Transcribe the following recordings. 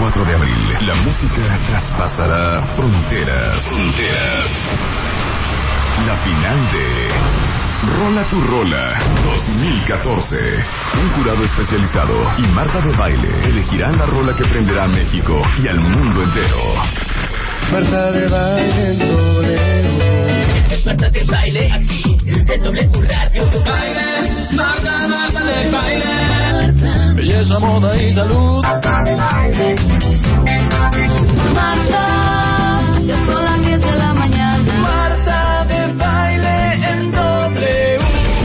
4 de abril, la música traspasará fronteras. Fronteras. La final de Rola tu Rola 2014. Un jurado especializado y Marta de Baile elegirán la rola que prenderá a México y al mundo entero. Marta de baile en doble. Marta de baile aquí, en doble radio. Baile, Marta, Marta de baile. Belleza, moda y salud. Marta, ya son las 10 de la mañana. Marta de baile en doble.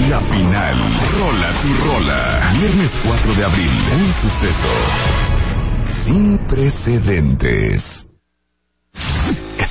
La final. Rola tu Rola. Viernes 4 de abril. Un suceso. Sin precedentes.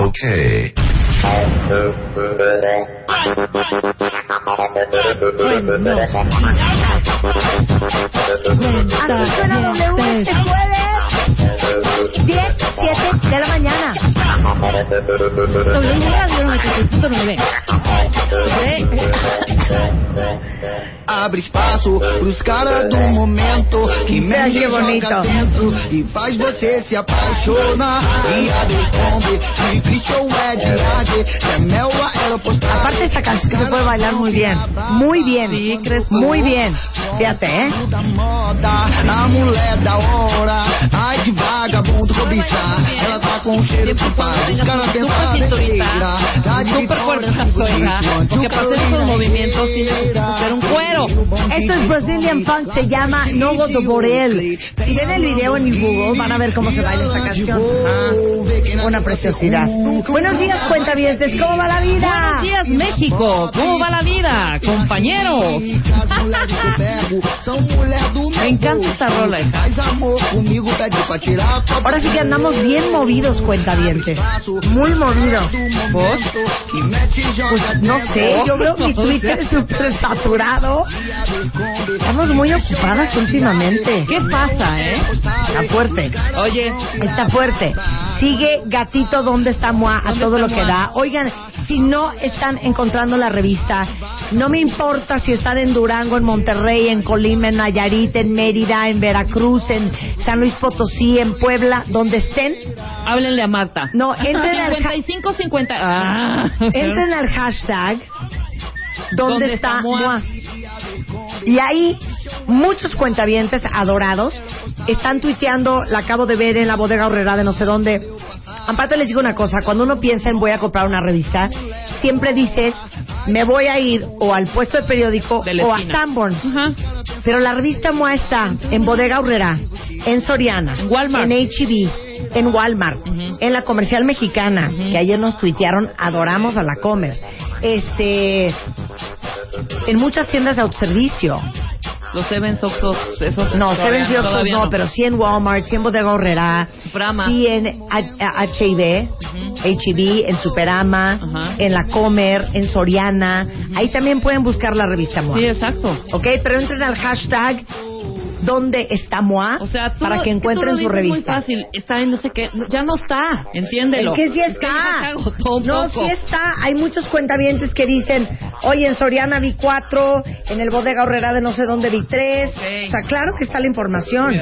Ok. Así suena W este jueves 10, 7 de la mañana. W Radio 93.9. Abre espaço pros caras do momento que mexe que joga bonito. dentro e faz você se apaixonar. E a Becombe, de Christian Ed, é mel. Aparte esta canción que se puede bailar muy bien. Muy bien. Sí, ¿crees tú? Muy bien. Fíjate, ¿eh? a mulher da hora. Ai de vagabundo cobiçar. Ela tá com cheiro de paz. Caras Súper cinturita, súper fuerte esa suegra, porque para hacer esos movimientos necesitas hacer un cuero. Esto es Brazilian Funk, se llama Novo do Borel. Si ven el video en el Google van a ver cómo se baila esta canción. Ah, una preciosidad. Buenos días, cuentavientes, ¿cómo va la vida? Buenos días, México. ¿Cómo va la vida, compañeros? Me encanta esta rola. Ahora sí que andamos bien movidos, cuentavientes. Muy movidos. ¿Vos? Pues no sé, yo veo mi Twitter súper saturado. Estamos muy ocupadas últimamente. ¿Qué pasa, eh? Está fuerte. Oye, Está fuerte. Sigue Gatito donde está Moa a ¿Dónde todo lo que da. Oigan, si no están encontrando la revista, no me importa si están en Durango, en Monterrey, en Colima, en Nayarit, en Mérida, en Veracruz, en San Luis Potosí, en Puebla, donde estén, háblenle a Marta. No, entren al ja- 55 50. Ah. entren al hashtag donde ¿Dónde está está Moa? Y ahí muchos cuentavientes adorados están tuiteando, la acabo de ver en la bodega horrera de no sé dónde. Aparte les digo una cosa, cuando uno piensa en voy a comprar una revista, siempre dices, me voy a ir o al puesto de periódico De o a. Sanborns. Pero la revista MOA está en Bodega Horrera, en Soriana, En Walmart. en H-E-B, en Walmart, en la Comercial Mexicana, que ayer nos tuitearon, adoramos a la Comer. Este, en muchas tiendas de autoservicio. Los Seven Oxos, esos. No, Seven todavía no, pero sí en Walmart, sí en Bodega Horrera, Superama. sí en H-E-B, Ujú. H-E-B, en Superama, en la Comer, en Soriana. Ahí también pueden buscar la revista MOA. Sí, exacto. ¿Ok? Pero entren al hashtag ¿Dónde está MOA? O sea, tú para que tú encuentren lo su dices revista. muy fácil. Está en no sé qué. Ya no está. Entiéndelo. Es que sí está. no, poco. sí está. Hay muchos cuentavientes que dicen, oye, en Soriana vi cuatro, en el Bodega Horrera de no sé dónde vi tres. O sea, claro que está la información.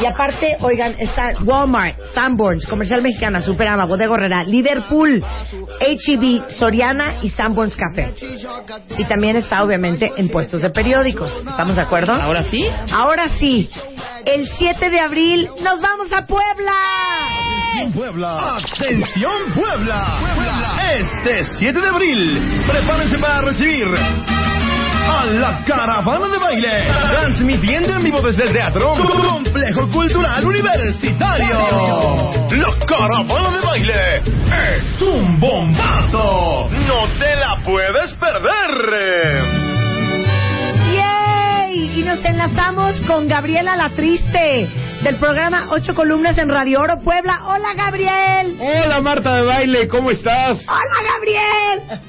Y aparte, oigan, está Walmart, Sanborns, Comercial Mexicana, Superama, Bodega Horrera, Liverpool, H-E-B, Soriana y Sanborns Café. Y también está, obviamente, en puestos de periódicos. ¿Estamos de acuerdo? Ahora sí. Ahora sí, el 7 de abril nos vamos a Puebla. Puebla. Atención Puebla. Este 7 de abril, prepárense para recibir a la caravana de baile, transmitiendo en vivo desde el teatro Complejo Cultural Universitario. La caravana de baile es un bombazo. No te la puedes perder. Y nos enlazamos con Gabriela La Triste del programa Ocho Columnas en Radio Oro Puebla. Hola Gabriel. Hola Marta de baile, ¿cómo estás? Hola Gabriel.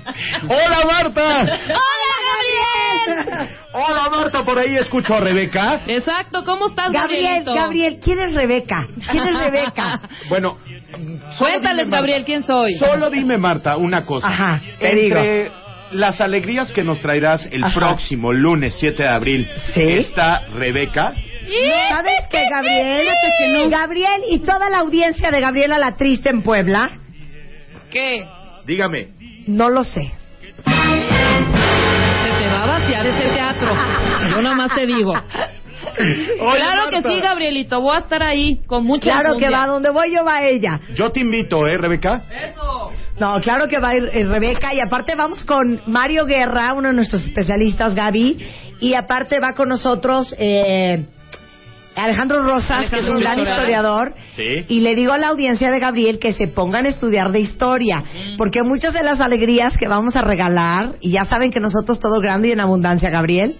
Hola Marta. ¡Hola, Gabriel! Hola Marta, por ahí escucho a Rebeca. Exacto, ¿cómo estás, Gabriel, Gabrielito? Gabriel, ¿quién es Rebeca? ¿Quién es Rebeca? Bueno, Cuéntales, dime, Gabriel, ¿quién soy? Solo dime Marta una cosa. Ajá, te Entre las alegrías que nos traerás el Ajá. próximo lunes 7 de abril, Sí. está Rebeca. ¿Sabes qué, Gabriel? No. Gabriel y toda la audiencia de Gabriela La Triste en Puebla, ¿Qué? Dígame. no lo sé. Se te va a vaciar ese teatro. Yo nomás te digo. Oye, claro que sí, Gabrielito. Voy a estar ahí con mucha Claro que va, donde voy yo va ella. Yo te invito, ¿eh, Rebeca? Eso. No, claro que va a ir eh, Rebeca y aparte vamos con Mario Guerra, uno de nuestros especialistas, Gaby, y aparte va con nosotros eh, Alejandro Rosas, que es un gran historiador, Sí. y le digo a la audiencia de Gabriel que se pongan a estudiar de historia, porque muchas de las alegrías que vamos a regalar, y ya saben que nosotros todo grande y en abundancia, Gabriel,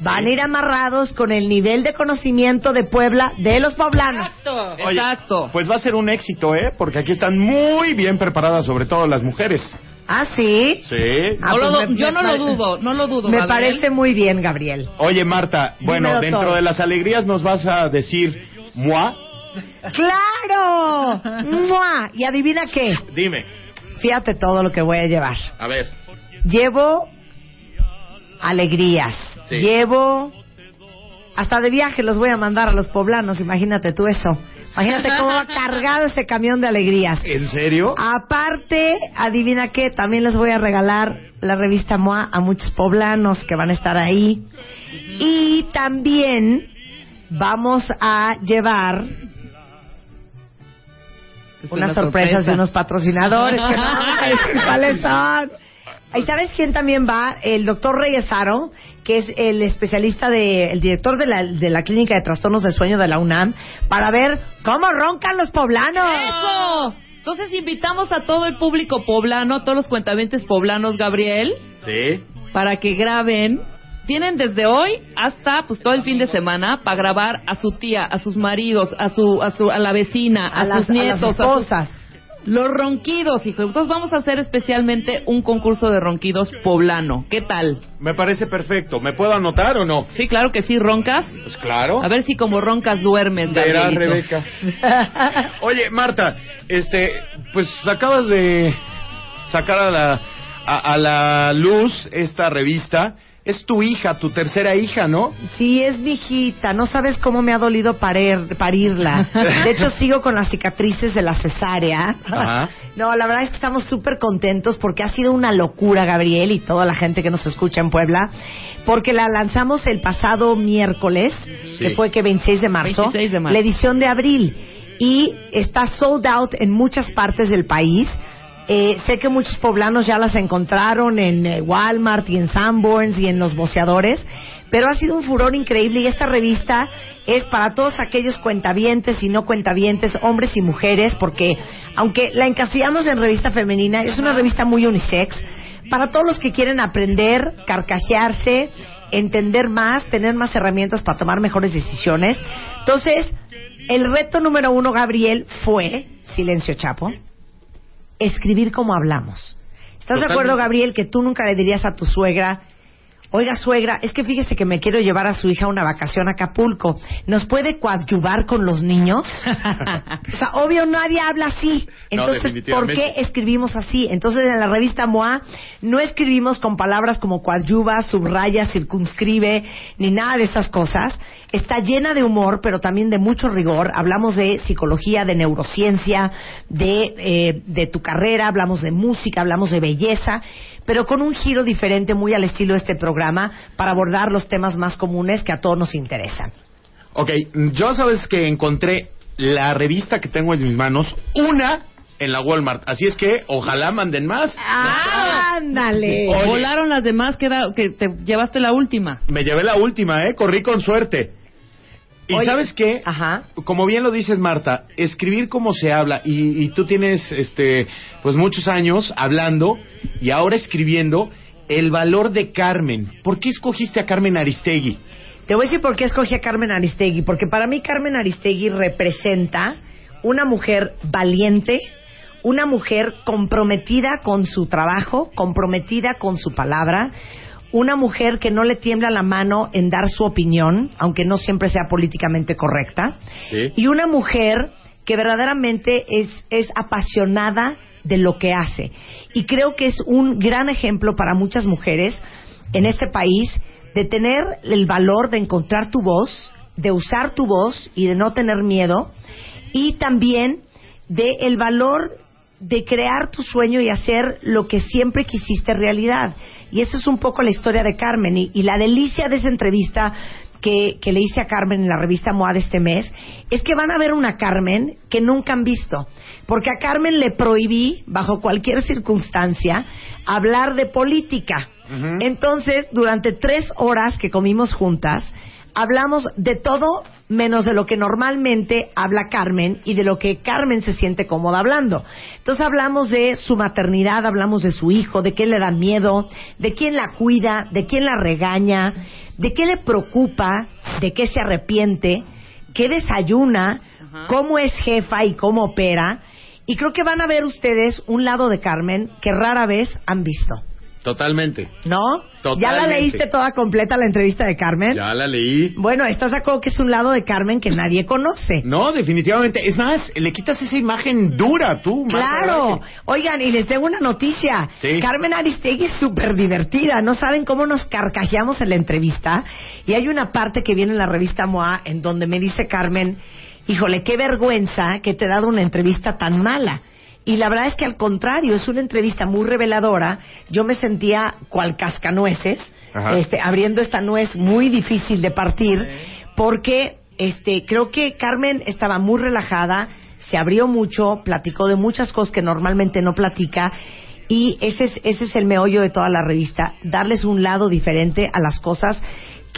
van a ir amarrados con el nivel de conocimiento de Puebla de los poblanos. Exacto. Oye, Exacto. Pues va a ser un éxito, ¿eh? Porque aquí están muy bien preparadas, sobre todo las mujeres. ¿Ah, sí? Sí. Ah, No lo pues du- me- yo me no lo dudo, no lo dudo. Me Gabriel. parece muy bien, Gabriel. Oye, Marta, bueno, Dímelo dentro todo. de las alegrías nos vas a decir, moi, ¡Claro! ¡Mua! Y adivina qué. dime. Fíjate todo lo que voy a llevar. A ver. Llevo alegrías. Sí. Llevo. Hasta de viaje los voy a mandar a los poblanos. Imagínate tú eso. Imagínate cómo va cargado ese camión de alegrías. ¿En serio? Aparte, adivina qué, también les voy a regalar la revista MOA a muchos poblanos que van a estar ahí. Y también vamos a llevar unas una sorpresas sorpresa. de unos patrocinadores. que no ¿Cuáles son? ¿Y sabes quién también va? El doctor Reyesaro, que es el especialista de, el director de la, de la clínica de trastornos del sueño de la UNAM, para ver cómo roncan los poblanos. ¡Eso! Entonces invitamos a todo el público poblano, a todos los cuentavientes poblanos, Gabriel, Sí. para que graben. Tienen desde hoy hasta pues todo el fin de semana para grabar a su tía, a sus maridos, a su a su a la vecina, a, a, las, sus nietos, a las a sus- esposas. Los ronquidos, hijo. Entonces vamos a hacer especialmente un concurso de ronquidos poblano. ¿Qué tal? Me parece perfecto. ¿Me puedo anotar o no? Sí, claro que sí, roncas. Pues claro. A ver si como roncas duermes, Verás. Rebeca. Oye, Marta, este, pues acabas de sacar a la, a, a la luz esta revista. Es tu hija, tu tercera hija, ¿no? Sí, es mi hijita. No sabes cómo me ha dolido parir, parirla. De hecho, sigo con las cicatrices de la cesárea. Ajá. No, la verdad es que estamos súper contentos porque ha sido una locura, Gabriel, y toda la gente que nos escucha en Puebla. Porque la lanzamos el pasado miércoles, que fue que 26 de marzo, 26 de marzo. la edición de abril. Y está sold out en muchas partes del país. Eh, sé que muchos poblanos ya las encontraron en eh, Walmart y en Sanborns y en los boceadores, pero ha sido un furor increíble y esta revista es para todos aquellos cuentavientes y no cuentavientes, hombres y mujeres, porque aunque la encasillamos en revista femenina, es una revista muy unisex, para todos los que quieren aprender, carcajearse, entender más, tener más herramientas para tomar mejores decisiones. Entonces, el reto número uno, Gabriel, fue, silencio chapo, escribir como hablamos. ¿Estás de acuerdo, Gabriel, que tú nunca le dirías a tu suegra, oiga suegra, es que fíjese que me quiero llevar a su hija a una vacación a Acapulco, ¿nos puede coadyuvar con los niños? o sea, obvio nadie habla así. No, Entonces, ¿por qué escribimos así? Entonces, en la revista MOA no escribimos con palabras como coadyuva, subraya, circunscribe, ni nada de esas cosas. Está llena de humor, pero también de mucho rigor. Hablamos de psicología, de neurociencia, de, eh, de tu carrera, hablamos de música, hablamos de belleza, pero con un giro diferente, muy al estilo de este programa, para abordar los temas más comunes que a todos nos interesan. Ok, yo sabes que encontré la revista que tengo en mis manos, una en la Walmart. Así es que ojalá manden más. ¡Ándale! Oye. Volaron las demás que, da- que te llevaste la última. Me llevé la última, ¿eh? Corrí con suerte. ¿Y Oye, sabes qué? Ajá. Como bien lo dices, Marta, escribir como se habla y, y tú tienes, este, pues muchos años hablando y ahora escribiendo el valor de Carmen. ¿Por qué escogiste a Carmen Aristegui? Te voy a decir por qué escogí a Carmen Aristegui. Porque para mí Carmen Aristegui representa una mujer valiente, una mujer comprometida con su trabajo, comprometida con su palabra, una mujer que no le tiembla la mano en dar su opinión, aunque no siempre sea políticamente correcta, Sí. y una mujer que verdaderamente es, es apasionada de lo que hace. Y creo que es un gran ejemplo para muchas mujeres en este país de tener el valor de encontrar tu voz, de usar tu voz y de no tener miedo, y también de el valor de crear tu sueño y hacer lo que siempre quisiste realidad. Y eso es un poco la historia de Carmen. Y, y la delicia de esa entrevista que, que le hice a Carmen en la revista MOA de este mes es que van a ver una Carmen que nunca han visto. Porque a Carmen le prohibí, bajo cualquier circunstancia, hablar de política. Entonces, durante tres horas que comimos juntas, hablamos de todo menos de lo que normalmente habla Carmen y de lo que Carmen se siente cómoda hablando. Entonces hablamos de su maternidad, hablamos de su hijo, de qué le da miedo, de quién la cuida, de quién la regaña, de qué le preocupa, de qué se arrepiente, qué desayuna, cómo es jefa y cómo opera. Y creo que van a ver ustedes un lado de Carmen que rara vez han visto. Totalmente. ¿No? ¿Ya la leíste toda completa la entrevista de Carmen? Ya la leí. Bueno, ¿estás de acuerdo que es un lado de Carmen que nadie conoce? No, definitivamente. Es más, le quitas esa imagen dura, tú. Claro. Oigan, y les tengo una noticia. Sí. Carmen Aristegui es súper divertida. No saben cómo nos carcajeamos en la entrevista. Y hay una parte que viene en la revista MOA en donde me dice Carmen, híjole, qué vergüenza que te he dado una entrevista tan mala. Y la verdad es que al contrario, es una entrevista muy reveladora. Yo me sentía cual cascanueces, este, abriendo esta nuez muy difícil de partir, porque este, creo que Carmen estaba muy relajada, se abrió mucho, platicó de muchas cosas que normalmente no platica. Y ese es, ese es el meollo de toda la revista, darles un lado diferente a las cosas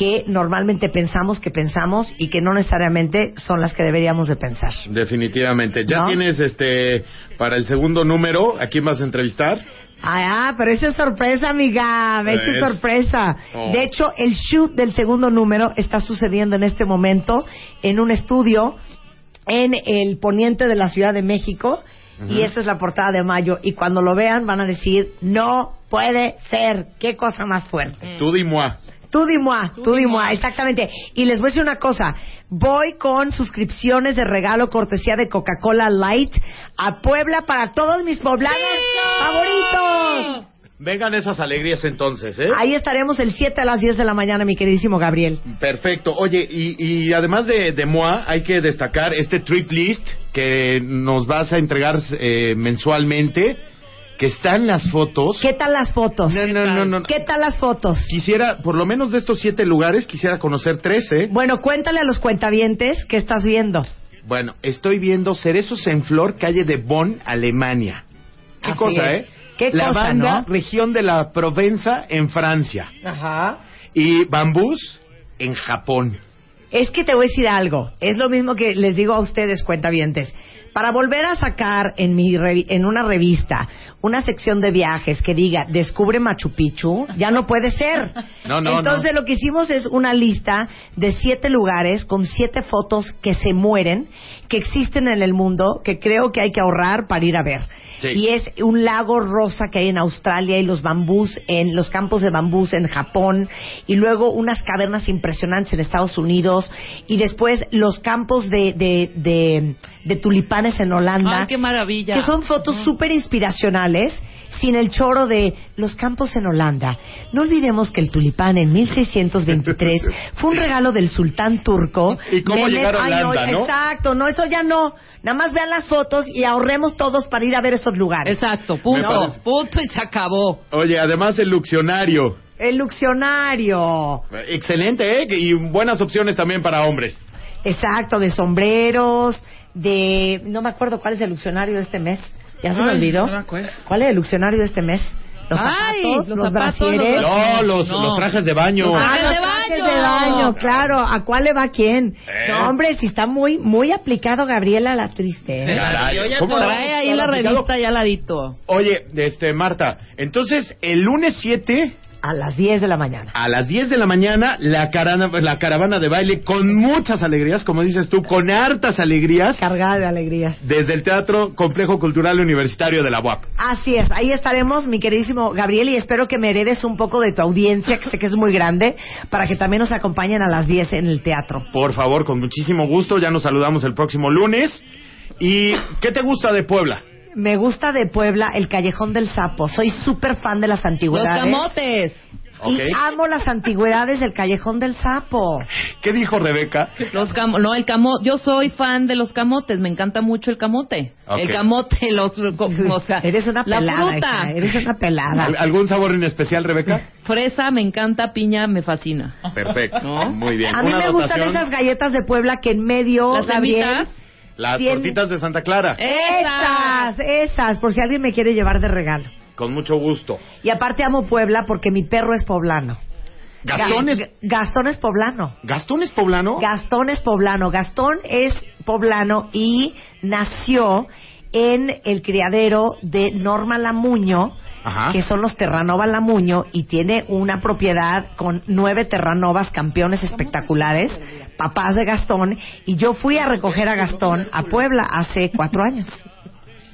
que normalmente pensamos que pensamos y que no necesariamente son las que deberíamos de pensar. Definitivamente. Ya ¿No? tienes este para el segundo número. ¿A quién vas a entrevistar? Ah, pero eso es sorpresa, amiga. Es- sorpresa. Oh. De hecho, el shoot del segundo número está sucediendo en este momento en un estudio en el poniente de la Ciudad de México. Y esa es la portada de mayo. Y cuando lo vean van a decir, no puede ser. Qué cosa más fuerte. Tú di moi. Tú dis-moi, tú dis-moi, exactamente. Y les voy a decir una cosa, voy con suscripciones de regalo cortesía de Coca-Cola Light a Puebla para todos mis poblanos favoritos. Vengan esas alegrías entonces, ¿eh? Ahí estaremos el 7 a las 10 de la mañana, mi queridísimo Gabriel. Perfecto. Oye, y, y además de, de MOA, hay que destacar este trip list que nos vas a entregar eh, mensualmente, que están las fotos. ¿Qué tal las fotos? No, no, no, no. ¿Qué tal las fotos? Quisiera, por lo menos de estos siete lugares, quisiera conocer tres, ¿eh? Bueno, cuéntale a los cuentavientes qué estás viendo. Bueno, estoy viendo Cerezos en Flor, calle de Bonn, Alemania. ¿Qué Así cosa, es. eh? Qué la cosa, banda ¿no? región de la Provenza en Francia. Ajá. Y Bambús en Japón. Es que te voy a decir algo. Es lo mismo que les digo a ustedes, cuentavientes. Para volver a sacar en, mi revi- en una revista una sección de viajes que diga Descubre Machu Picchu, ya no puede ser. No, no, Entonces lo que hicimos es una lista de siete lugares con siete fotos que se mueren, que existen en el mundo, que creo que hay que ahorrar para ir a ver. Sí. Y es un lago rosa que hay en Australia y los bambús en los campos de bambús en Japón y luego unas cavernas impresionantes en Estados Unidos y después los campos de, de, de, de tulipanes en Holanda Ay, qué maravilla. que son fotos súper inspiracionales sin el choro de los campos en Holanda. No olvidemos que el tulipán en 1623 fue un regalo del sultán turco. ¿Y cómo Mehmed- llegar a Ay, Holanda, no? Exacto, no, eso ya no. Nada más vean las fotos y ahorremos todos para ir a ver esos lugares. Exacto, punto. parece. Punto y se acabó. Oye, además el Luxionario. El Luxionario. Excelente, ¿eh? Y buenas opciones también para hombres. Exacto, de sombreros, de... No me acuerdo cuál es el Luxionario de este mes. ¿Ya se me Ay, olvidó? no me acuerdo. ¿Cuál es el Luxionario de este mes? Los Ay, zapatos, los los, zapatos, brasieres. los No, los, No. los trajes de baño. Los Ah, trajes los de trajes baño. de baño, claro. ¿A cuál le va quién? ¿Eh? No, hombre, si está muy muy aplicado Gabriela la triste. ¿eh? Caray, Yo ya ¿cómo trae ahí la Aplicado. revista ya ladito. Oye, este, Marta, entonces el lunes 7 A las 10 de la mañana. A las 10 de la mañana, la, carana- la caravana de baile con muchas alegrías, como dices tú, con hartas alegrías, Cargada de alegrías. desde el Teatro Complejo Cultural Universitario de la UAP. Así es, ahí estaremos, mi queridísimo Gabriel, y espero que me heredes un poco de tu audiencia, que sé que es muy grande, para que también nos acompañen a las 10 en el teatro. Por favor, con muchísimo gusto, ya nos saludamos el próximo lunes. ¿Y qué te gusta de Puebla? Me gusta de Puebla el Callejón del Sapo. Soy súper fan de las Los antigüedades. camotes. Ok. Y amo las antigüedades del Callejón del Sapo. ¿Qué dijo Rebeca? Los camo no, el camote. Yo soy fan de los camotes. Me encanta mucho el camote. El camote, los, o sea, Eres una la pelada, fruta. hija, eres una pelada. ¿Al- ¿Algún sabor en especial, Rebeca? Fresa me encanta, piña me fascina. Perfecto. ¿No? Muy bien. A mí Una me gustan esas galletas de Puebla que en medio, Las semitas. Las Tiene- tortitas de Santa Clara. Esas, esas, por si alguien me quiere llevar de regalo. Con mucho gusto. Y aparte amo Puebla porque mi perro es poblano. ¿Gastón Ga- es, Gastón es poblano. ¿Gastón es poblano? Gastón es poblano. Gastón es poblano y nació en el criadero de Norma Lamuño, Ajá. que son los Terranova Lamuño, y tiene una propiedad con nueve Terranovas campeones espectaculares, papás de Gastón, y yo fui a recoger a Gastón a Puebla hace cuatro años.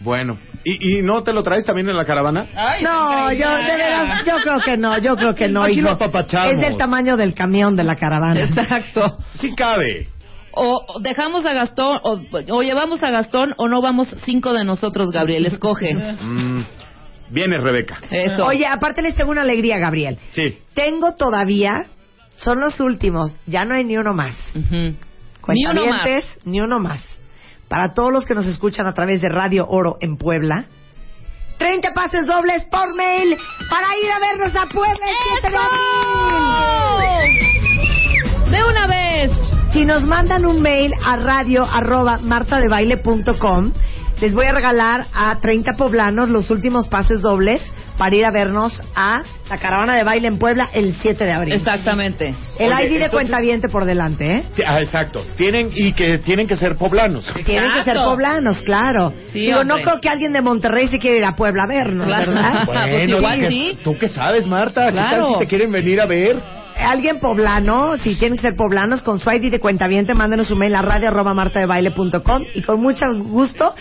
Bueno. ¿Y, ¿Y no te lo traes también en la caravana? No, yo de veras, yo creo que no, yo creo que no. Aquí hijo. lo. Es del tamaño del camión de la caravana. Exacto. Sí cabe. O o dejamos a Gastón, o, o llevamos a Gastón, o no vamos cinco de nosotros, Gabriel. Escoge. Mm, Viene Rebeca. Eso. Oye, aparte les tengo una alegría, Gabriel. Sí. Tengo todavía, son los últimos, ya no hay ni uno más. Ujú. Ni uno más. Ni uno más. Para todos los que nos escuchan a través de Radio Oro en Puebla, 30 pases dobles por mail para ir a vernos a Puebla el 7 de abril. De una vez. Si nos mandan un mail a radio arroba martadebaile.com, les voy a regalar a 30 poblanos los últimos pases dobles para ir a vernos a la caravana de baile en Puebla el 7 de abril. Exactamente. El Oye, ID de entonces- cuentaviente por delante, ¿eh? Ah, exacto. Tienen y que tienen que ser poblanos. Tienen que ser poblanos, claro. Sí, Digo, no creo que alguien de Monterrey se quiera ir a Puebla a vernos, Claro. ¿verdad? Pues igual ¿tú qué- sí. ¿Tú qué sabes, Marta? ¿Qué Claro. tal si te quieren venir a ver? Alguien poblano, si tienen que ser poblanos, con su ID de cuentaviente, mándenos un mail a radio arroba martadebaile.com y con mucho gusto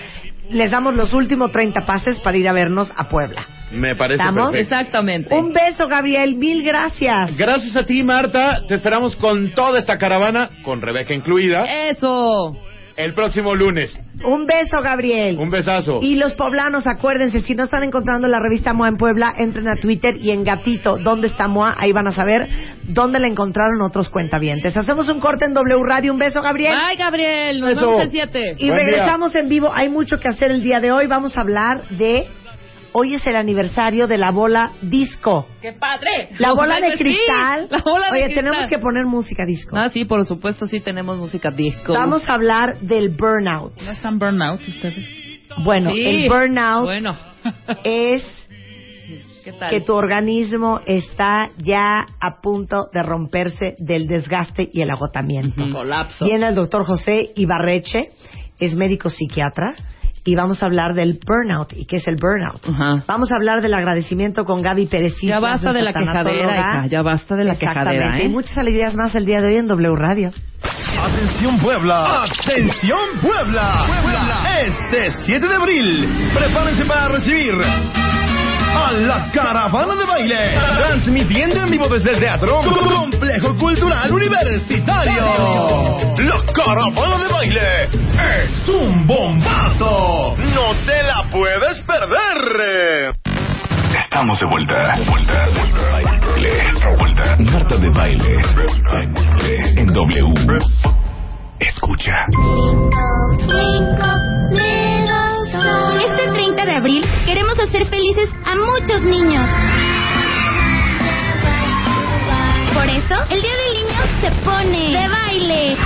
les damos los últimos 30 pases para ir a vernos a Puebla. Me parece ¿Estamos? perfecto. Exactamente. Un beso, Gabriel, mil gracias. Gracias a ti, Marta. Te esperamos con toda esta caravana, con Rebeca incluida, Eso. el próximo lunes. Un beso, Gabriel. Un besazo. Y los poblanos, acuérdense, si no están encontrando la revista MOA en Puebla, entren a Twitter y en Gatito, ¿dónde está MOA? Ahí van a saber dónde la encontraron otros cuentavientes. Hacemos un corte en W Radio. Un beso, Gabriel. Bye, Gabriel. Nos vemos el 7. Y Buen regresamos en vivo. Hay mucho que hacer el día de hoy. Vamos a hablar de. Hoy es el aniversario de la bola disco. ¡Qué padre! La bola sea, de sí, cristal. La bola de Oye, cristal. tenemos que poner música disco. Ah, sí, por supuesto, sí tenemos música disco. Vamos a hablar del burnout. ¿No están burnout ustedes? Bueno, Sí. el burnout Bueno. es ¿Qué tal? que tu organismo está ya a punto de romperse del desgaste y el agotamiento. Ujú. Colapso. Viene el doctor José Ibarreche, es médico psiquiatra, y vamos a hablar del burnout. ¿Y qué es el burnout? Vamos a hablar del agradecimiento con Gaby Pérez. Ya basta de la quejadera, hija, ya basta de la quejadera, ¿eh? Y muchas alegrías más el día de hoy en W Radio. Atención Puebla. Atención Puebla. Puebla. Este 7 de abril. Prepárense para recibir a la caravana de baile. Transmitiendo en vivo desde el teatro Complejo Cultural Universitario. La caravana de baile es un bombazo. No te la puedes perder. Estamos de vuelta. Vuelta, vuelta, baile. Vuelta. Marta de baile. En W. Escucha. Este 30 de abril queremos hacer felices a muchos niños. Por eso, el Día del Niño se pone de baile.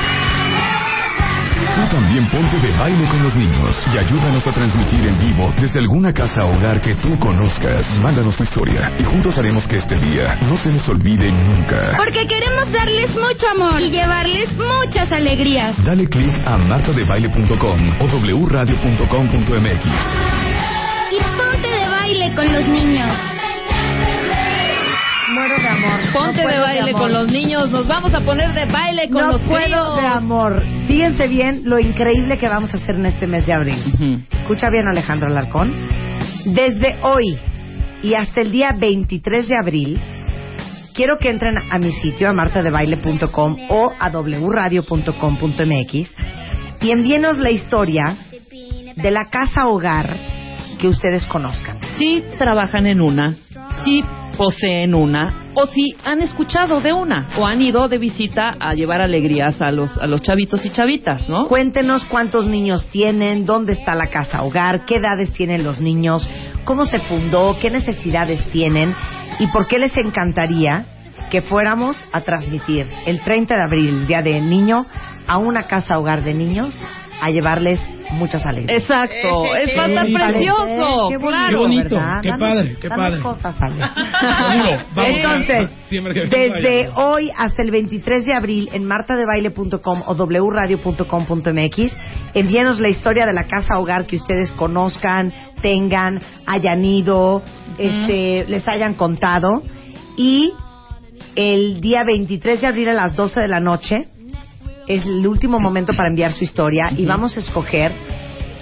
Tú también ponte de baile con los niños y ayúdanos a transmitir en vivo desde alguna casa o hogar que tú conozcas. Mándanos tu historia y juntos haremos que este día no se les olvide nunca. Porque queremos darles mucho amor y llevarles muchas alegrías. Dale click a martadebaile.com o wradio.com.mx. Y ponte de baile con los niños. muero de amor. Ponte No de baile amor. con los niños. Nos vamos a poner de baile con no los puedo críos. de amor. Fíjense bien lo increíble que vamos a hacer en este mes de abril. Ujú. Escucha bien, Alejandro Alarcón. Desde hoy y hasta el día 23 de abril, quiero que entren a mi sitio, a martadebaile.com o a wradio.com.mx y envíenos la historia de la casa hogar que ustedes conozcan. Si trabajan en una, si poseen una, o si han escuchado de una, o han ido de visita a llevar alegrías a los, a los chavitos y chavitas, ¿no? Cuéntenos cuántos niños tienen, dónde está la casa hogar, qué edades tienen los niños, cómo se fundó, qué necesidades tienen y por qué les encantaría que fuéramos a transmitir el 30 de abril, Día del Niño, a una casa hogar de niños a llevarles muchas alegrías. Exacto, es va a precioso, Qué bonito, claro. Qué bonito, ¿verdad? qué Danos- padre, qué padre. cosas, Ale. Seguro, vamos. Entonces, desde hoy hasta el 23 de abril en martadebaile.com o wradio.com.mx, envíenos la historia de la casa hogar que ustedes conozcan, tengan, hayan ido, este, les hayan contado. Y el día 23 de abril a las 12 de la noche es el último momento para enviar su historia y vamos a escoger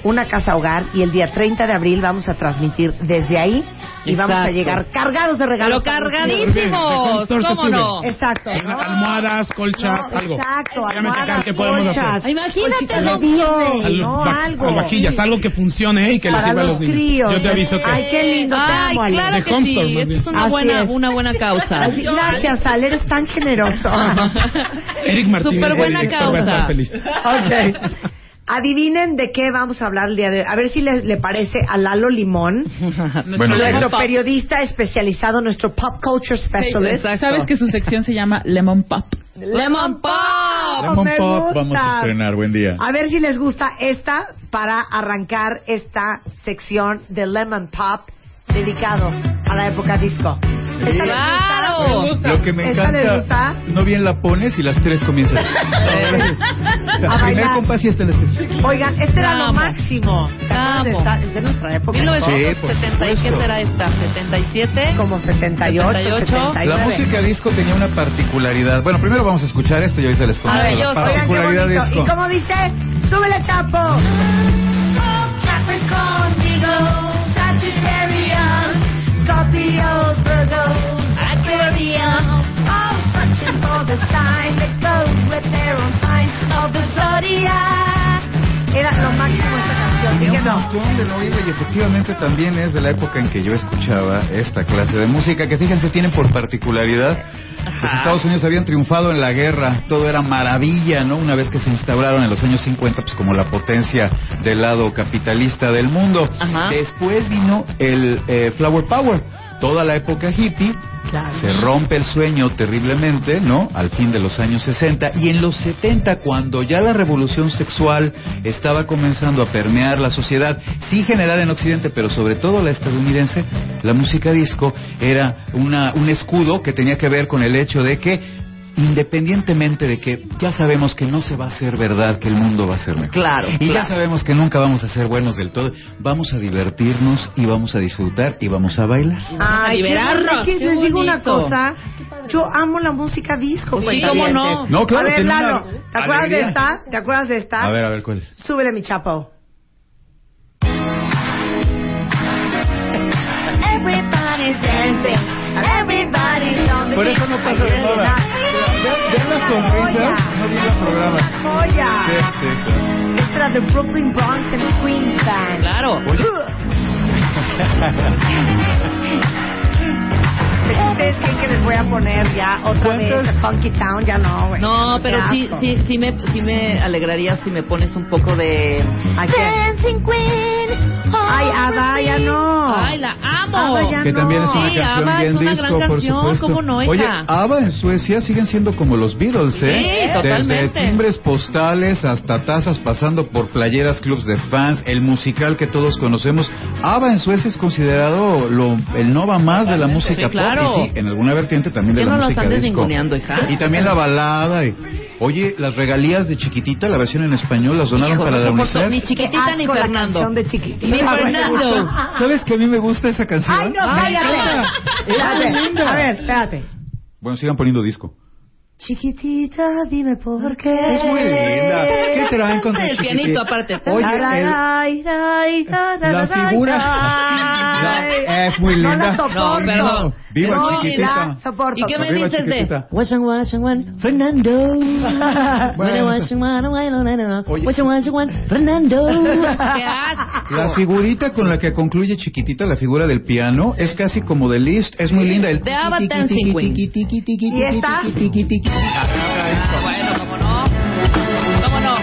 una casa hogar y el día 30 de abril vamos a transmitir desde ahí y vamos a Exacto. llegar cargados de regalos. Pero cargadísimos, ¿cómo sube. no? Exacto. ¿no? almohadas, colchas, No, algo. Exacto, almohadas, qué podemos colchas, hacer. Imagínate Al- ¿no? algo. Alvajillas, algo que funcione eh, y que les sirva a los niños. críos. Yo te aviso que. Ay, qué lindo, te Ay, amo, Ale. claro De que sí, es una Así buena, es. una buena causa. Así- Gracias, Ale, eres tan generoso. Eric Martínez, Súper buena director, va a estar causa. feliz. Ok. Adivinen de qué vamos a hablar el día de hoy. A ver si le, le parece a Lalo Limón, Bueno, nuestro Pop. periodista especializado, nuestro pop culture specialist. ¿Sabes que su sección se llama Lemon Pop? Lemon Pop. Lemon me Pop gusta. vamos a estrenar. Buen día. A ver si les gusta esta para arrancar esta sección de Lemon Pop dedicado a la época disco. ¿Esta les Claro. gusta? Lo que me encanta, no bien la pones y las tres comienzan. A primer compás y en las tres. Oigan, este era lo máximo. Es de nuestra época. ¿no? 1970, ¿qué será esta? 77. Como 78, 78. 79. La música disco tenía una particularidad. Bueno, primero vamos a escuchar esto y ahorita les. Maravilloso. La Oigan, qué particularidad bonito. disco. ¿Y cómo dice? ¡Súbele, Chapo! Capricorn, Virgo, Sagittarius, Scorpios, Virgos, Aquarius, all searching for the sign that goes with their own sign of the zodiac. Era lo máximo esta canción. Dije un no. montón de lo oído y efectivamente también es de la época en que yo escuchaba esta clase de música que fíjense tienen por particularidad los Estados Unidos habían triunfado en la guerra, todo era maravilla, ¿no? Una vez que se instauraron en los años 50 pues como la potencia del lado capitalista del mundo. Ajá. Después vino el eh, Flower Power, toda la época hippie. Se rompe el sueño terriblemente, ¿no? Al fin de los años 60 y en los 70 cuando ya la revolución sexual estaba comenzando a permear la sociedad, sí generada en Occidente, pero sobre todo la estadounidense, la música disco era una, un escudo que tenía que ver con el hecho de que independientemente de que ya sabemos que no se va a hacer verdad que el mundo va a ser mejor. Claro, Y ya sabemos que nunca vamos a ser buenos del todo. Vamos a divertirnos y vamos a disfrutar y vamos a bailar. Ay, qué liberarnos, que qué les digo una cosa. Yo amo la música disco. Pues sí. ¿cómo no? No, claro, A ver, Lalo, ¿te acuerdas de esta? ¿Te acuerdas de esta? A ver, a ver cuál es. Súbele, mi chapo. Everybody's dancing, everybody's on the Por eso no pasa de las sonrisas, no vi los programas. Joya. Sí, sí, claro. Esta era de Brooklyn Bronx and Queens Band. Claro. ¿Ustedes creen que les voy a poner ya otra vez ¿Cuántas? Funky Town? Ya no, güey. No, pero sí, sí, sí me, sí me alegraría si me pones un poco de... Dancing Queen. Ay, Ada, ya no. Ay, la amo. Ya Que no. también es una Sí, canción ABBA es bien una disco, gran por canción, supuesto. ¿cómo no, hija? Oye, ABBA en Suecia siguen siendo como los Beatles, ¿eh? Sí, totalmente. Desde timbres postales hasta tazas pasando por playeras, clubs de fans, el musical que todos conocemos. ABBA en Suecia es considerado lo, el nova más de la música Sí, claro. Y sí, en alguna vertiente también de la no los música andes disco. ninguneando, hija. Y también la balada. y- oye, las regalías de Chiquitita, la versión en español, las donaron Hijo, para no la UNICEF. ni chiquitita ni Fernando. de chiquitita. Ni Fernando. ¿Sabes que a mí me gusta esa canción? Ay, no, cállate. linda. A ver, espérate. Bueno, sigan poniendo disco. Chiquitita, dime por qué. Es muy linda. ¿Qué traen contra El Chiquitita? pianito aparte. Oye, el- la, figura la. es muy No la linda. No, perdón. Viva no Chiquitita. la soporto. ¿Y qué me Arriba, dices de chiquitita. Washington, Washington, Fernando? Bueno, Fernando. La figurita con la que concluye Chiquitita, la figura del piano, es casi como de Liszt, es muy linda. El De tiqui, ¿Y esta? Ah, bueno, cómo no. ¿Cómo no?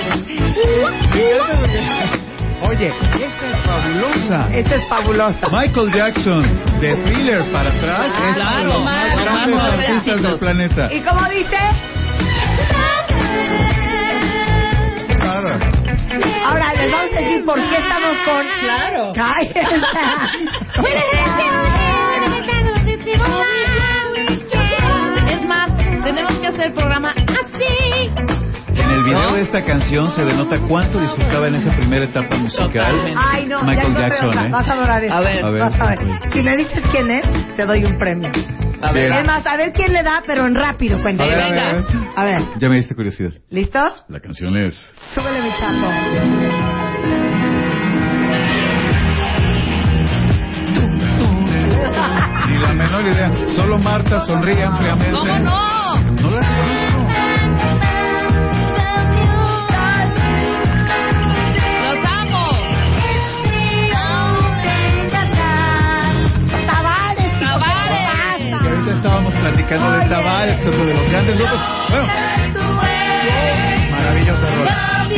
Oye, esta es fabulosa. Esta es fabulosa. Michael Jackson, de Thriller para atrás, es uno de los Claro, más más, grandes más artistas del planeta. ¿Y cómo dice? Qué bárbaro. Ahora les vamos a decir por qué estamos con. Claro. Cállense. tenemos que hacer el programa así. En el video ¿No? de esta canción se denota cuánto disfrutaba en esa primera etapa musical. Ay, no, ya Michael encontré Jackson, otra. ¿eh? Vas a adorar esto. A ver. A ver. Vas a ver. Si me dices quién es, te doy un premio. A ver. Es más, a ver quién le da, pero en rápido, A cuéntame. ver, a venga. ver. A ver, Ya me diste curiosidad. ¿listo? La canción es... Súbele mi chapo. Ni la menor idea. Solo Marta sonríe ampliamente. ¿Cómo? No estábamos platicando de que es uno de los grandes grupos. Bueno, maravillosa rola.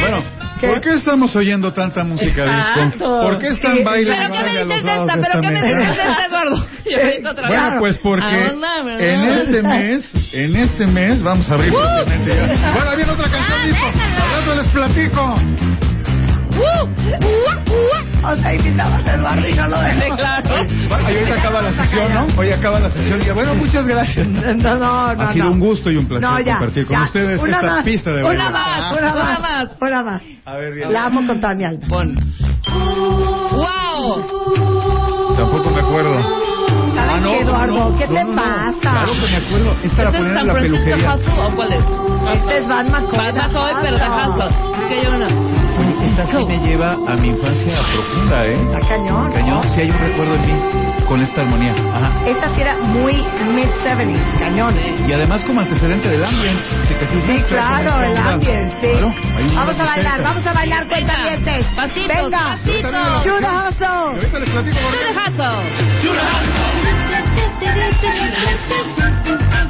Bueno, ¿por qué estamos oyendo tanta música disco? ¿por qué están bailando? ¿Pero qué me dices de esta? ¿Pero qué me dices de esta, ahorita otra Bueno, pues porque Ah, en este mes, en este mes, vamos a abrir. Bueno, viene otra canción disco. Al rato les platico. O sea, invitabas a Eduardo y no lo dejé. Claro. Bueno, y ahorita acaba la sección, ¿no? Hoy acaba la sección. Y bueno, muchas gracias. No, no, no. Ha sido no. un gusto y un placer No, ya, compartir con ya. ustedes Una esta más, pista de baile. Una más, una Una más, más. una más. A ver, bien. La amo con toda mi alma. Pon. ¡Wow! Tampoco me acuerdo. ¿Sabes Ah, no, qué, Eduardo? no, ¿Qué no, te no, no. pasa? Claro que me acuerdo. Es para ¿Este es poner en San la Francisco peluquería. Hustle o cuál es? Este es Van McCoy. Bad McCoy, pero de Hustle. Es que yo no. Esta sí me lleva a mi infancia profunda, ¿eh? Está cañón. Cañón, sí hay un recuerdo en mí con esta armonía. Ajá. Esta sí era muy mid-70s, cañón. Y además como antecedente del fijas, Sí, claro, el ambiente, sí. Claro, Vamos a bailar, vamos a bailar, cuentavientes. Pasitos, Venga. pasitos. Hustle. Ahorita les platico the hustle.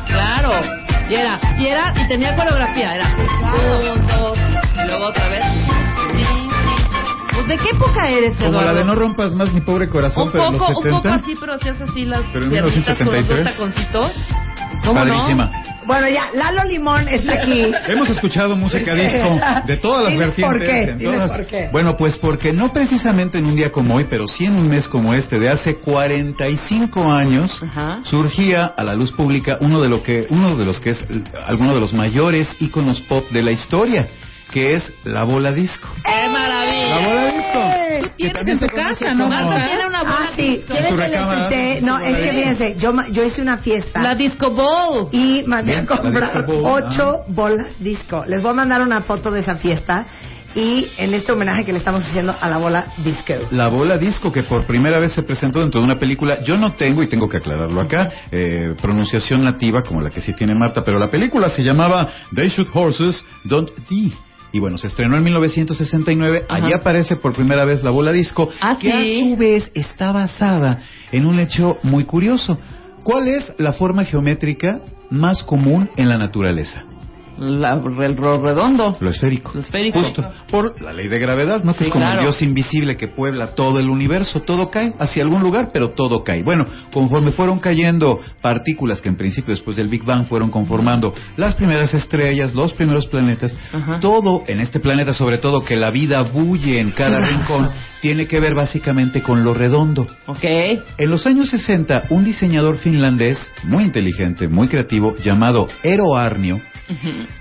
Claro. Y era, y era, y tenía coreografía, era un, dos, y luego otra vez. ¿De qué época eres, Como Eduardo? la de no rompas más mi pobre corazón, un pero en los poco, un 70. poco así, pero hacías así las Pero en piernitas con los dos 1973. taconcitos. ¿Cómo Padrísima. Bueno, ya, Lalo Limón está aquí. Hemos escuchado música disco de todas las Diles por vertientes. qué, en todas- por qué. Bueno, pues porque no precisamente en un día como hoy, pero sí en un mes como este, de hace 45 años, Ajá. surgía a la luz pública uno de, lo que, uno de los que es alguno de los mayores íconos pop de la historia, que es la bola disco. ¡Qué maravilla! La bola disco. Que también se conoce como- Marta tiene una bola Ah, sí. disco. ¿Quieres tu que les? No, tu es que fíjense, yo, ma- yo hice una fiesta. La disco ball. y mandé a Bien, comprar ocho bolas disco. Les voy a mandar una foto de esa fiesta y en este homenaje que le estamos haciendo a la bola disco. La bola disco que por primera vez se presentó dentro de una película. Yo no tengo, y tengo que aclararlo acá, eh, pronunciación nativa como la que sí tiene Marta, pero la película se llamaba They Shoot Horses, Don't They. Y bueno, se estrenó en 1969. Allí aparece por primera vez la bola disco, Ah, que ¿sí? a su vez está basada en un hecho muy curioso. ¿Cuál es la forma geométrica más común en la naturaleza? La, el redondo. Lo esférico. Lo esférico. Justo. Por la ley de gravedad, ¿no? Que Sí, es como claro. el Dios invisible que puebla todo el universo. Todo cae hacia algún lugar, pero todo cae. Bueno, conforme fueron cayendo partículas que en principio después del Big Bang fueron conformando las primeras estrellas, los primeros planetas, Ajá. todo en este planeta, sobre todo que la vida bulle en cada rincón, tiene que ver básicamente con lo redondo. Ok. En los años 60, un diseñador finlandés muy inteligente, muy creativo, llamado Eero Arnio,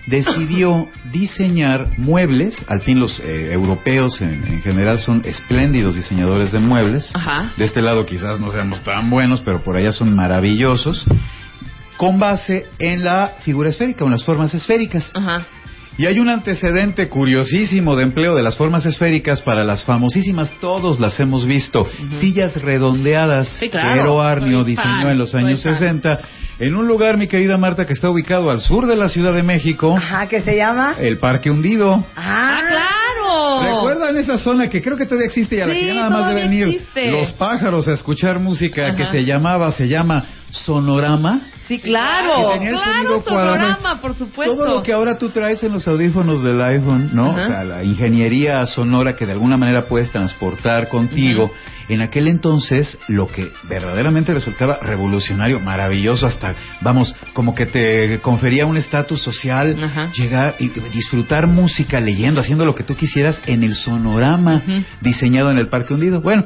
decidió diseñar muebles. Al fin los eh, europeos en, en general son espléndidos diseñadores de muebles. Ajá. De este lado quizás no seamos tan buenos, pero por allá son maravillosos. Con base en la figura esférica, en las formas esféricas. Ajá. Y hay un antecedente curiosísimo de empleo de las formas esféricas para las famosísimas, todos las hemos visto, sillas redondeadas Sí, claro. que Ero Arnio diseñó fan, en los años fan. 60, en un lugar, mi querida Marta, que está ubicado al sur de la Ciudad de México, Ajá, ¿qué se llama? el Parque Hundido. Ah, claro. ¿Recuerdan esa zona que creo que todavía existe y a la Sí, que ya nada más todavía deben ir existe. los pájaros a escuchar música que se llamaba, se llama Sonorama? Sí, claro. Claro, sonorama, por supuesto. Todo lo que ahora tú traes en los audífonos del iPhone, ¿no? Ajá. O sea, la ingeniería sonora que de alguna manera puedes transportar contigo. En aquel entonces, lo que verdaderamente resultaba revolucionario, maravilloso, hasta, vamos, como que te confería un estatus social, llegar y disfrutar música, leyendo, haciendo lo que tú quisieras en el sonorama diseñado en el Parque Hundido. Bueno.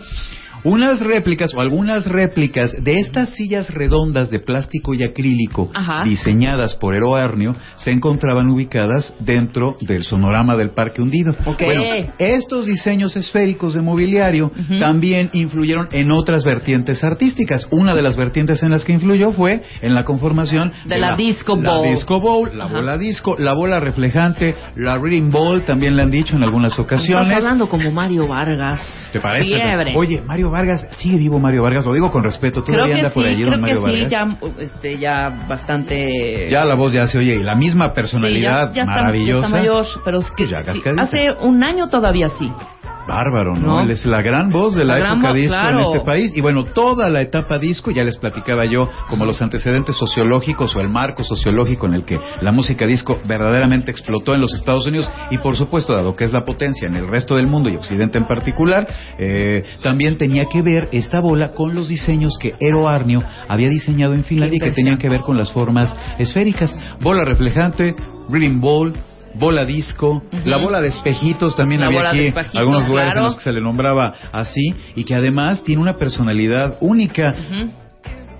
Unas réplicas o algunas réplicas de estas sillas redondas de plástico y acrílico Ajá. diseñadas por Ero Arnio se encontraban ubicadas dentro del sonorama del Parque Hundido. Ok. Bueno, estos diseños esféricos de mobiliario también influyeron en otras vertientes artísticas. Una de las vertientes en las que influyó fue en la conformación De la disco la ball. disco bowl, la Ajá. bola disco, la bola reflejante, la reading ball, también le han dicho en algunas ocasiones. Estás hablando como Mario Vargas. ¿Te parece? Fiebre. Oye, Mario Vargas, sigue vivo Mario Vargas, lo digo con respeto, creo todavía que anda sí, por allí creo don Mario que sí, Vargas. ya, este, ya bastante... Ya la voz ya se oye, y la misma personalidad Sí, ya- ya está- maravillosa. ya está mayor, pero es que Ya sí, cascadita. hace un año todavía sí. Bárbaro, ¿no? ¿No? Él es la gran voz de la, época disco claro. en este país. Y bueno, toda la etapa disco, ya les platicaba yo, como los antecedentes sociológicos o el marco sociológico en el que la música disco verdaderamente explotó en los Estados Unidos y por supuesto, dado que es la potencia en el resto del mundo y Occidente en particular, eh, también tenía que ver esta bola con los diseños que Ero Arnio había diseñado en Finlandia y que tenían que ver con las formas esféricas. Bola reflejante, reading ball, bola disco, la bola de espejitos también La había aquí algunos lugares en los que se le nombraba así y que además tiene una personalidad única.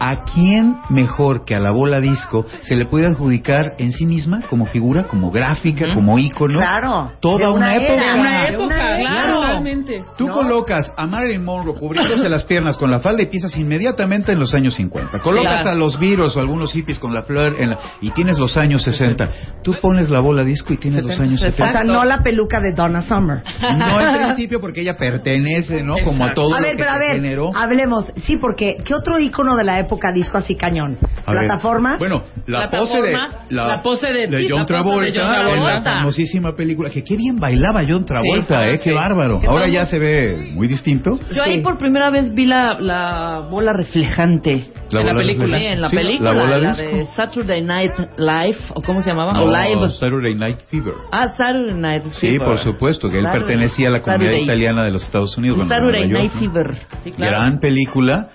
¿A quién mejor que a la bola disco se le puede adjudicar en sí misma como figura, como gráfica, como ícono? Claro. Toda De una, una época. era, Una una época, claro, totalmente. Tú colocas a Marilyn Monroe cubriéndose las piernas con la falda y piensas inmediatamente en los años 50. Colocas Sí. a los Beatles o algunos hippies con la flor en la- y tienes los años 60. Tú pones la bola disco y tienes los años O 70. sea, no la peluca de Donna Summer. No en principio porque ella pertenece, ¿no? Como a todo a lo ver, que pero a ver, generó. hablemos. Sí, porque ¿qué otro ícono de la época disco así cañón? A ver, ¿Plataformas? Bueno, la pose de la, la pose de- sí, John Travolta, de John en la Travolta. famosísima película que qué bien bailaba John Travolta, Sí, eh, sí. qué bárbaro. Que Ahora ya se ve muy distinto. Yo ahí por primera vez vi la, la bola reflejante. La en la bola película. reflejante. Sí, en la Sí, la película. bola la disco. de Saturday Night Live, o cómo se llamaba, No, o Live. Saturday Night Fever. Ah, Saturday Night Sí, Fever. por supuesto, que él Saturday- pertenecía a la comunidad Saturday- italiana de los Estados Unidos. de Saturday Night York, ¿no? Fever. Sí, claro. Gran película.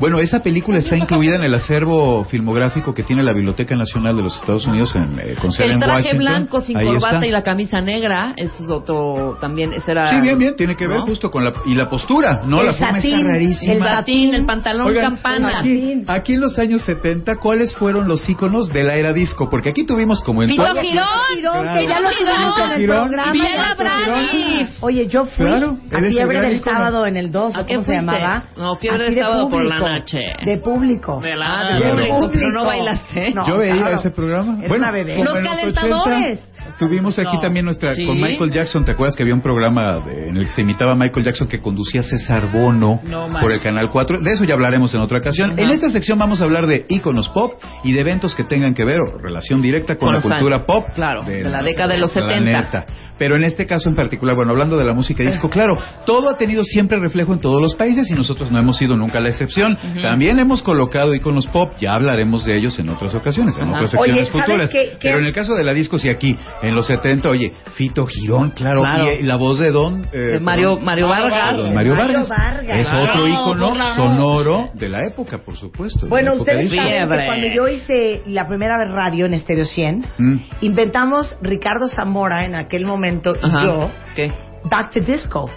Bueno, esa película está incluida en el acervo filmográfico que tiene la Biblioteca Nacional de los Estados Unidos en, eh, con El en traje Washington. blanco sin Ahí corbata está. y la camisa negra, eso es otro también, ese era... Sí, bien, bien, tiene que ver ¿no? justo con la y la postura, ¿no? El la forma satín, está rarísima. El satín, el pantalón Oigan, campana. Aquí, aquí en los años 70, ¿cuáles fueron los íconos de la era disco? Porque aquí tuvimos como en Fito todo- Girón, Girón, que ya lo Fito tuvimos en el programa. Oye, yo fui Claro, a Fiebre del. Sábado en el 2, ¿A ¿o qué ¿cómo se llamaba? No, Fiebre del Sábado por la público, noche. De público. De la- Ah, de claro. público, pero no Público. bailaste. No, Yo veía claro. ese programa. Era bueno, una bebé. Los en calentadores. 80, Tuvimos aquí No. también nuestra Sí. con Michael Jackson. ¿Te acuerdas que había un programa de- en el que se imitaba a Michael Jackson que conducía César Bono No, por el canal 4? De eso ya hablaremos en otra ocasión. Ajá. En esta sección vamos a hablar de íconos pop y de eventos que tengan que ver o relación directa con, Con la cultura años. pop. Claro, de la década de los 70. planeta. Pero en este caso en particular, bueno, hablando de la música disco, claro, todo ha tenido siempre reflejo en todos los países y nosotros no hemos sido nunca la excepción. También hemos colocado íconos pop, ya hablaremos de ellos en otras ocasiones, en otras secciones Oye, ¿sabes futuras. qué- qué? Pero en el caso de la disco, sí aquí, en los 70, oye, Fito Girón, claro, Claro. y, la voz de Don... eh, De Mario, Mario Vargas. Don Mario Mario Vargas. Es Claro, otro ícono sonoro de la época, por supuesto. Bueno, ustedes saben que Fiebre. cuando yo hice la primera vez radio en Estéreo 100, Mm. inventamos Ricardo Zamora en aquel momento y Ajá. yo ¿Qué? Back to Disco.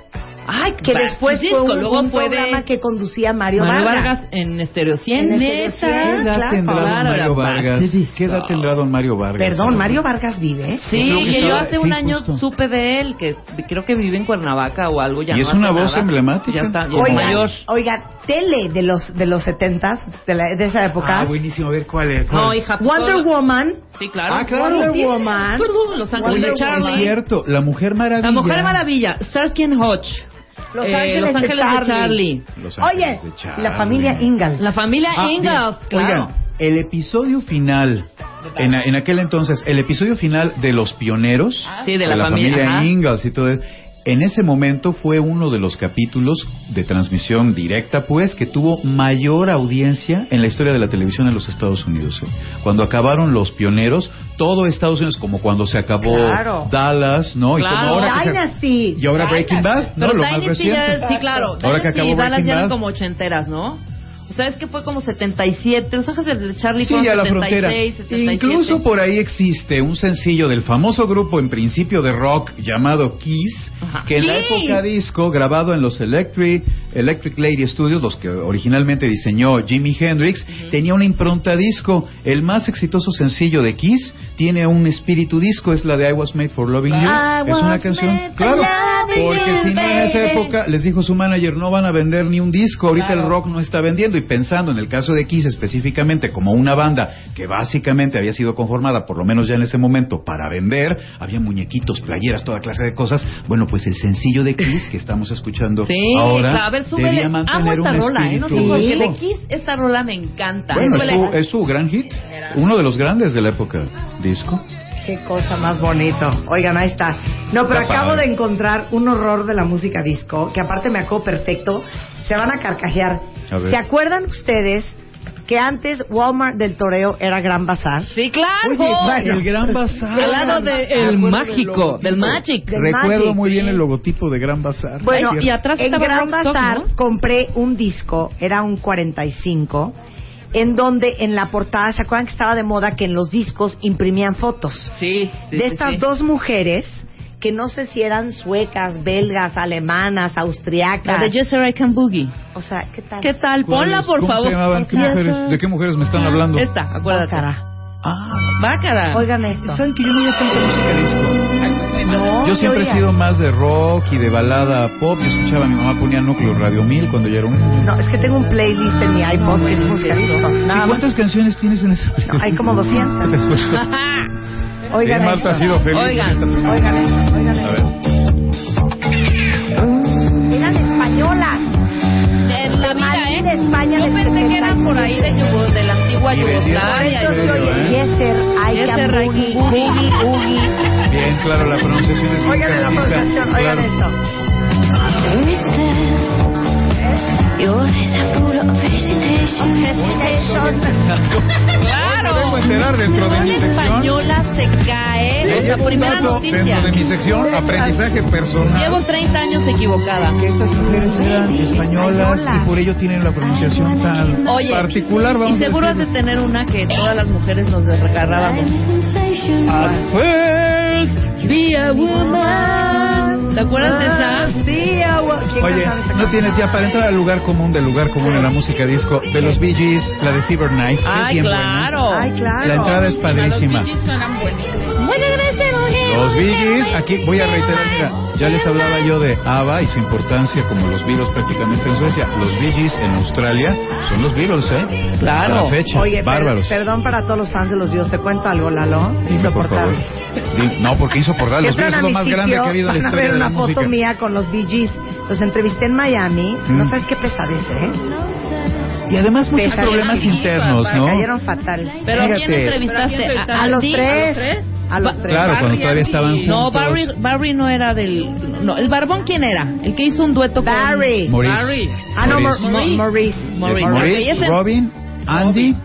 Ay, que después fue Disco, un, luego un fue de programa que conducía Mario, Mario Vargas. Vargas en Estéreo 100. En Estéreo neta. 100, ¿Qué edad claro. tendrá don Claro, Mario Vargas? Back to Disco. ¿Qué edad tendrá don Mario Vargas? Perdón, Mario Vargas vive. Sí, que que yo hace sí, un año justo. supe de él, que creo que vive en Cuernavaca o algo. Ya Y no es una voz nada. emblemática. Ya está, ya es Oigan, mayor. oigan, tele de los de los setentas, de, la- de esa época. Ah, buenísimo. A ver, ¿cuál es? No, hija. pues, Wonder solo- Woman. Sí, claro. Ah, claro. Wonder Sí, Woman. Perdón, Los Ángeles Wonder de Charlie. Es cierto, La Mujer Maravilla. La Mujer Maravilla. Starsky and Hutch. Los Eh, Ángeles, Los de, Ángeles Charlie. de Charlie. Los Oye, Ángeles de Charlie. la familia Ingalls. La familia Ah, Ingalls, bien. claro. Oigan, el episodio final, en, en aquel entonces, el episodio final de Los Pioneros, Sí, de la familia, ajá. Ingalls y todo eso, en ese momento fue uno de los capítulos de transmisión directa, pues, que tuvo mayor audiencia en la historia de la televisión en los Estados Unidos. ¿eh? Cuando acabaron Los Pioneros, todo Estados Unidos, como cuando se acabó Claro. Dallas, ¿no? Y como ahora que se- Dynasty. y ahora Breaking Bad, ¿no? Pero Lo más Dynasty reciente. ya, sí, claro. Ahora que Dynasty acabó y Dallas Breaking ya eran Bad. como ochenteras, ¿no? O sea, es que fue como 77. Los Ángeles de Charlie Sí, fueron a la 76, frontera. 77. Incluso por ahí existe un sencillo del famoso grupo en principio de rock llamado Kiss, Ajá. que en la época disco, grabado en los Electric, Electric Lady Studios, los que originalmente diseñó Jimi Hendrix, tenía una impronta disco. El más exitoso sencillo de Kiss tiene un espíritu disco, es la de I Was Made for Loving You. I es una canción, claro, porque si no en esa época les dijo su manager, no van a vender ni un disco, ahorita Claro. el rock no está vendiendo y pensando en el caso de Kiss específicamente como una banda que básicamente había sido conformada, por lo menos ya en ese momento, para vender, había muñequitos, playeras, toda clase de cosas. Bueno, pues el sencillo de Kiss que estamos escuchando Sí, ahora a ver, súbele. debía mantener esta un rola, ¿eh? No sé por qué. De Kiss, esta rola me encanta. Bueno, es Súbele. su, es su gran hit, uno de los grandes de la época disco. Qué cosa más bonito. Oigan, ahí está. No, pero Está acabo padre. de encontrar un horror de la música disco, que aparte me acuerdo perfecto. Se van a carcajear. A ver. ¿Se acuerdan ustedes que antes Walmart del Toreo era Gran Bazar? Sí, claro. Oye, bueno. El Gran Bazar. Al lado de Me el acuerdo mágico, del Magic. Del Recuerdo Magic, muy bien sí. el logotipo de Gran Bazar. Bueno, y atrás en estaba Gran Bazar ¿no? compré un disco, era un 45, en donde en la portada, ¿se acuerdan que estaba de moda que en los discos imprimían fotos? Sí, sí, de sí, estas sí. dos mujeres que no sé si eran suecas, belgas, alemanas, austriacas. La de Just I Can Boogie. O sea, ¿qué tal? ¿Qué tal? Ponla, por ¿Cómo favor. se llamaban? ¿Qué Yes, mujeres? ¿De qué mujeres me están hablando? Esta, acuérdate. Bácara. Ah, Bácara. Oigan esto. ¿saben que yo no oía tanta música disco? No, Yo siempre he sido más de rock y de balada pop. Yo escuchaba a mi mamá ponía Núcleo Radio 1000 cuando yo era un niño. No, es que tengo un playlist en mi iPod que es música disco. Sí, Nada más. ¿Cuántas canciones tienes en ese? No, hay como 200. Después. Oigan Eh, Marta esto. ha sido feliz. Oigan. Oigan esto, oigan A esto. ver. Eran españolas. En la vida, ¿eh? de España Yo pensé que por ahí de, Yugo- de la antigua Yugoslavia. Esto? Yeser, I Yeser, can I can boogie, boogie. boogie, boogie. Bien, claro, la pronunciación es muy Oigan la pronunciación, oigan claro. esto. Claro. Me vengo a enterar dentro de mi sección. española se cae. Llevo un primera dato noticia. Dentro de mi sección, aprendizaje personal. Llevo 30 años equivocada. que estas mujeres eran españolas y por ello tienen la pronunciación tan Oye, particular, vamos y seguro a has de tener una que todas las mujeres nos desrecarrábamos. At first, be a woman. ¿Te acuerdas de esa? Sí, agua. ¿Quién Oye, no tienes ya para entrar al lugar común del lugar común en la música disco de los Bee Gees, la de Fever es Ay, claro. Ay, claro. La entrada es padrísima. Los Bee Gees, aquí voy a reiterar, mira, ya les hablaba yo de ABBA y su importancia como los Beatles prácticamente en Suecia. Los Bee Gees en Australia son los Beatles, ¿eh? Claro. La fecha, Oye, per- bárbaros. perdón para todos los fans de los Dios. ¿Te cuento algo, Lalo? Dime, por favor. Insoportable. No, porque insoportable. Los Beatles es lo más grande que ha habido en la historia de la una música. foto mía con los Bee Gees. Los entrevisté en Miami. Mm. No sabes qué pesadez, ¿eh? Y además muchos Pesadez. problemas internos, ¿no? cayeron fatal. Pero ¿a quién entrevistaste? A, a los tres. A los tres. Claro, cuando todavía estaban juntos. No, Barry, Barry no era del... No, ¿el barbón quién era? El que hizo un dueto Barry. con... Maurice. Barry. Ah, no, Maurice. Maurice. Maurice. Maurice. Es Maurice, Ok, ese- Robin, Andy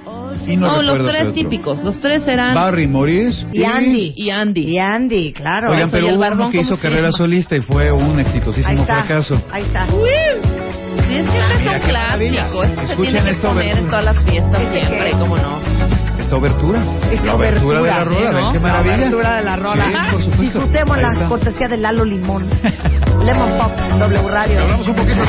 y no, No, los tres típicos. Los tres eran... Barry, Maurice Y Andy. Y Andy. Y Andy, claro. Oigan, y pero el hubo uno que ¿cómo hizo carrera llama? solista y fue un Ahí exitosísimo está. fracaso. Ahí está. Sí, es que este es un clásico. Este se Escuchen tiene que esta poner en obertura. todas las fiestas ¿Ese siempre? ¿cómo no? Esta obertura. Esta la obertura, de la rola, ¿sí, ven no? qué La maravilla. obertura de la rola. Sí, por supuesto. Disfrutemos Ahí la cortesía de Lalo Limón. Lemon Pop, W Radio. Hablamos un poquito.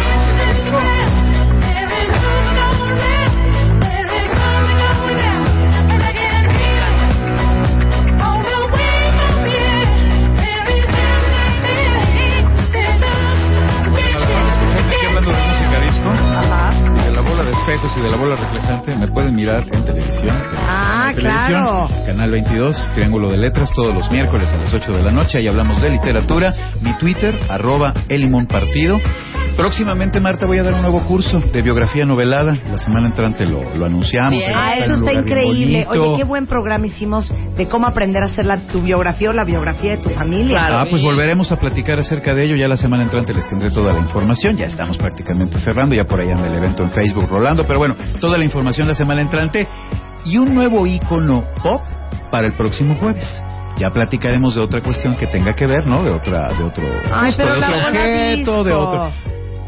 Espejos y de la bola reflejante, me pueden mirar en televisión. Ah, En televisión, claro. Canal 22, Triángulo de Letras, todos los miércoles a las 8 de la noche. Ahí hablamos de literatura. Mi Twitter, arroba Elimón Partido. Próximamente, Marta, voy a dar un nuevo curso de biografía novelada. La semana entrante lo, lo anunciamos. Ah, eso está increíble. Oye, qué buen programa hicimos de cómo aprender a hacer la, tu biografía o la biografía de tu familia. Ah, pues volveremos a platicar acerca de ello. Ya la semana entrante les tendré toda la información. Ya estamos prácticamente cerrando. Ya por ahí anda el evento en Facebook rolando. Pero bueno, toda la información la semana entrante. Y un nuevo icono pop para el próximo jueves. Ya platicaremos de otra cuestión que tenga que ver, ¿no? De otra, de otro, Ay, justo, pero de otro objeto, de otro.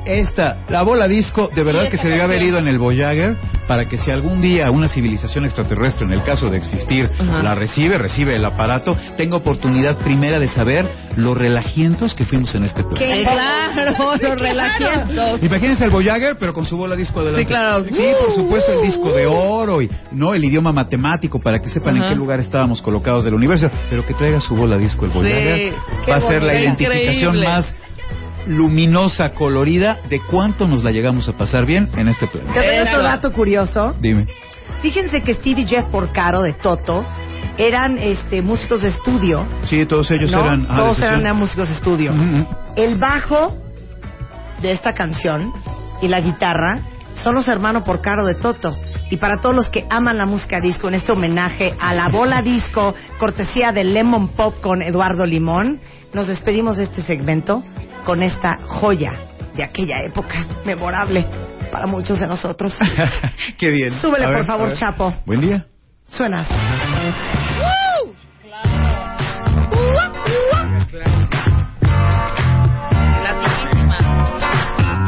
Esta, la bola disco, de verdad que se debe haber ido en el Voyager para que si algún día una civilización extraterrestre, en el caso de existir, Ajá. la recibe, recibe el aparato, tenga oportunidad primera de saber los relajientos que fuimos en este planeta. Claro, los relajientos. Imagínense el Voyager, pero con su bola disco adelante. Sí, claro. Sí, por supuesto, el disco de oro y no el idioma matemático para que sepan Ajá. en qué lugar estábamos colocados del universo, pero que traiga su bola disco el Voyager. qué Va a ser la identificación increíble. más luminosa, colorida de cuánto nos la llegamos a pasar bien en este Te planeta. doy otro dato curioso. Dime. Fíjense que Steve y Jeff Porcaro de Toto eran este músicos de estudio. Sí, todos ellos ¿no? eran. ah, Todos eran músicos de estudio. El bajo de esta canción y la guitarra son los hermanos Porcaro de Toto. Y para todos los que aman la música disco, en este homenaje a la bola disco, cortesía de Lemon Pop con Eduardo Limón, nos despedimos de este segmento con esta joya de aquella época, memorable para muchos de nosotros. Qué bien. Súbele, A por ver, favor. Chapo. Buen día. Suena así. Clasiquísima.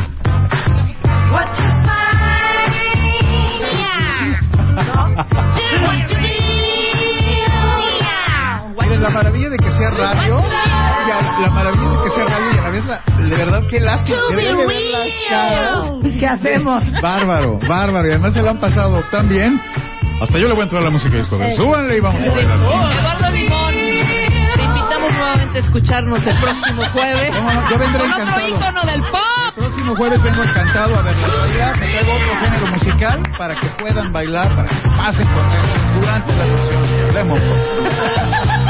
Miren, la maravilla de que sea radio, y a- la maravilla de que sea radio y a la vez, la, de verdad, qué lástima. Deberían de ver las caras. ¿Qué hacemos? Bárbaro, bárbaro. Y además se lo han pasado tan bien. Hasta yo le voy a entrar a la música disco. Ver, súbanle y vamos a bailar. Eduardo Limón, te invitamos nuevamente a escucharnos el próximo jueves. No, no, yo vendré con otro encantado. ícono del pop. El próximo jueves vengo encantado a ver la realidad. Me traigo otro género musical para que puedan bailar, para que pasen contentos durante la sesión. Lemon Pop.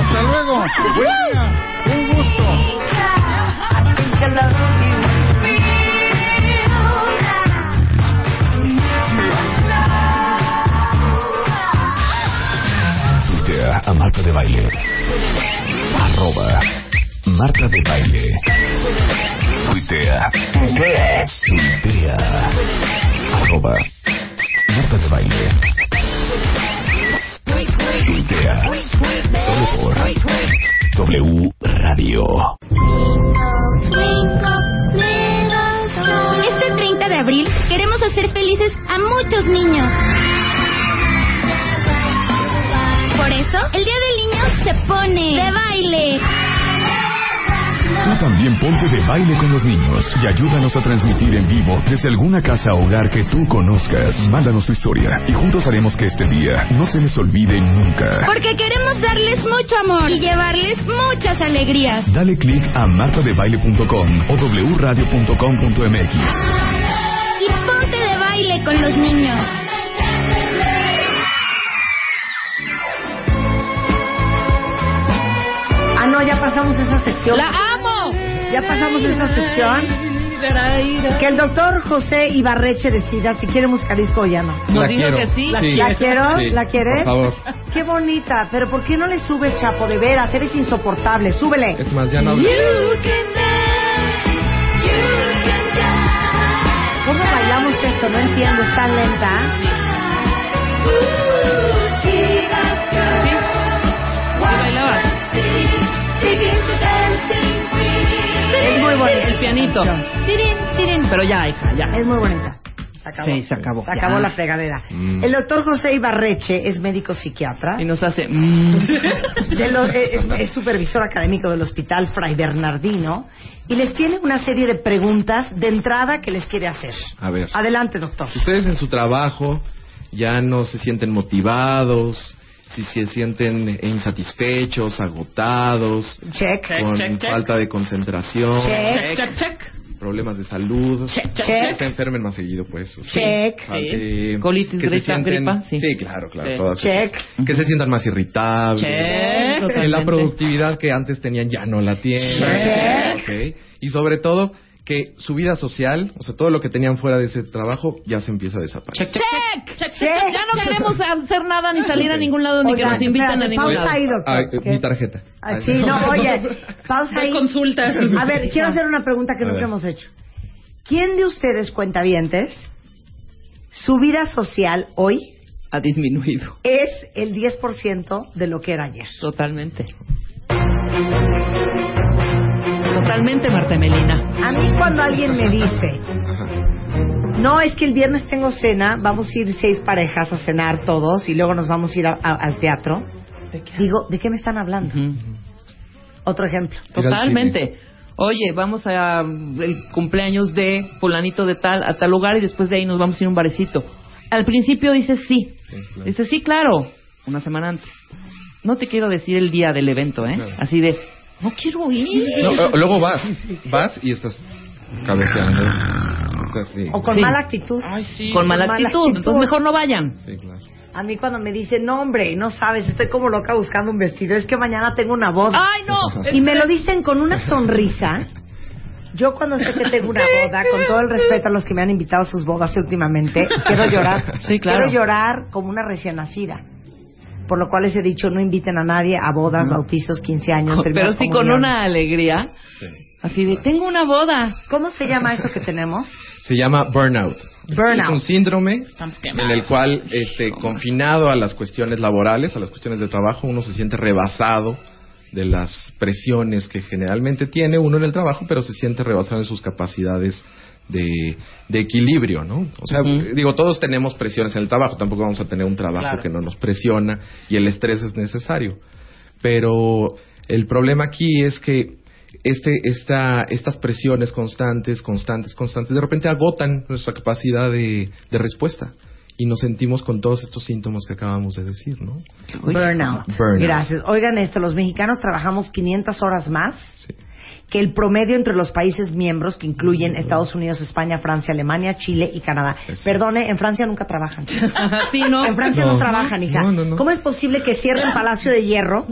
Hasta luego. Un gusto. Tuitea a Marta de Baile. Arroba Marta de Baile. Tuitea. Tuitea. Arroba Marta de Baile. Tuitea. Solo por W Radio. Este 30 de abril queremos hacer felices a muchos niños. Por eso, el Día del Niño se pone de baile. Tú también ponte de baile con los niños y ayúdanos a transmitir en vivo desde alguna casa o hogar que tú conozcas. Mándanos tu historia y juntos haremos que este día no se les olvide nunca. Porque queremos darles mucho amor y llevarles muchas alegrías. Dale click a martadebaile.com o wradio.com.mx. Y ponte de baile con los niños. Ah, no, ya pasamos esa sección. Ya pasamos esa sección. Que el doctor José Ibarreche decida si quiere música disco o ya no. Nos dijo que sí. ¿La, Sí. la quiero? Sí, ¿La quieres? por favor. Qué bonita. Pero ¿por qué no le subes, Chapo? De veras, eres insoportable. Súbele. Es más, ya no hablo. ¿Cómo bailamos esto? No entiendo. Es tan lenta. Pianito. Tirín, tirín. Pero ya, hija, ya. Es muy bonita. Se acabó. Sí, se acabó. Se acabó Ya. la fregadera. Mm. El doctor José Ibarreche es médico psiquiatra. Y nos hace... mm. lo- eh, es, es supervisor académico del Hospital Fray Bernardino y les tiene una serie de preguntas de entrada que les quiere hacer. A ver. Adelante, doctor. Si ustedes en su trabajo ya no se sienten motivados, si se sienten insatisfechos, agotados, Check. con Check, check, check. falta de concentración, Check. Check, check. problemas de salud, Check, check, que se enfermen más seguido, pues. o sea, Check. eh, Colitis, que se sienten- gripa, sí. claro, claro. Sí. todas Check. esas. Que se sientan más irritables. Check. Que la productividad que antes tenían ya no la tienen. Y sobre todo, que su vida social, o sea, todo lo que tenían fuera de ese trabajo, ya se empieza a desaparecer. Check, check, check, check. Ya no queremos hacer nada, ni salir a ningún lado, ni que nos inviten a ningún pausa lado. ahí, doctor. Mi tarjeta. Sí, no, oye, pausa ahí. consultas. A ver, quiero hacer una pregunta que A nunca ver. hemos hecho. ¿Quién de ustedes, cuentavientes, su vida social hoy Ha disminuido. es el 10% de lo que era ayer? Totalmente. Totalmente, Marta Melina. A mí cuando alguien me dice, no, es que el viernes tengo cena, vamos a ir seis parejas a cenar todos y luego nos vamos a ir a- a- al teatro, digo, ¿de qué me están hablando? Otro ejemplo. Totalmente. Oye, vamos a el cumpleaños de fulanito de tal a tal lugar y después de ahí nos vamos a ir a un barecito. Al principio dices sí. Dices sí, claro, una semana antes. No te quiero decir el día del evento, ¿eh? Claro. Así de, no quiero ir. No, luego vas, vas y estás cabeceando. Estás así. O con Sí. mala actitud. Con mala actitud, entonces mejor no vayan. Sí, claro. A mí cuando me dicen, no hombre, no sabes, estoy como loca buscando un vestido, es que mañana tengo una boda. ¡Ay, no! Y me lo dicen con una sonrisa. Yo cuando sé que tengo una boda, con todo el respeto a los que me han invitado a sus bodas últimamente, quiero llorar. Sí, claro. Quiero llorar como una recién nacida. Por lo cual les he dicho, no inviten a nadie a bodas, bautizos, 15 años. Pero sí con una alegría. Así de, tengo una boda. ¿Cómo se llama eso que tenemos? Se llama burnout. Burnout. Es un síndrome en el cual, este, confinado a las cuestiones laborales, a las cuestiones de trabajo, uno se siente rebasado de las presiones que generalmente tiene uno en el trabajo, pero se siente rebasado en sus capacidades de, de equilibrio, ¿no? O sea, digo, todos tenemos presiones en el trabajo, tampoco vamos a tener un trabajo Claro. que no nos presiona y el estrés es necesario. Pero el problema aquí es que este, esta, estas presiones constantes, constantes, constantes, de repente agotan nuestra capacidad de, de respuesta y nos sentimos con todos estos síntomas que acabamos de decir, ¿no? Burnout. Burnout. Gracias. Oigan esto, los mexicanos trabajamos 500 horas más que el promedio entre los países miembros que incluyen Estados Unidos, España, Francia, Alemania, Chile y Canadá. Perdone, en Francia nunca trabajan. sí, ¿no? En Francia no, No. trabajan, hija. No, no, no. ¿Cómo es posible que cierren Palacio de Hierro,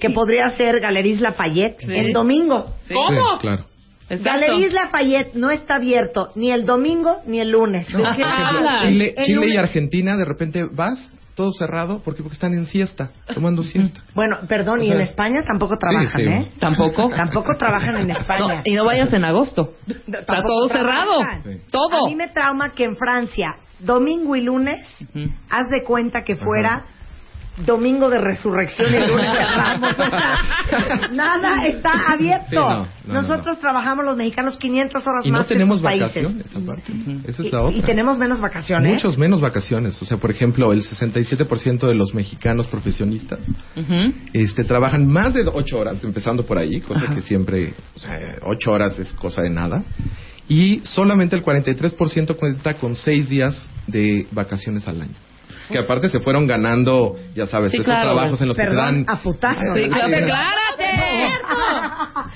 que podría ser Galeries Lafayette, Sí. el domingo? ¿Cómo? Sí, claro. Galeries Lafayette no está abierto ni el domingo ni el lunes. ¿De qué hablas? Chile, El Chile y Argentina, de repente vas, todo cerrado, ¿por qué? Porque están en siesta, tomando siesta. Bueno, perdón, O y en España tampoco trabajan, sí. ¿eh? Tampoco. Tampoco trabajan en España. No, y no vayas en agosto. Está todo cerrado. Sí. Todo. A mí me trauma que en Francia, domingo y lunes, haz de cuenta que fuera domingo de resurrección y lunes. O sea, nada está abierto. Sí, no, no, no, Nosotros trabajamos los mexicanos 500 horas Y no más tenemos que esos países. vacaciones. Esa es Y, la otra. y tenemos menos vacaciones. Muchos menos vacaciones. O sea, por ejemplo, el 67% de los mexicanos profesionistas este, trabajan más de ocho horas, empezando por ahí, cosa que siempre, o sea, ocho horas es cosa de nada. Y solamente el 43% cuenta con seis días de vacaciones al año. Que aparte se fueron ganando, ya sabes, Sí, esos claro. trabajos en los que te Perdón, dan... a putazos. Sí, claro, Sí. ¡Aclárate!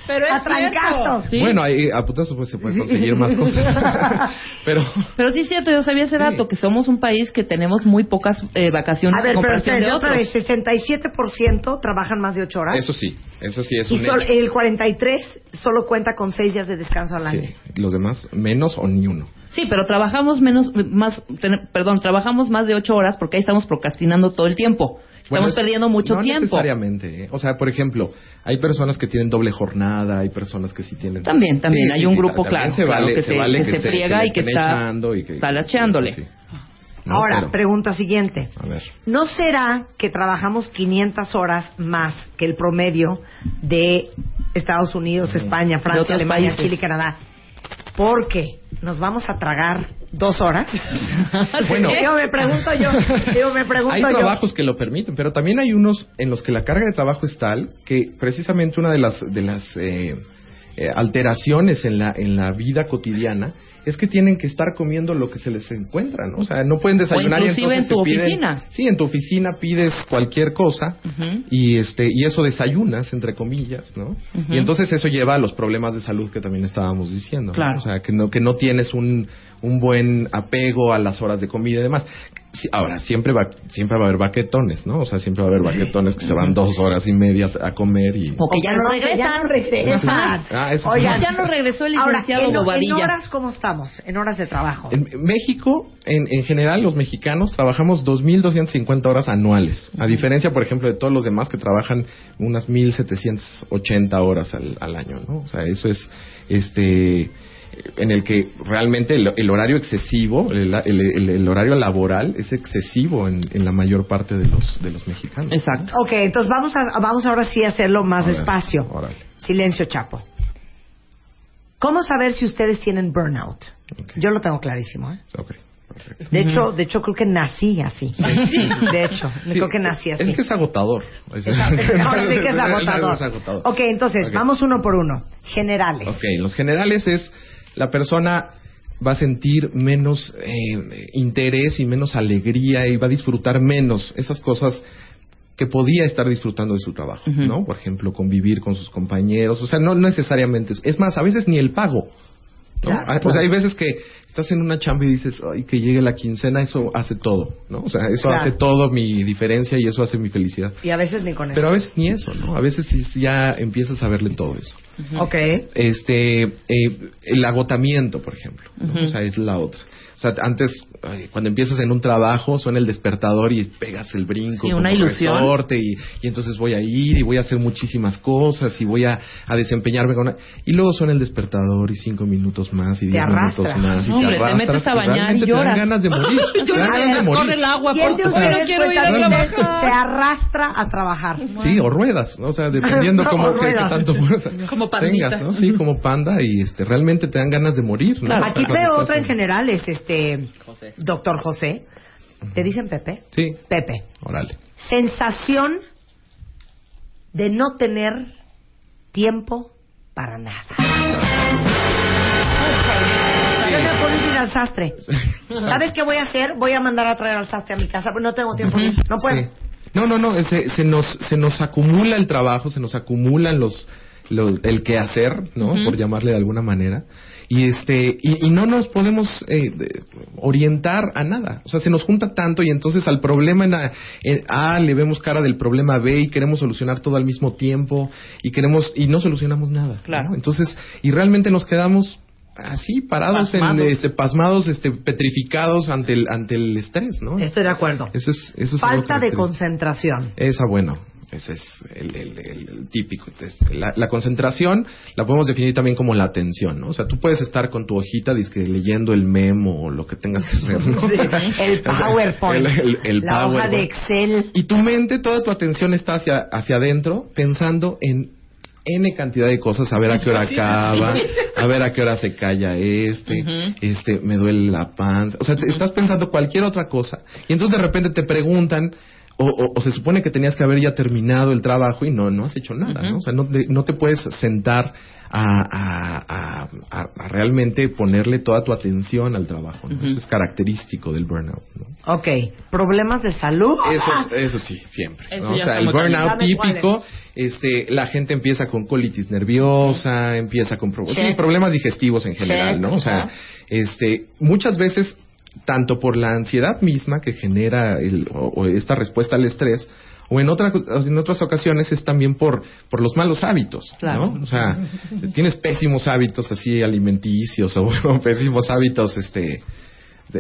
Pero es cierto. Sí. Bueno, ahí a putazos pues se puede conseguir más cosas. Pero... Pero sí es cierto, yo sabía hace rato que somos un país que tenemos muy pocas eh, vacaciones A ver, en pero comparación de otra otros. vez, 67% trabajan más de 8 horas. Eso sí, eso sí es y un sol- hecho. el 43 solo cuenta con 6 días de descanso al año. Sí, los demás menos o ni uno. Sí, pero trabajamos menos, más, ten- perdón, trabajamos más de ocho horas porque ahí estamos procrastinando todo el tiempo. Estamos Bueno, es- perdiendo mucho no tiempo. necesariamente. ¿eh? O sea, por ejemplo, hay personas que tienen doble jornada, hay personas que sí tienen... También, también, Sí, hay sí, un sí, grupo, claro, se claro, vale, que se se- vale que se se- friega y que está y que- talacheándole. sí, sí. No, Ahora, pero- pregunta siguiente. A ver. ¿No será que trabajamos 500 horas más que el promedio de Estados Unidos, España, Francia, Alemania, países. Chile y Canadá? porque nos vamos a tragar dos horas. Bueno. Digo, me pregunto yo, digo, me pregunto Hay yo. trabajos que lo permiten, pero también hay unos en los que la carga de trabajo es tal que precisamente una de las de las eh, eh, alteraciones en la en la vida cotidiana es que tienen que estar comiendo lo que se les encuentra, ¿no? O sea, no pueden desayunar y inclusive entonces en tu piden- oficina. Sí, en tu oficina pides cualquier cosa y este y eso desayunas entre comillas, ¿no? Y entonces eso lleva a los problemas de salud que también estábamos diciendo, ¿no? Claro. O sea, que no que no tienes un un buen apego a las horas de comida y demás. Ahora siempre va siempre va a haber baquetones, ¿no? O sea, siempre va a haber baquetones que se van dos horas y media a comer y O que ya no que ya regresan. no regresan. Ah. Oigan, Ya no regresó el Ahora, licenciado en, en Bobadilla. horas, ¿cómo estamos? En horas de trabajo. En México, en, en general, los mexicanos trabajamos 2.250 horas anuales. A diferencia, por ejemplo, de todos los demás que trabajan unas 1.780 horas al, al año, ¿no? O sea, eso es, este, en el que realmente el, el horario excesivo, el, el- el- el horario laboral es excesivo en, en la mayor parte de los, de los mexicanos. Exacto. Ok, entonces vamos, a, vamos ahora sí a hacerlo más despacio. órale. Silencio, Chapo. ¿Cómo saber si ustedes tienen burnout? Yo lo tengo clarísimo, ¿eh? De hecho, de hecho creo que nací así. De hecho, Sí, creo que nací así. Es que es agotador. Es- Ahora sí que es agotador. Es agotador. Ok, entonces, vamos uno por uno. Generales. Ok, los generales es la persona va a sentir menos eh, interés y menos alegría y va a disfrutar menos esas cosas que podía estar disfrutando de su trabajo, ¿no? Por ejemplo, convivir con sus compañeros, o sea, no necesariamente, es- más, a veces ni el pago. ¿no? Claro, Ah, O claro. sea, hay veces que estás en una chamba y dices, ay, que llegue la quincena, eso hace todo, ¿no? O sea, eso Claro. hace todo mi diferencia y eso hace mi felicidad. Y a veces ni con eso. Pero a veces ni eso, ¿no? A veces ya empiezas a verle todo eso Ok. este eh, el agotamiento por ejemplo ¿no? O sea es la otra o sea antes ay, cuando empiezas en un trabajo suena el despertador y pegas el brinco Sí, una ilusión. resorte y, y entonces voy a ir y voy a hacer muchísimas cosas y voy a, a desempeñarme con una... y luego suena el despertador y cinco minutos más y Te diez minutos arrastras. más y Hombre, te arrastras metes a bañar y te dan lloras. ganas de morir te dan Lloras, ganas de corre morir el agua, ¿Quién por ustedes no quiero ir a trabajar. se arrastra a trabajar? Sí, o ruedas, ¿no? O sea, dependiendo No, cómo que, que tanto fuerza Como pandita. tengas, ¿no? Sí, como panda y este realmente te dan ganas de morir, ¿no? O sea, Aquí veo otra en en- general, es este José. doctor José. ¿Te dicen Pepe? Sí, Pepe. órale. Sensación de no tener tiempo para nada. Yo me puedo ir al sastre. ¿Sabes qué voy a hacer? Voy a mandar a traer al sastre a mi casa, pero no tengo tiempo. No puedo. Sí. No, no, no, se, se nos se nos acumula el trabajo, se nos acumulan los, los el quehacer, ¿no? Ujú. Por llamarle de alguna manera. Y este y, y no nos podemos eh, orientar a nada. O sea, se nos junta tanto y entonces al problema en A, en A le vemos cara del problema B y queremos solucionar todo al mismo tiempo y queremos y no solucionamos nada. ¿no? Claro. Entonces, y realmente nos quedamos así parados Pasmados. en este pasmados, este petrificados ante el ante el estrés, ¿no? Estoy de acuerdo. Eso es, eso es Falta de concentración. Esa, bueno, ese es el, el- el- el típico. Entonces, la, la concentración la podemos definir también como la atención, ¿no? O sea, tú puedes estar con tu hojita dizque, leyendo el memo o lo que tengas que hacer, ¿no? Sí, el PowerPoint, El- el- el la hoja de. Excel. Y tu mente, toda tu atención está hacia, hacia adentro, pensando en N cantidad de cosas, a ver a qué hora acaba, a ver a qué hora se calla este, este, me duele la panza. O sea, te- estás pensando cualquier otra cosa. Y entonces de repente te preguntan, o, o- o se supone que tenías que haber ya terminado el trabajo y no, no has hecho nada, ¿no? O sea, no te, no te puedes sentar a, a- a- a- a realmente ponerle toda tu atención al trabajo, ¿no? Eso es característico del burnout, ¿no? Ok, problemas de salud. Eso, eso sí, siempre. Eso ¿no? O sea, el burnout típico, este, la gente empieza con colitis nerviosa, empieza con pro- sí, problemas digestivos en general, Check, ¿no? O sea, este, muchas veces, tanto por la ansiedad misma que genera el- o, o esta respuesta al estrés, o en, otra, en otras ocasiones es también por, por los malos hábitos, Claro. ¿no? O sea, tienes pésimos hábitos así alimenticios o, pésimos hábitos, este,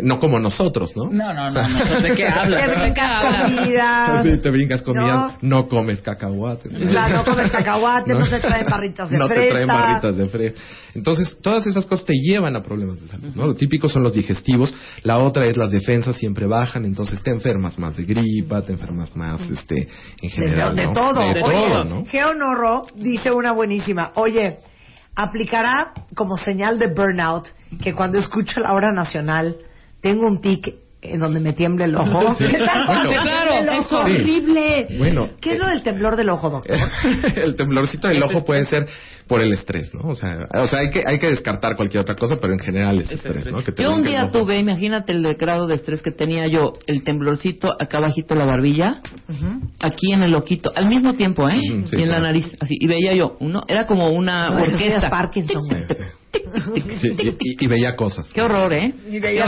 no como nosotros, ¿no? No, no, O sea, no, no, ¿de qué hablas? Te ¿De brincas comida. Sí, te brincas comida, No. no, comes cacahuate. Claro, no comes cacahuate, no te traen barritas de no te fresa. traen barritas de fresa. Entonces, todas esas cosas te llevan a problemas de salud, ¿no? Lo típico son los digestivos, la otra es las defensas siempre bajan, entonces te enfermas más de gripa, te enfermas más, este, en De, general, de ¿no? todo. De Oye, todo, ¿no? Geo Norro dice una buenísima. Oye, aplicará como señal de burnout que cuando escucho la hora nacional tengo un tic en donde me tiemble el ojo. Sí. ¿Qué tal cuando Bueno. me tiembla el Claro, es ojo? horrible. Bueno, ¿Qué es lo del temblor del ojo, doctor? el temblorcito del ojo puede ser por el estrés, ¿no? O sea, o sea hay que hay que descartar cualquier otra cosa, pero en general es estrés, ¿no? Que te Yo un día ojo. tuve, imagínate el grado de estrés que tenía yo, el temblorcito acá bajito de la barbilla, aquí en el oquito, al mismo tiempo, ¿eh? Sí, y en la claro. nariz, así. Y veía yo, uno, era como una No, orquesta. Parkinson. Sí, y, veía cosas. Qué horror, ¿eh? Y veía.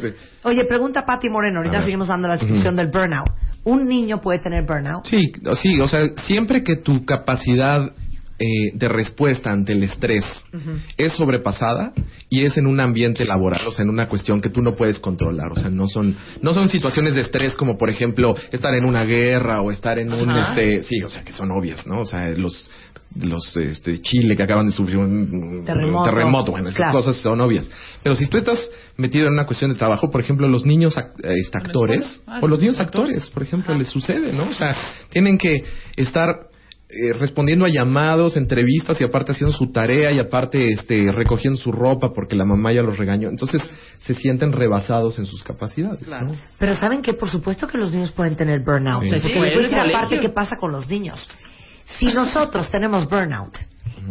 Sí. Oye, pregunta Patti Moreno, ahorita seguimos dando la descripción del burnout. ¿Un niño puede tener burnout? Sí, o- sí, o sea, siempre que tu capacidad eh, de respuesta ante el estrés es sobrepasada y es en un ambiente laboral, o sea, en una cuestión que tú no puedes controlar, o sea, no son no son situaciones de estrés como por ejemplo estar en una guerra o estar en un este, sí, o sea, que son obvias, ¿no? O sea, los los este Chile que acaban de sufrir un, Terremoto. terremoto, bueno, esas Claro. cosas son obvias. Pero si tú estás metido en una cuestión de trabajo, por ejemplo, los niños ac- eh, este, actores Ah, o los niños actores. actores, por ejemplo, les sucede, ¿no? O sea, tienen que estar eh, respondiendo a llamados, entrevistas y aparte haciendo su tarea y aparte este recogiendo su ropa porque la mamá ya los regañó. Entonces se sienten rebasados en sus capacidades, ¿no? Pero ¿saben que Por supuesto que los niños pueden tener burnout. Sí. Porque Sí, les voy a decir el aparte colegio. qué pasa con los niños. Si nosotros tenemos burnout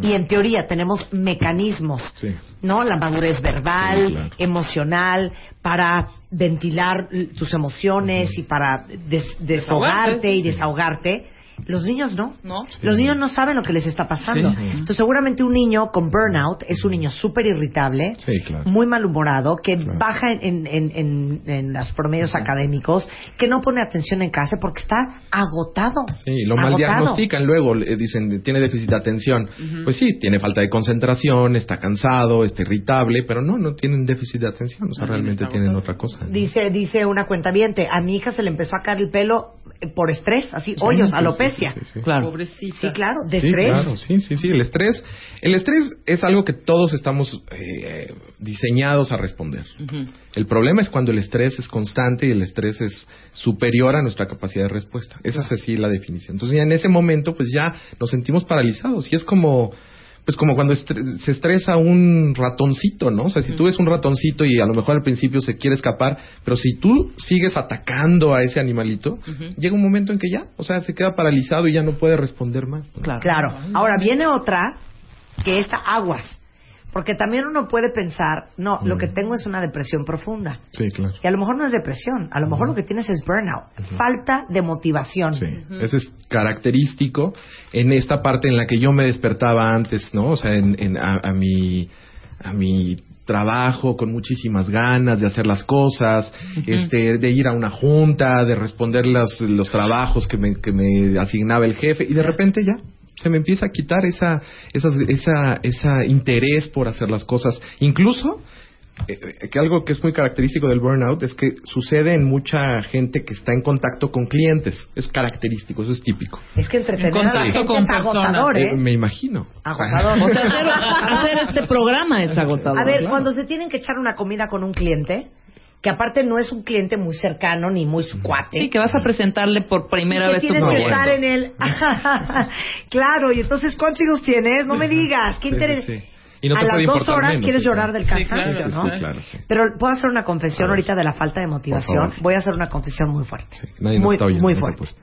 y en teoría tenemos mecanismos, Sí. ¿no? La madurez verbal, Sí, claro. emocional, para ventilar tus emociones y para des- desahogarte y desahogarte. Los niños no. ¿No? Los niños no saben lo que les está pasando. Sí. Entonces, seguramente un niño con burnout es un niño súper irritable, Sí, claro. muy malhumorado, que Claro. baja en, en, en, en los promedios académicos, que no pone atención en clase porque está agotado. Sí, lo mal Agotado. diagnostican luego, le dicen, tiene déficit de atención. Pues sí, tiene falta de concentración, está cansado, está irritable, pero no, no tienen déficit de atención, o sea, realmente tienen otra cosa. ¿no? Dice, dice una cuentaviente, a mi hija se le empezó a caer el pelo eh, por estrés, así, hoyos, sí, alopecia. sí, sí, sí. Claro. Sí, claro, de Sí, estrés. claro, sí, sí, sí. El estrés, el estrés es algo que todos estamos eh, diseñados a responder. El problema es cuando el estrés es constante y el estrés es superior a nuestra capacidad de respuesta. Esa es así la definición. Entonces ya en ese momento pues ya nos sentimos paralizados y es como pues como cuando estre- se estresa un ratoncito, ¿no? O sea, si tú ves un ratoncito y a lo mejor al principio se quiere escapar, pero si tú sigues atacando a ese animalito, llega un momento en que ya, o sea, se queda paralizado y ya no puede responder más. ¿no? Claro. Claro. Ahora viene otra que está aguas. Porque también uno puede pensar, no, lo Mm. que tengo es una depresión profunda. Sí, claro. Y a lo mejor no es depresión, a lo mejor lo que tienes es burnout, falta de motivación. Sí, eso es característico en esta parte en la que yo me despertaba antes, ¿no? O sea, en, en- a, a mi a mi trabajo con muchísimas ganas de hacer las cosas, este, de ir a una junta, de responder las, los trabajos que me, que me asignaba el jefe y de repente ya se me empieza a quitar esa, esas, esa, esa interés por hacer las cosas. Incluso eh, eh, que algo que es muy característico del burnout es que sucede en mucha gente que está en contacto con clientes. Es característico, eso es típico. Es que entretener En a la gente con es agotador, Eh, ¿eh? me imagino. Agotador. O sea, hacer, hacer este programa es agotador. A ver, Claro. cuando se tienen que echar una comida con un cliente, que aparte no es un cliente muy cercano ni muy su cuate. Sí, que vas a presentarle por primera y que vez tu tienes que estar en el... claro, y entonces, ¿cuántos hijos tienes? No me digas, qué Sí, interés. sí, sí. Y no te a las dos horas menos, quieres sí, llorar del Sí, cansancio, claro, ¿no? Sí, claro, sí. Pero puedo hacer una confesión ahorita de la falta de motivación. Voy a hacer una confesión muy fuerte. Sí, nadie nos muy, está oyendo, muy no te fuerte.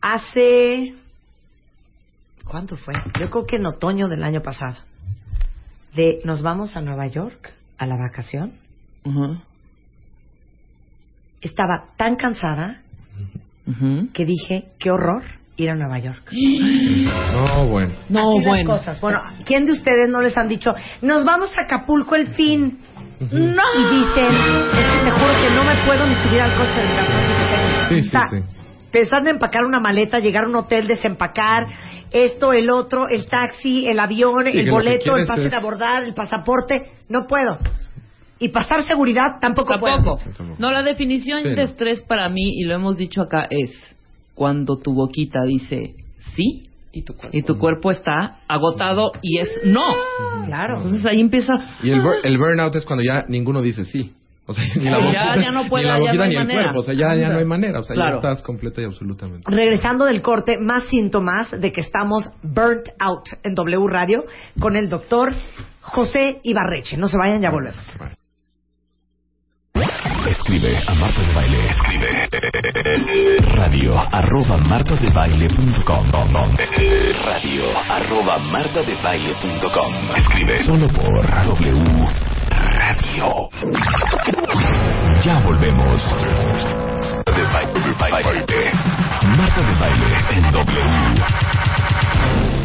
Hace... ¿Cuánto fue? Yo creo que en otoño del año pasado. De nos vamos a Nueva York a la vacación. Ujú, Estaba tan cansada ujú. que dije, qué horror ir a Nueva York. No, bueno. No, Así bueno. cosas. Bueno, ¿quién de ustedes no les han dicho, nos vamos a Acapulco el fin? No. Y dicen, es que te juro que no me puedo ni subir al coche del carro. Sí, sí, o sea, sí. Pensando en empacar una maleta, llegar a un hotel, desempacar, esto, el otro, el taxi, el avión, Sí, el boleto, el pase es- de abordar, el pasaporte, no puedo. Y pasar seguridad tampoco, Tampoco. puedo. No, la definición Sí, de no. estrés para mí, y lo hemos dicho acá, es cuando tu boquita dice sí y tu cuerpo, está agotado y es no. Claro. Entonces ahí empieza. Y el, bur- el burnout es cuando ya ninguno dice sí. O sea, ni Sí, la ya- boquita, ya no puede, ni la ya no hay ni el manera. cuerpo. O sea, ya, ya no hay manera. O sea, Claro. ya estás completa y absolutamente. Regresando del corte, más síntomas de que estamos burnt out en W Radio con el doctor José Ibarreche. No se vayan, ya volvemos. Escribe a Marta de Baile. Escribe radio arroba martadebaile.com. Radio arroba martadebaile.com. Escribe solo por W Radio. Ya volvemos. De baile, de baile. Marta de Baile en W.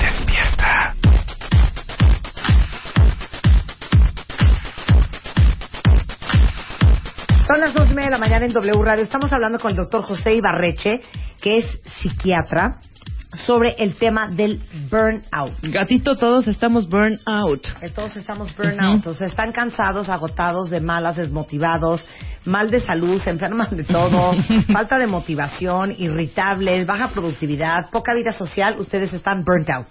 Despierta. Son las dos y media de la mañana en W Radio. Estamos hablando con el doctor José Ibarreche, que es psiquiatra, sobre el tema del burnout. Gatito, todos estamos burn out. Que Todos estamos burnout, o sea, están cansados, agotados, de malas, desmotivados, mal de salud, se enferman de todo, falta de motivación, irritables, baja productividad, poca vida social, ustedes están burnt out.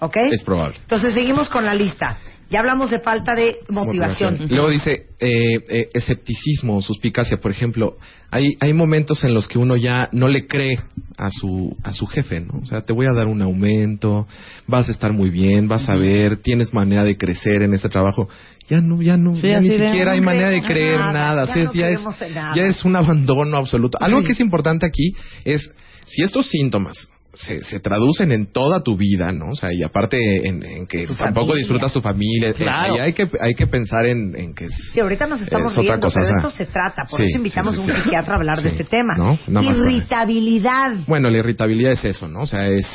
¿Ok? Es probable. Entonces seguimos con la lista. Ya hablamos de falta de motivación. Luego dice eh, eh, escepticismo, suspicacia, por ejemplo. Hay, hay momentos en los que uno ya no le cree a su, a su jefe, ¿no? O sea, te voy a dar un aumento, vas a estar muy bien, vas a ver, tienes manera de crecer en este trabajo. Ya no, ya no, Sí, ya ni siquiera hay manera de creer nada, nada. ya no ya, es, nada. ya es un abandono absoluto. Algo Sí. que es importante aquí es, si estos síntomas se, se traducen en toda tu vida, ¿no? O sea, y aparte en, en que Tu tampoco familia. disfrutas tu familia, eh, Claro. y hay que hay que pensar en, en que es Sí, ahorita nos estamos es riendo, cosa, pero de o sea, esto se trata. Por sí, eso invitamos sí, sí, a un psiquiatra a hablar de este tema. No, eso. Irritabilidad. Bueno, la irritabilidad es eso, ¿no? O sea, es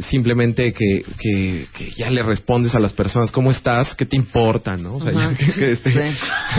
simplemente que, que, que ya le respondes a las personas, ¿cómo estás? ¿Qué te importa, no? O sea, ya, que- que este- Sí.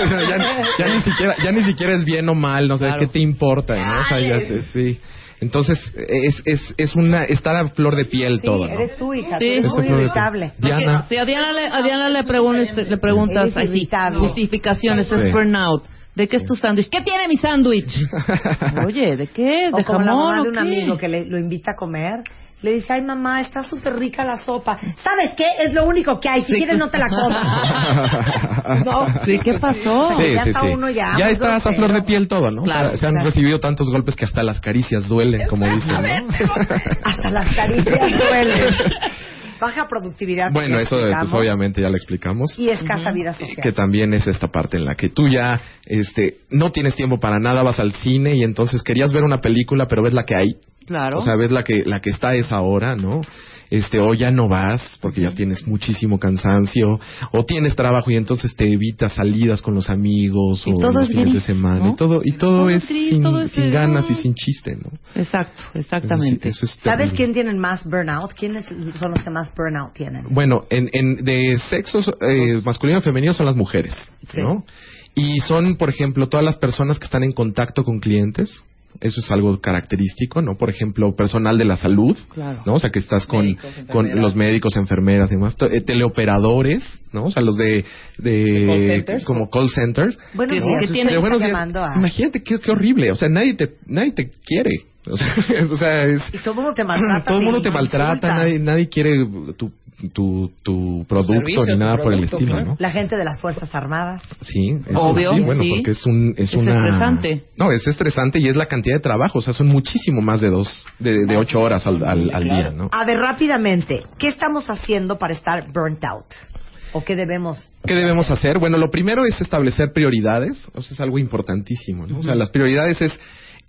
o sea, ya, ya ni siquiera, ya ni siquiera es bien o mal, ¿no? O sea, Claro. ¿qué te importa, no? O sea, ya te- sí. Entonces, es, es, es una, estar a flor de piel Sí, todo, ¿no? eres tú, hija. Sí. Tú eres muy irritable. Diana. Si a Diana le, a Diana le, pregun- le preguntas así, justificaciones, Sí. es burnout. ¿De qué es tu sándwich? ¿Qué tiene mi sándwich? Oye, ¿de qué es? O ¿De como la jamón mamá o de un qué? amigo que le, lo invita a comer. Le dice, ay mamá, está súper rica la sopa. ¿Sabes qué? Es lo único que hay. Si Sí. quieres no te la comas. no. Sí, ¿qué pasó? Sí, Sí, ya sí, está sí. uno ya Ya está hasta flor de piel todo, ¿no? O sea, Claro, se han claro. recibido tantos golpes que hasta las caricias duelen, como dicen, ¿no? Hasta las caricias duelen. Baja productividad. Bueno, eso pues obviamente ya lo explicamos. Y escasa vida social. que también es esta parte en la que tú ya este no tienes tiempo para nada, vas al cine y entonces querías ver una película, pero ves la que hay. Claro. O sea, ves la que la que está a esa hora, ¿no? Este, o ya no vas porque ya tienes muchísimo cansancio, o tienes trabajo y entonces te evitas salidas con los amigos Y o todo los es fines de semana ¿no? y todo y todo, Todo es es gris, sin, todo es sin de- ganas y sin chiste, ¿no? Exacto, exactamente. Eso es ¿Sabes quién tienen más burnout? ¿Quiénes son los que más burnout tienen? Bueno, en, en de sexos eh, masculino y femenino son las mujeres, Sí. ¿no? Y son, por ejemplo, todas las personas que están en contacto con clientes. Eso es algo característico, ¿no? Por ejemplo, personal de la salud, Claro. ¿no? O sea, que estás con, Médicos, con los médicos, enfermeras y demás. Eh, teleoperadores, ¿no? O sea, los de, de call centers? como call centers. Buenos Que- días. que usted tiene- De está buenos días. llamando a- Imagínate qué, qué horrible. O sea, nadie te, nadie te quiere. O sea, es- o sea, es, Y todo el mundo te maltrata. todo el mundo te maltrata, nadie, nadie quiere tu, tu, tu producto servicio, ni tu nada por el producto, estilo, claro. ¿no? La gente de las Fuerzas Armadas. Sí, eso Obvio, sí, bueno, sí. porque es un es, Es una estresante. No, es estresante y es la cantidad de trabajo, o sea, son muchísimo más de dos de, de ocho horas al, al, al día, ¿no? A ver, rápidamente, ¿qué estamos haciendo para estar burnt out? ¿O qué debemos? ¿Qué debemos hacer? Bueno, lo primero es establecer prioridades, o sea, es algo importantísimo, ¿no? O sea, las prioridades es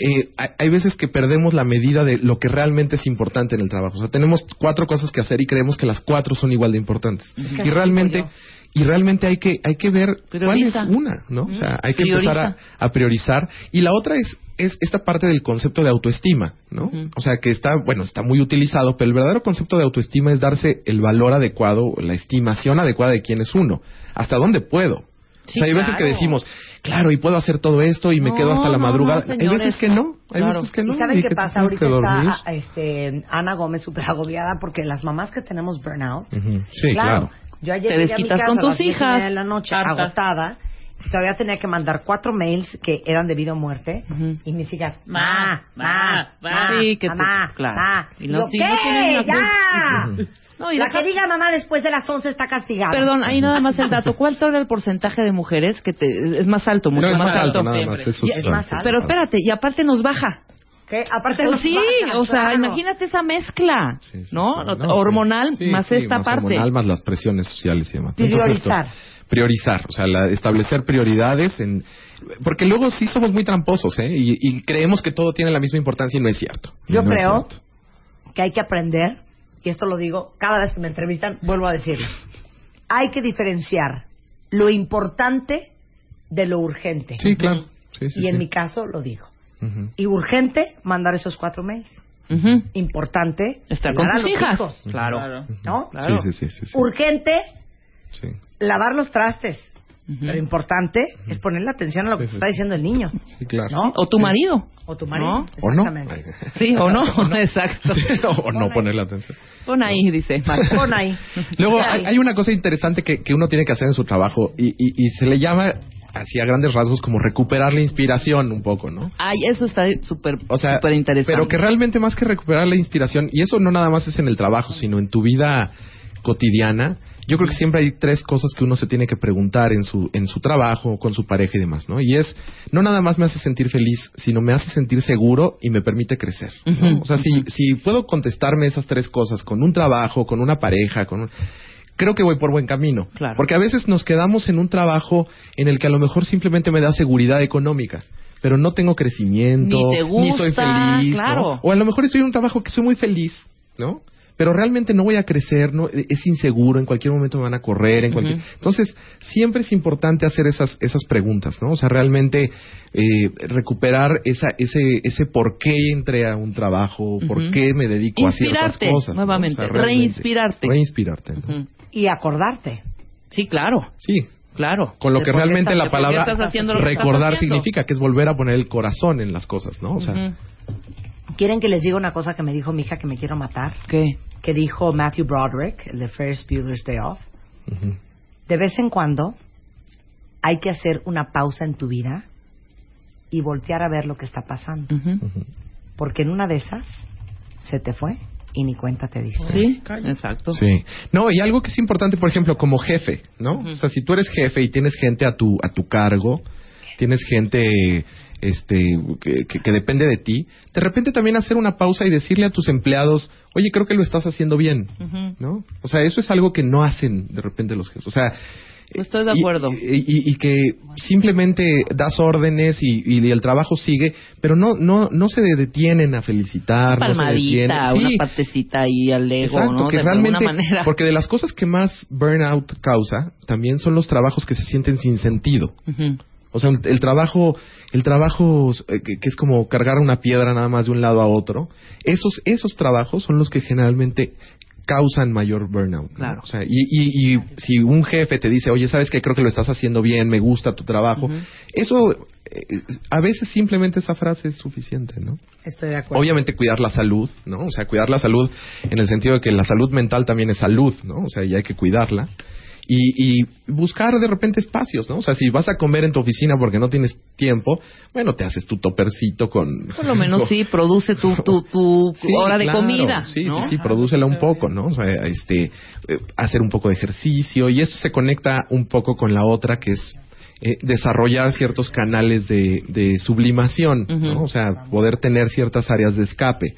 eh, hay, hay veces que perdemos la medida de lo que realmente es importante en el trabajo. O sea, tenemos cuatro cosas que hacer y creemos que las cuatro son igual de importantes. que Y realmente y realmente hay que hay que ver Prioriza. cuál es una, ¿no? O sea, hay que Prioriza. empezar a, a priorizar. Y la otra es es esta parte del concepto de autoestima, ¿no? O sea, que está, bueno, está muy utilizado, pero el verdadero concepto de autoestima es darse el valor adecuado, la estimación adecuada de quién es uno. ¿Hasta dónde puedo? Sí, o sea, hay veces que decimos, claro, y puedo hacer todo esto y me No, quedo hasta la no, madrugada. no, hay señores, veces que no, hay claro. veces que no. ¿Y saben y qué que pasa? Ahorita está este, Ana Gómez súper agobiada porque las mamás que tenemos burnout. Sí, claro. Yo ayer Te llegué a mi desquitas casa con a tus las hijas. de la noche Harta. agotada todavía tenía que mandar cuatro mails que eran de vida o muerte y mis hijas, ma, ma, ma, Sí, que mamá, claro. ma. Y no no ¿qué? la ¡Ya! No, y la deja- que diga mamá después de las 11 está castigada. Perdón, ahí nada más el dato. ¿Cuánto era el porcentaje de mujeres que te, es más alto, mucho No, más, más alto, alto? más, eso es alto. Pero espérate, y aparte nos baja. ¿Qué? Aparte Pues nos sí, baja, o sea, claro. imagínate esa mezcla, ¿no? No, sí. hormonal Sí, más sí, esta más parte. hormonal, más las presiones sociales y demás. Entonces, Priorizar. esto, priorizar, o sea, la- establecer prioridades en... Porque luego sí somos muy tramposos, ¿eh? Y, y creemos que todo tiene la misma importancia y no es cierto. Yo No creo cierto. que hay que aprender, y esto lo digo cada vez que me entrevistan, vuelvo a decirlo. Hay que diferenciar lo importante de lo urgente. Sí, claro. Sí, sí, y en sí. mi caso lo digo. Y urgente, mandar esos cuatro mails. Importante, Estar con tus hijas. hijos. Claro. ¿No? Sí, sí, sí, sí, sí. Urgente, Sí. Lavar los trastes. Pero importante es ponerle atención a lo que te está diciendo el niño. Sí, claro. ¿No? O tu marido. O tu marido. ¿O no? Exactamente. Sí, o no, exacto. o no ponerle atención. Pon ahí, dice. Marco. Pon ahí. Luego hay, una cosa interesante que, que uno tiene que hacer en su trabajo y, y- y se le llama así a grandes rasgos como recuperar la inspiración un poco, ¿no? Ay, eso está súper O sea, súper interesante. pero que realmente más que recuperar la inspiración, y eso no nada más es en el trabajo, sino en tu vida cotidiana, yo creo que siempre hay tres cosas que uno se tiene que preguntar en su, en su trabajo, con su pareja y demás, ¿no? Y es, no nada más me hace sentir feliz, sino me hace sentir seguro y me permite crecer. ¿no? O sea, si, si puedo contestarme esas tres cosas con un trabajo, con una pareja, con un- creo que voy por buen camino. Claro. Porque a veces nos quedamos en un trabajo en el que a lo mejor simplemente me da seguridad económica, pero no tengo crecimiento, Ni te gusta, soy feliz, ¿no? claro. O a lo mejor estoy en un trabajo que soy muy feliz, ¿no? Pero realmente no voy a crecer, no es inseguro, en cualquier momento me van a correr, en cualquier. Ujú. Entonces, siempre es importante hacer esas esas preguntas, ¿no? O sea, realmente eh, recuperar esa ese ese por qué entré a un trabajo, por Ujú. qué me dedico a ciertas Inspirarte, cosas. ¿no? nuevamente, O sea, reinspirarte. Reinspirarte. ¿no? Ujú. Y acordarte. Sí, claro. Sí. Claro. Con lo que realmente estás- la palabra recordar significa, que es volver a poner el corazón en las cosas, ¿no? O sea. ¿Quieren que les diga una cosa que me dijo mi hija que me quiero matar? ¿Qué? Que dijo Matthew Broderick, el de Ferris Bueller's Day Off. De vez en cuando hay que hacer una pausa en tu vida y voltear a ver lo que está pasando. Porque en una de esas se te fue y ni cuenta te diste. Sí, exacto. Sí. No, y algo que es importante, por ejemplo, como jefe, ¿no? O sea, si tú eres jefe y tienes gente a tu a tu cargo, tienes gente este que, que- que depende de ti, de repente también hacer una pausa y decirle a tus empleados, oye, creo que lo estás haciendo bien. ¿no? O sea, eso es algo que no hacen de repente los jefes. O sea, Estoy de acuerdo. Y, y- y que simplemente das órdenes y, y el trabajo sigue, pero no no no se detienen a felicitar, no se detienen. Palmadita, Sí, una partecita ahí al ego, Exacto, ¿no? que de realmente, alguna manera. porque de las cosas que más burnout causa, también son los trabajos que se sienten sin sentido. Ujú. O sea, el, trabajo, el trabajo eh, que, es como cargar una piedra nada más de un lado a otro, esos, esos trabajos son los que generalmente causan mayor burnout. ¿no? Claro. O sea, y, y, y si un jefe te dice, oye, sabes que creo que lo estás haciendo bien, me gusta tu trabajo, eso, eh, a veces simplemente esa frase es suficiente, ¿no? Estoy de acuerdo. Obviamente cuidar la salud, ¿no? O sea, cuidar la salud en el sentido de que la salud mental también es salud, ¿no? O sea, y hay que cuidarla. Y, y buscar de repente espacios, ¿no? O sea, si vas a comer en tu oficina porque no tienes tiempo, bueno, te haces tu topercito con... Por lo menos sí, produce tu, tu, tu Sí, hora de claro. comida. Sí, ¿no? sí, sí, prodúcela un poco, ¿no? O sea, este, eh, hacer un poco de ejercicio y eso se conecta un poco con la otra que es eh, desarrollar ciertos canales de, de sublimación, ¿no? O sea, poder tener ciertas áreas de escape.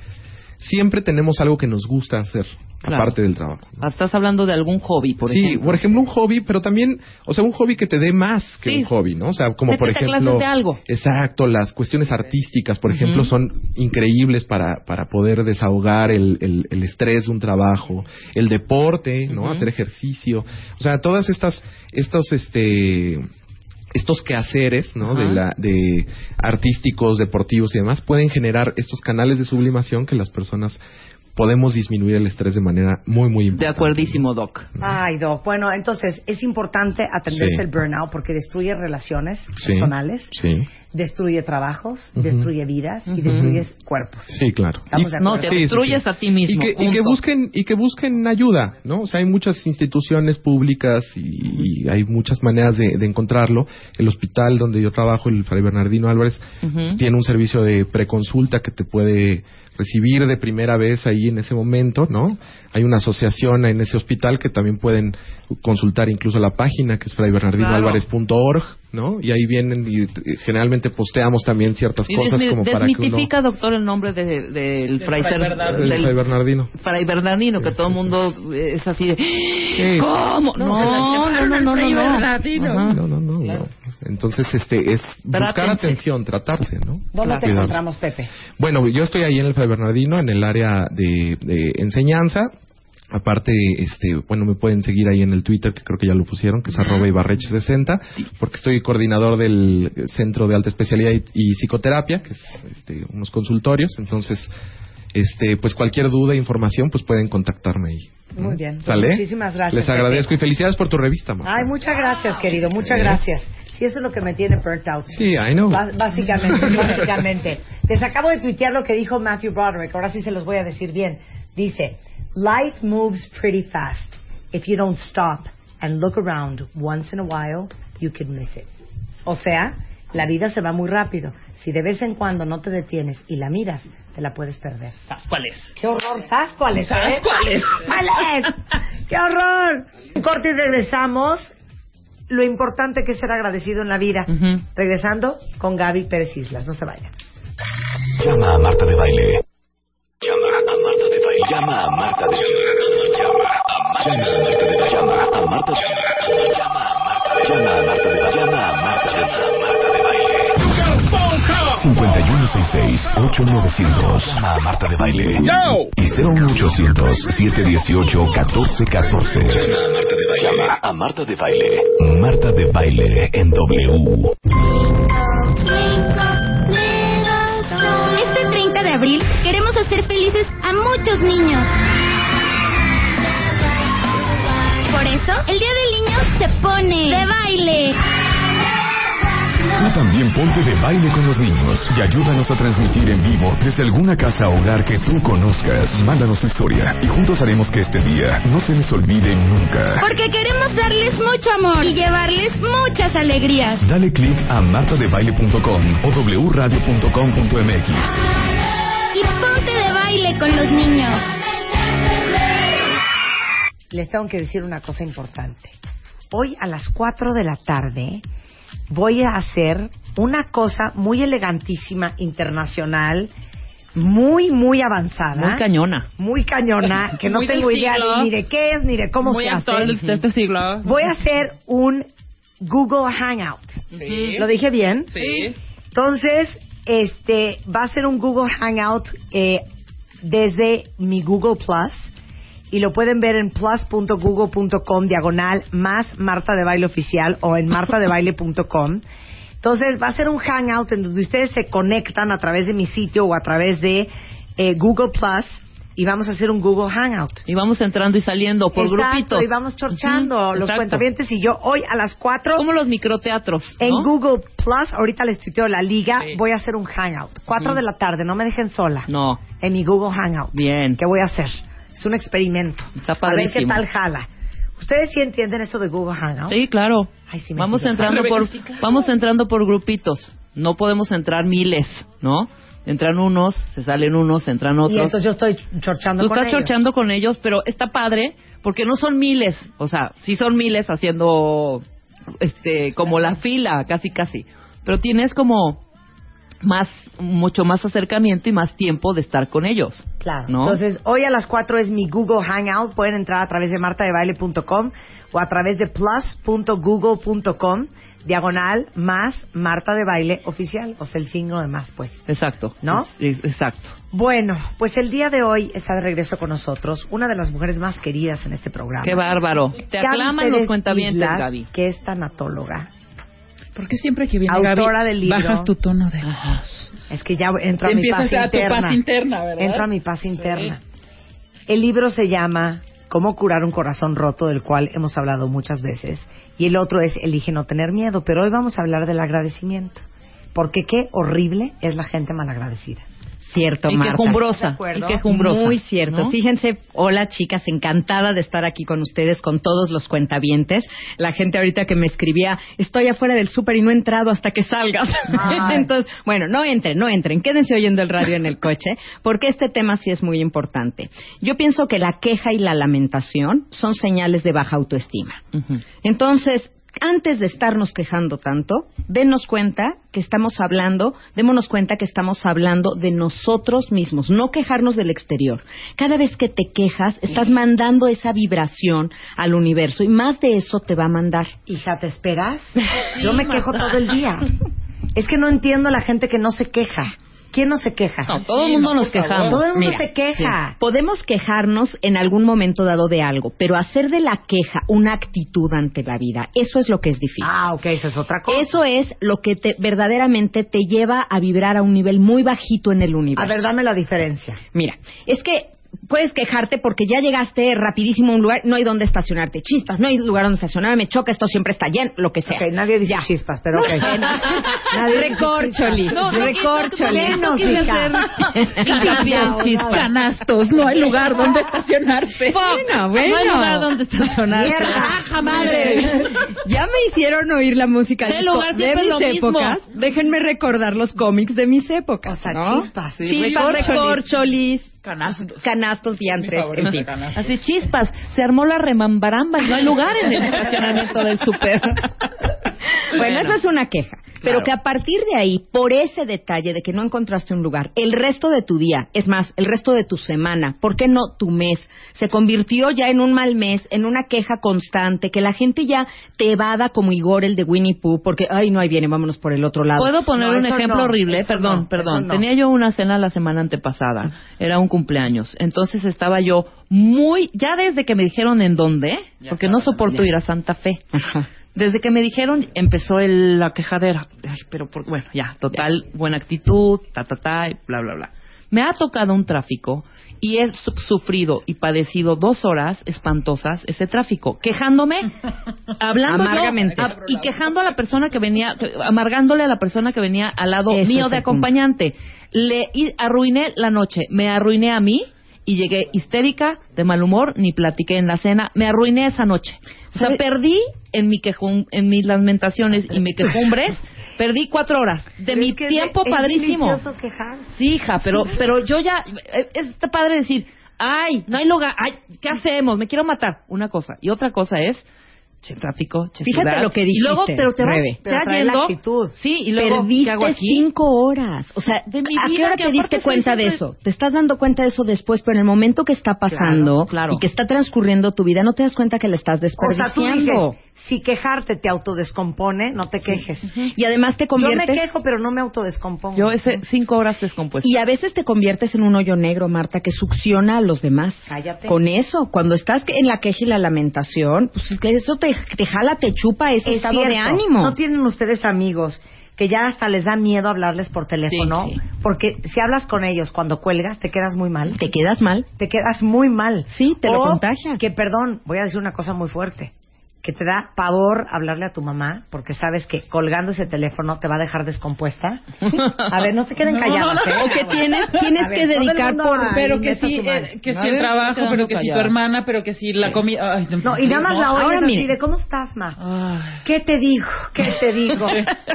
Siempre tenemos algo que nos gusta hacer, Claro. aparte del trabajo. Estás hablando de algún hobby, por sí, ejemplo. por ejemplo, un hobby, pero también, o sea, un hobby que te dé más que Sí. un hobby, ¿no? O sea, como por ejemplo. clases de algo. Exacto, las cuestiones artísticas, por ejemplo, son increíbles para, para poder desahogar el, el, el estrés de un trabajo, el deporte, ¿no? Hacer ejercicio. O sea, todas estas, estos, este estos quehaceres, ¿no? De la, de artísticos, deportivos y demás, pueden generar estos canales de sublimación que las personas podemos disminuir el estrés de manera muy, muy De importante. acuerdísimo, Doc. Ay, Doc. Bueno, entonces es importante atenderse Sí. el burnout porque destruye relaciones Sí, personales, Sí, destruye trabajos, destruye vidas y Ujú. destruye cuerpos. sí, claro. De. No, te destruyes a ti mismo. Y que, y que busquen y que busquen ayuda, ¿no? O sea, hay muchas instituciones públicas y, y hay muchas maneras de, de encontrarlo. El hospital donde yo trabajo, el Fray Bernardino Álvarez, tiene un servicio de preconsulta que te puede recibir de primera vez ahí en ese momento, ¿no? Hay una asociación en ese hospital que también pueden consultar incluso la página que es fraybernardinoalvarez.org, ¿no? Y ahí vienen y generalmente posteamos también ciertas Y cosas como para que uno... desmitifica, doctor, el nombre de- del Fray, Fray Ser- Bernardino. del Fray Bernardino. Fray Bernardino, que todo el mundo es así de... Sí. ¿Cómo? No, no, no, no, no, no. Ajá. No, no, no, no. Entonces, este, es buscar Trátense. atención, tratarse, ¿no? ¿Dónde te Cuidarse. encontramos, Pepe? Bueno, yo estoy ahí en el Fray Bernardino, en el área de, de enseñanza. Aparte, este, bueno, me pueden seguir ahí en el Twitter, que creo que ya lo pusieron, que es arroba ibarreche60, porque estoy coordinador del Centro de Alta Especialidad y, y Psicoterapia, que es este, unos consultorios. Entonces, este, pues cualquier duda, información, pues pueden contactarme ahí. Muy bien. Pues ¿Sale? Muchísimas gracias. Les Pepe. agradezco y felicidades por tu revista, Marta. Ay, muchas gracias, querido. Muchas Eh. gracias. Sí, eso es lo que me tiene burnt out. Sí, I know. Bá- Básicamente, básicamente. Les acabo de tuitear lo que dijo Matthew Broderick. Ahora sí se los voy a decir bien. Dice, life moves pretty fast. If you don't stop and look around once in a while, you could miss it. O sea, la vida se va muy rápido. Si de vez en cuando no te detienes y la miras, te la puedes perder. ¿Sabes cuál es? ¡Qué horror! ¿Sabes cuáles? ¿Sabes eh? cuáles? ¿Cuáles? ¡Qué horror! Un corte y regresamos. Lo importante que es ser agradecido en la vida. Regresando con Gaby Pérez Islas. No se vayan. Llama a Marta de Baile. Llama a Marta de Baile. Llama a Marta de Baile. Llama a Marta de Baile. Llama a Marta de Baile. 166-8900. Llama a Marta de Baile. ¡Yo! Y 01800-718-1414. Llama a Marta de Baile. Llama a Marta de Baile. Marta de Baile en W. Este 30 de abril queremos hacer felices a muchos niños. Por eso, el Día del Niño se pone de baile. Tú también ponte de baile con los niños y ayúdanos a transmitir en vivo desde alguna casa o hogar que tú conozcas. Mándanos tu historia y juntos haremos que este día no se les olvide nunca. Porque queremos darles mucho amor y llevarles muchas alegrías. Dale click a martadebaile.com o wradio.com.mx. Y ponte de baile con los niños. Les tengo que decir una cosa importante. Hoy a las 4 de la tarde voy a hacer una cosa muy elegantísima, internacional, muy, muy avanzada. Muy cañona. Muy cañona, que no Muy tengo idea siglo. ni de qué es, ni de cómo Muy se actual hace. de este siglo. Voy a hacer un Google Hangout. Sí. ¿Lo dije bien? Sí. Entonces, este, va a ser un Google Hangout eh, desde mi Google Plus y lo pueden ver en plus.google.com diagonal más Marta de Baile Oficial o en martadebaile.com. Entonces va a ser un hangout en donde ustedes se conectan a través de mi sitio o a través de eh, Google Plus y vamos a hacer un Google Hangout. Y vamos entrando y saliendo por Exacto, grupitos. y vamos chorchando los exacto. cuentavientes y yo hoy a las 4 Como los microteatros. en ¿no? Google Plus, ahorita les tuiteo la liga, voy a hacer un hangout. 4 Ujú. de la tarde, no me dejen sola. No. En mi Google Hangout. Bien. ¿Qué voy a hacer? Es un experimento. Está A ver qué padrísimo. tal jala. ¿Ustedes sí entienden eso de Google Hangout? Sí, claro. Ay, sí, vamos entrando por Sí, claro. vamos entrando por grupitos. No podemos entrar miles, ¿no? Entran unos, se salen unos, entran Y otros. entonces yo estoy chorchando Tú con estás ellos. chorchando con ellos, pero está padre porque no son miles, o sea, sí son miles haciendo este como la fila, casi casi, pero tienes como más mucho más acercamiento y más tiempo de estar con ellos. Claro. ¿no? Entonces, hoy a las 4 es mi Google Hangout. Pueden entrar a través de martadebaile.com o a través de plus.google.com, diagonal más Marta de Baile oficial. O sea, el signo de más, pues. Exacto. ¿No? Es- exacto. Bueno, pues el día de hoy está de regreso con nosotros una de las mujeres más queridas en este programa. Qué bárbaro. Te aclaman los cuentavientes, Islas, Gaby. Que es tanatóloga. Porque siempre que viene Autora Gaby, del libro. bajas tu tono de voz. Es que ya entro a mi paz a tu interna. paz interna, ¿verdad? Entro a mi paz Sí. interna. El libro se llama Cómo curar un corazón roto, del cual hemos hablado muchas veces. Y el otro es Elige no tener miedo. Pero hoy vamos a hablar del agradecimiento. Porque qué horrible es la gente malagradecida. Cierto, Y Marta. quejumbrosa, y quejumbrosa, Muy cierto. ¿no? Fíjense, hola chicas, encantada de estar aquí con ustedes, con todos los cuentavientes. La gente ahorita que me escribía, estoy afuera del súper y no he entrado hasta que salgas. Entonces, bueno, no entren, no entren, quédense oyendo el radio en el coche, porque este tema sí es muy importante. Yo pienso que la queja y la lamentación son señales de baja autoestima. Entonces, antes de estarnos quejando tanto, denos cuenta que estamos hablando, démonos cuenta que estamos hablando de nosotros mismos, no quejarnos del exterior. Cada vez que te quejas, estás mandando esa vibración al universo y más de eso te va a mandar. Hija, ¿te esperas? Yo me quejo todo el día. Es que no entiendo la gente que no se queja. ¿Quién no se queja? No, todo el mundo nos quejamos. Todo el mundo Mira, se queja. sí. Podemos quejarnos en algún momento dado de algo, pero hacer de la queja una actitud ante la vida, eso es lo que es difícil. Ah, ok, esa es otra cosa. Eso es lo que te, verdaderamente te lleva a vibrar a un nivel muy bajito en el universo. A ver, dame la diferencia. Mira, es que puedes quejarte porque ya llegaste rapidísimo a un lugar, no hay dónde estacionarte. Chispas, no hay lugar donde estacionarme, me choca, esto siempre está lleno, lo que sea. Ok, nadie dice chispas, pero ok. Nadie chispas. No, no, hacer chispas. Canastos, no hay lugar donde estacionarse. Bueno, bueno. No hay lugar donde estacionarse. Mierda. ¡Aja madre! Ya me hicieron oír la música Sí, el disco lugar de mis mismo. épocas. Déjenme recordar los cómics de mis épocas. O sea, ¿no? chispas. Chispas, recorcholis. Canastos. canastos, diantres, en fin. Así chispas, se armó la remambaramba y no hay lugar en el estacionamiento del súper. Bueno, eso es una queja. Pero que a partir de ahí, por ese detalle de que no encontraste un lugar, el resto de tu día, es más, el resto de tu semana, ¿por qué no tu mes? Se convirtió ya en un mal mes, en una queja constante, que la gente ya te evada como Igor el de Winnie Pooh, porque, ay, no, ahí viene, vámonos por el otro lado. ¿Puedo poner No, un ejemplo no, horrible? eso Perdón, no, perdón. Tenía yo una cena la semana antepasada. Era un cumpleaños. Entonces estaba yo muy... Ya desde que me dijeron en dónde, porque no soporto ir a Santa Fe. Ajá. Desde que me dijeron empezó el- la quejadera. Ay, pero por- bueno, ya, total, buena actitud, ta, ta, ta, y bla, bla, bla. Me ha tocado un tráfico y he su- sufrido y padecido dos horas espantosas ese tráfico, quejándome, hablando yo, Amargamente. a- y quejando a la persona que venía, amargándole a la persona que venía al lado Ese mío de acompañante. Le y arruiné la noche, me arruiné a mí y llegué histérica, de mal humor, ni platiqué en la cena, me arruiné esa noche. O sea, ¿Sabe? perdí en mi quejum, en mis lamentaciones y mi quejumbres, perdí cuatro horas de Pero mi es que tiempo es padrísimo. quejarse. Sí, hija, pero, pero yo ya, está padre decir, ay, no hay lugar, ay, ¿qué hacemos? Me quiero matar. Una cosa. Y otra cosa es, che tráfico, che Fíjate ciudad. lo que Y dijiste, luego, pero te vas, Pero vas trae la yendo. actitud. Sí, y luego, ¿qué Perdiste hago aquí? cinco horas. O sea, De mi ¿a qué vida, hora que te diste cuenta de eso? Te estás dando cuenta de eso después, pero en el momento que está pasando Claro, claro. y que está transcurriendo tu vida, no te das cuenta que la estás O sea, tú desperdiciando. dices, si quejarte te autodescompone, no te quejes. y además te Yo me conviertes... quejo, pero no me autodescompongo. Yo ese cinco horas descompuesto. Y a veces te conviertes en un hoyo negro, Marta, que succiona a los demás. Cállate. Con eso, cuando estás en la queja y la lamentación, pues es que eso te, te jala, te chupa ese Es estado de cierto. ánimo. ¿No tienen ustedes amigos que ya hasta les da miedo hablarles por teléfono? Sí, sí. Porque si hablas con ellos cuando cuelgas, te quedas muy mal. Te quedas mal. Te quedas muy mal. Sí, te lo contagia. Que, perdón, voy a decir una cosa muy fuerte. Que te da pavor hablarle a tu mamá porque sabes que colgando ese teléfono te va a dejar descompuesta. A ver, no se queden calladas. ¿eh? O que tienes, tienes ver, que dedicar por... Pero que sí, mano. eh, que si ver, el trabajo, pero que si tu hermana, pero que si la comida. Ay, No, y nada más la oyes así de, ¿cómo estás, ma? Ay. ¿Qué te digo? ¿Qué te digo?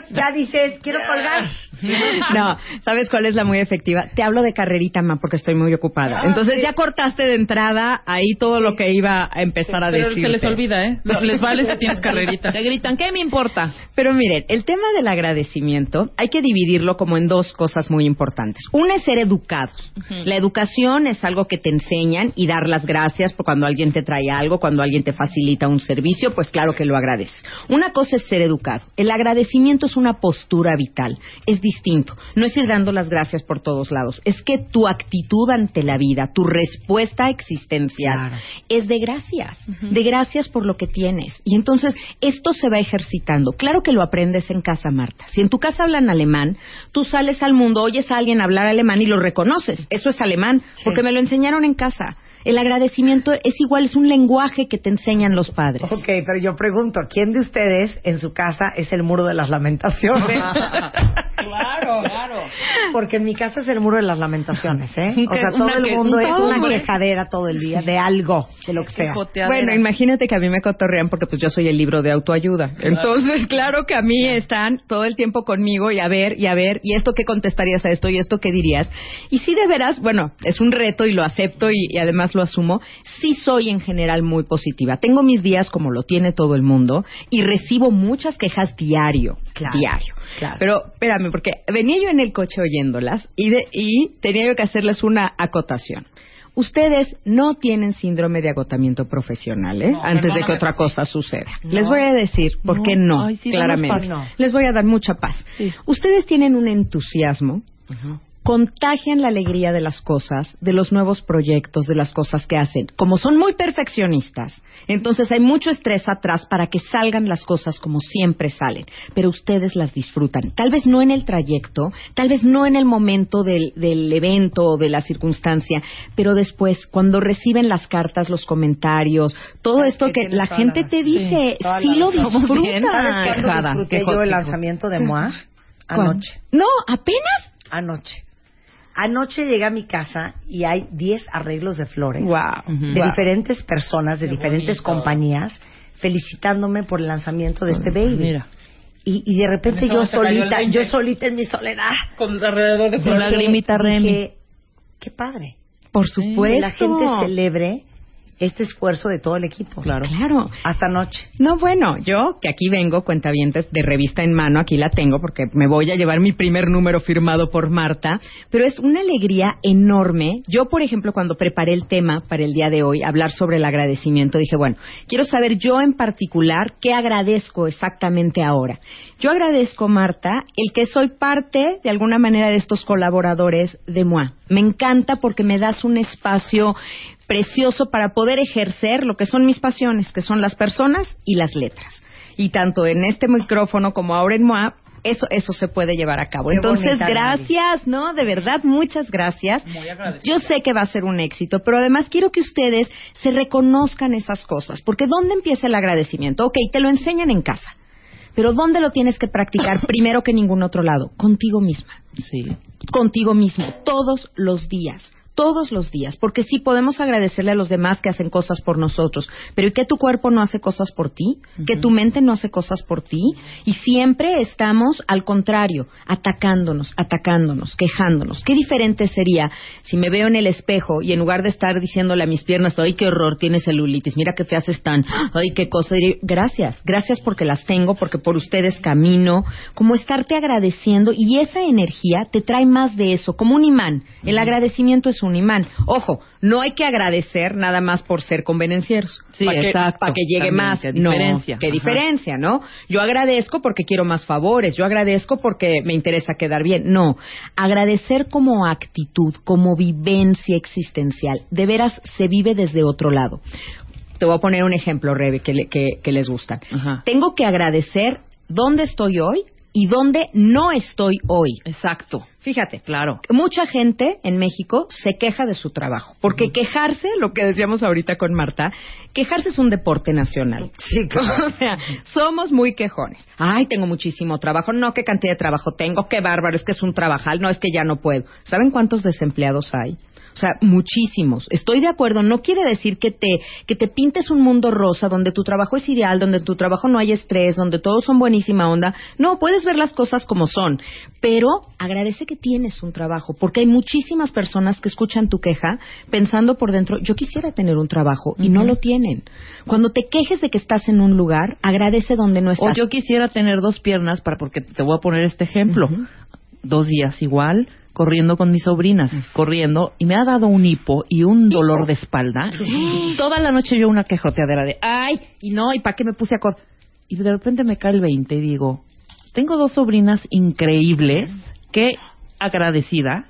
ya dices, quiero colgar. No, ¿sabes cuál es la muy efectiva? Te hablo de carrerita, ma, porque estoy muy ocupada. Ah, Entonces sí. ya cortaste de entrada ahí todo lo que iba a empezar a Pero decir. se les olvida, ¿eh? Les vale si tienes carreritas. Te gritan, ¿qué me importa? Pero miren, el tema del agradecimiento hay que dividirlo como en dos cosas muy importantes. Una es ser educados. La educación es algo que te enseñan y dar las gracias por cuando alguien te trae algo, cuando alguien te facilita un servicio, pues claro que lo agradeces. Una cosa es ser educado. El agradecimiento es una postura vital, es distinto. No es ir dando las gracias por todos lados, es que tu actitud ante la vida, tu respuesta existencial Claro. es de gracias, de gracias por lo que tienes. Y entonces esto se va ejercitando. Claro que lo aprendes en casa, Marta. Si en tu casa hablan alemán, tú sales al mundo, oyes a alguien hablar alemán y lo reconoces. Eso es alemán, porque me lo enseñaron en casa. El agradecimiento es igual, es un lenguaje que te enseñan los padres. Ok, pero yo pregunto, ¿quién de ustedes en su casa es el muro de las lamentaciones? claro, claro. Porque en mi casa es el muro de las lamentaciones, ¿eh? O sea, todo el mundo es una quejadera todo el día de algo, de lo que sea. Bueno, imagínate que a mí me cotorrean porque pues yo soy el libro de autoayuda. Entonces, claro que a mí están todo el tiempo conmigo y a ver, y a ver, y esto qué contestarías a esto y esto qué dirías. Y sí de veras, bueno, es un reto y lo acepto y, y además lo asumo, sí soy en general muy positiva. Tengo mis días como lo tiene todo el mundo y recibo muchas quejas diario, Claro, diario. claro. Pero espérame, porque venía yo en el coche oyéndolas y, de, y tenía yo que hacerles una acotación. Ustedes no tienen síndrome de agotamiento profesional, ¿eh? No, Antes de que otra cosa suceda. No. Les voy a decir por No. qué no, Ay, sí, danos claramente. Les voy a dar mucha paz. Ustedes tienen un entusiasmo, contagian la alegría de las cosas, de los nuevos proyectos, de las cosas que hacen. Como son muy perfeccionistas, entonces hay mucho estrés atrás para que salgan las cosas como siempre salen, pero ustedes las disfrutan. Tal vez no en el trayecto, tal vez no en el momento del, del evento o de la circunstancia, pero después, cuando reciben las cartas, los comentarios, todo esto que la gente la te dice, Sí, sí la lo disfrutan. ¿Sabes cuándo Quejada, disfruté yo el lanzamiento de Moa? ¿Cuándo? Anoche. No, apenas. Anoche. Anoche llegué a mi casa y hay 10 arreglos de flores Wow. de Wow. diferentes personas, de diferentes compañías, felicitándome por el lanzamiento de este baby. Mira. Y, y de repente yo solita, 20. yo solita en mi soledad. Con alrededor de Dije- Con lagrimita dije, Remy. Qué padre. Por Que supuesto. la gente celebre este esfuerzo de todo el equipo. Claro. Claro. Hasta anoche. No, bueno, yo que aquí vengo, cuentavientes de revista en mano, aquí la tengo porque me voy a llevar mi primer número firmado por Marta, pero es una alegría enorme. Yo, por ejemplo, cuando preparé el tema para el día de hoy, hablar sobre el agradecimiento, dije, bueno, quiero saber yo en particular qué agradezco exactamente ahora. Yo agradezco, Marta, el que soy parte, de alguna manera, de estos colaboradores de MOA. Me encanta porque me das un espacio precioso para poder ejercer lo que son mis pasiones, que son las personas y las letras. Y tanto en este micrófono como ahora en MOA, eso, eso se puede llevar a cabo. Qué Entonces, bonita, gracias, ¿no? De verdad, muchas gracias. Yo sé que va a ser un éxito, pero además quiero que ustedes se reconozcan esas cosas, porque ¿dónde empieza el agradecimiento? Ok, te lo enseñan en casa, pero ¿dónde lo tienes que practicar primero que en ningún otro lado? Contigo misma Sí. contigo mismo todos los días. Todos los días, porque sí podemos agradecerle a los demás que hacen cosas por nosotros, pero ¿y que tu cuerpo no hace cosas por ti? ¿Que tu mente no hace cosas por ti? Y siempre estamos, al contrario, atacándonos, atacándonos, quejándonos. ¿Qué diferente sería si me veo en el espejo y en lugar de estar diciéndole a mis piernas, ay, qué horror, tienes celulitis, mira qué feas están, ay, qué cosa, gracias, gracias porque las tengo, porque por ustedes camino, como estarte agradeciendo y esa energía te trae más de eso, como un imán. El agradecimiento es un imán. Ojo, no hay que agradecer nada más por ser convenencieros. Sí, para que, exacto. para que llegue También, más. qué No, diferencia. qué Ajá. diferencia, ¿no? Yo agradezco porque quiero más favores, yo agradezco porque me interesa quedar bien. No, agradecer como actitud, como vivencia existencial, de veras se vive desde otro lado. Te voy a poner un ejemplo, Rebe, que, le- que, que les gustan. Ajá. Tengo que agradecer dónde estoy hoy y dónde no estoy hoy. Exacto. Fíjate, claro. Mucha gente en México se queja de su trabajo, porque quejarse, lo que decíamos ahorita con Marta, quejarse es un deporte nacional. Sí, claro. O sea, somos muy quejones. Ay, tengo muchísimo trabajo. No, qué cantidad de trabajo tengo. Qué bárbaro, es que es un trabajal. No, es que ya no puedo. ¿Saben cuántos desempleados hay? O sea, muchísimos. Estoy de acuerdo. No quiere decir que te, que te pintes un mundo rosa donde tu trabajo es ideal, donde tu trabajo no hay estrés, donde todos son buenísima onda. No, puedes ver las cosas como son. Pero agradece que tienes un trabajo, porque hay muchísimas personas que escuchan tu queja pensando por dentro, yo quisiera tener un trabajo y no lo tienen. Cuando te quejes de que estás en un lugar, agradece donde no O estás. yo quisiera tener dos piernas para porque te voy a poner este ejemplo. Dos días igual corriendo con mis sobrinas, corriendo y me ha dado un hipo y un dolor de espalda. Y toda la noche yo una quejoteadera de, ay, y no, y para qué me puse a correr. Y de repente me cae el 20 y digo, tengo dos sobrinas increíbles, qué agradecida,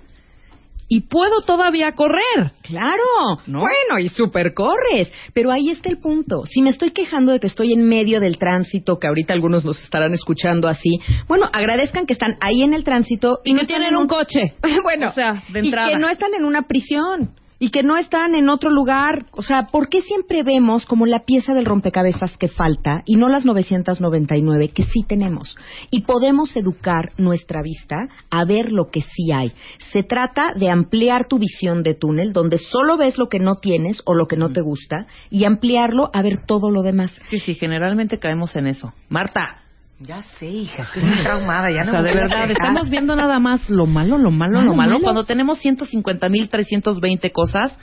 y puedo todavía correr. Claro, bueno, y super corres. Pero ahí está el punto. Si me estoy quejando de que estoy en medio del tránsito, que ahorita algunos nos estarán escuchando así, bueno, agradezcan que están ahí en el tránsito y, Y no tienen en un coche. bueno, O sea, de y que no están en una prisión. Y que no están en otro lugar. O sea, ¿por qué siempre vemos como la pieza del rompecabezas que falta y no las 999 que sí tenemos? Y podemos educar nuestra vista a ver lo que sí hay. Se trata de ampliar tu visión de túnel, donde solo ves lo que no tienes o lo que no te gusta, y ampliarlo a ver todo lo demás. Sí, sí, generalmente caemos en eso. Marta. Ya sé, hija, estoy muy traumada, ya no o sea, me de verdad, estamos viendo nada más lo malo, lo malo, lo lo malo, malo. cuando tenemos 150.320 cosas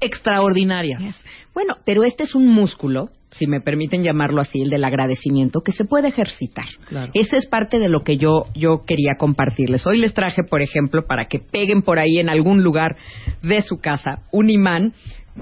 extraordinarias. Bueno, pero este es un músculo, si me permiten llamarlo así, el del agradecimiento, que se puede ejercitar. Claro. Ese es parte de lo que yo, yo quería compartirles. Hoy les traje, por ejemplo, para que peguen por ahí en algún lugar de su casa, un imán,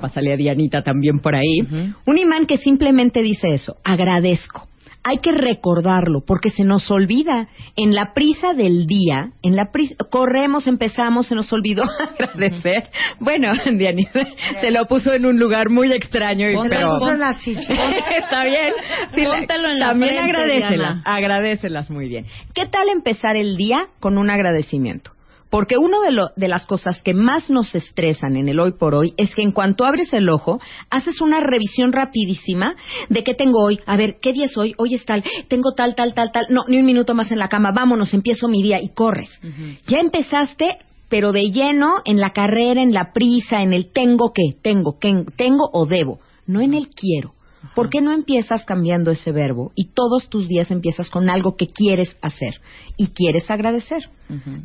pásale a Dianita también por ahí, un imán que simplemente dice eso, agradezco. Hay que recordarlo porque se nos olvida. En la prisa del día, en la prisa, corremos, empezamos, se nos olvidó agradecer. Bueno, Dianita se lo puso en un lugar muy extraño y pero lo puso en las. Está bien. Sí, Póntalo en la también frente, agradecelas, Diana. agradecelas muy bien. ¿Qué tal empezar el día con un agradecimiento? Porque una de, lo- de las cosas que más nos estresan en el hoy por hoy es que en cuanto abres el ojo, haces una revisión rapidísima de qué tengo hoy. A ver, ¿qué día es hoy? Hoy es tal. Tengo tal, tal, tal, tal. No, ni un minuto más en la cama. Vámonos, empiezo mi día y corres. Ya empezaste, pero de lleno en la carrera, en la prisa, en el tengo que, tengo, que, tengo o debo, no en el quiero. ¿Por qué no empiezas cambiando ese verbo y todos tus días empiezas con algo que quieres hacer y quieres agradecer?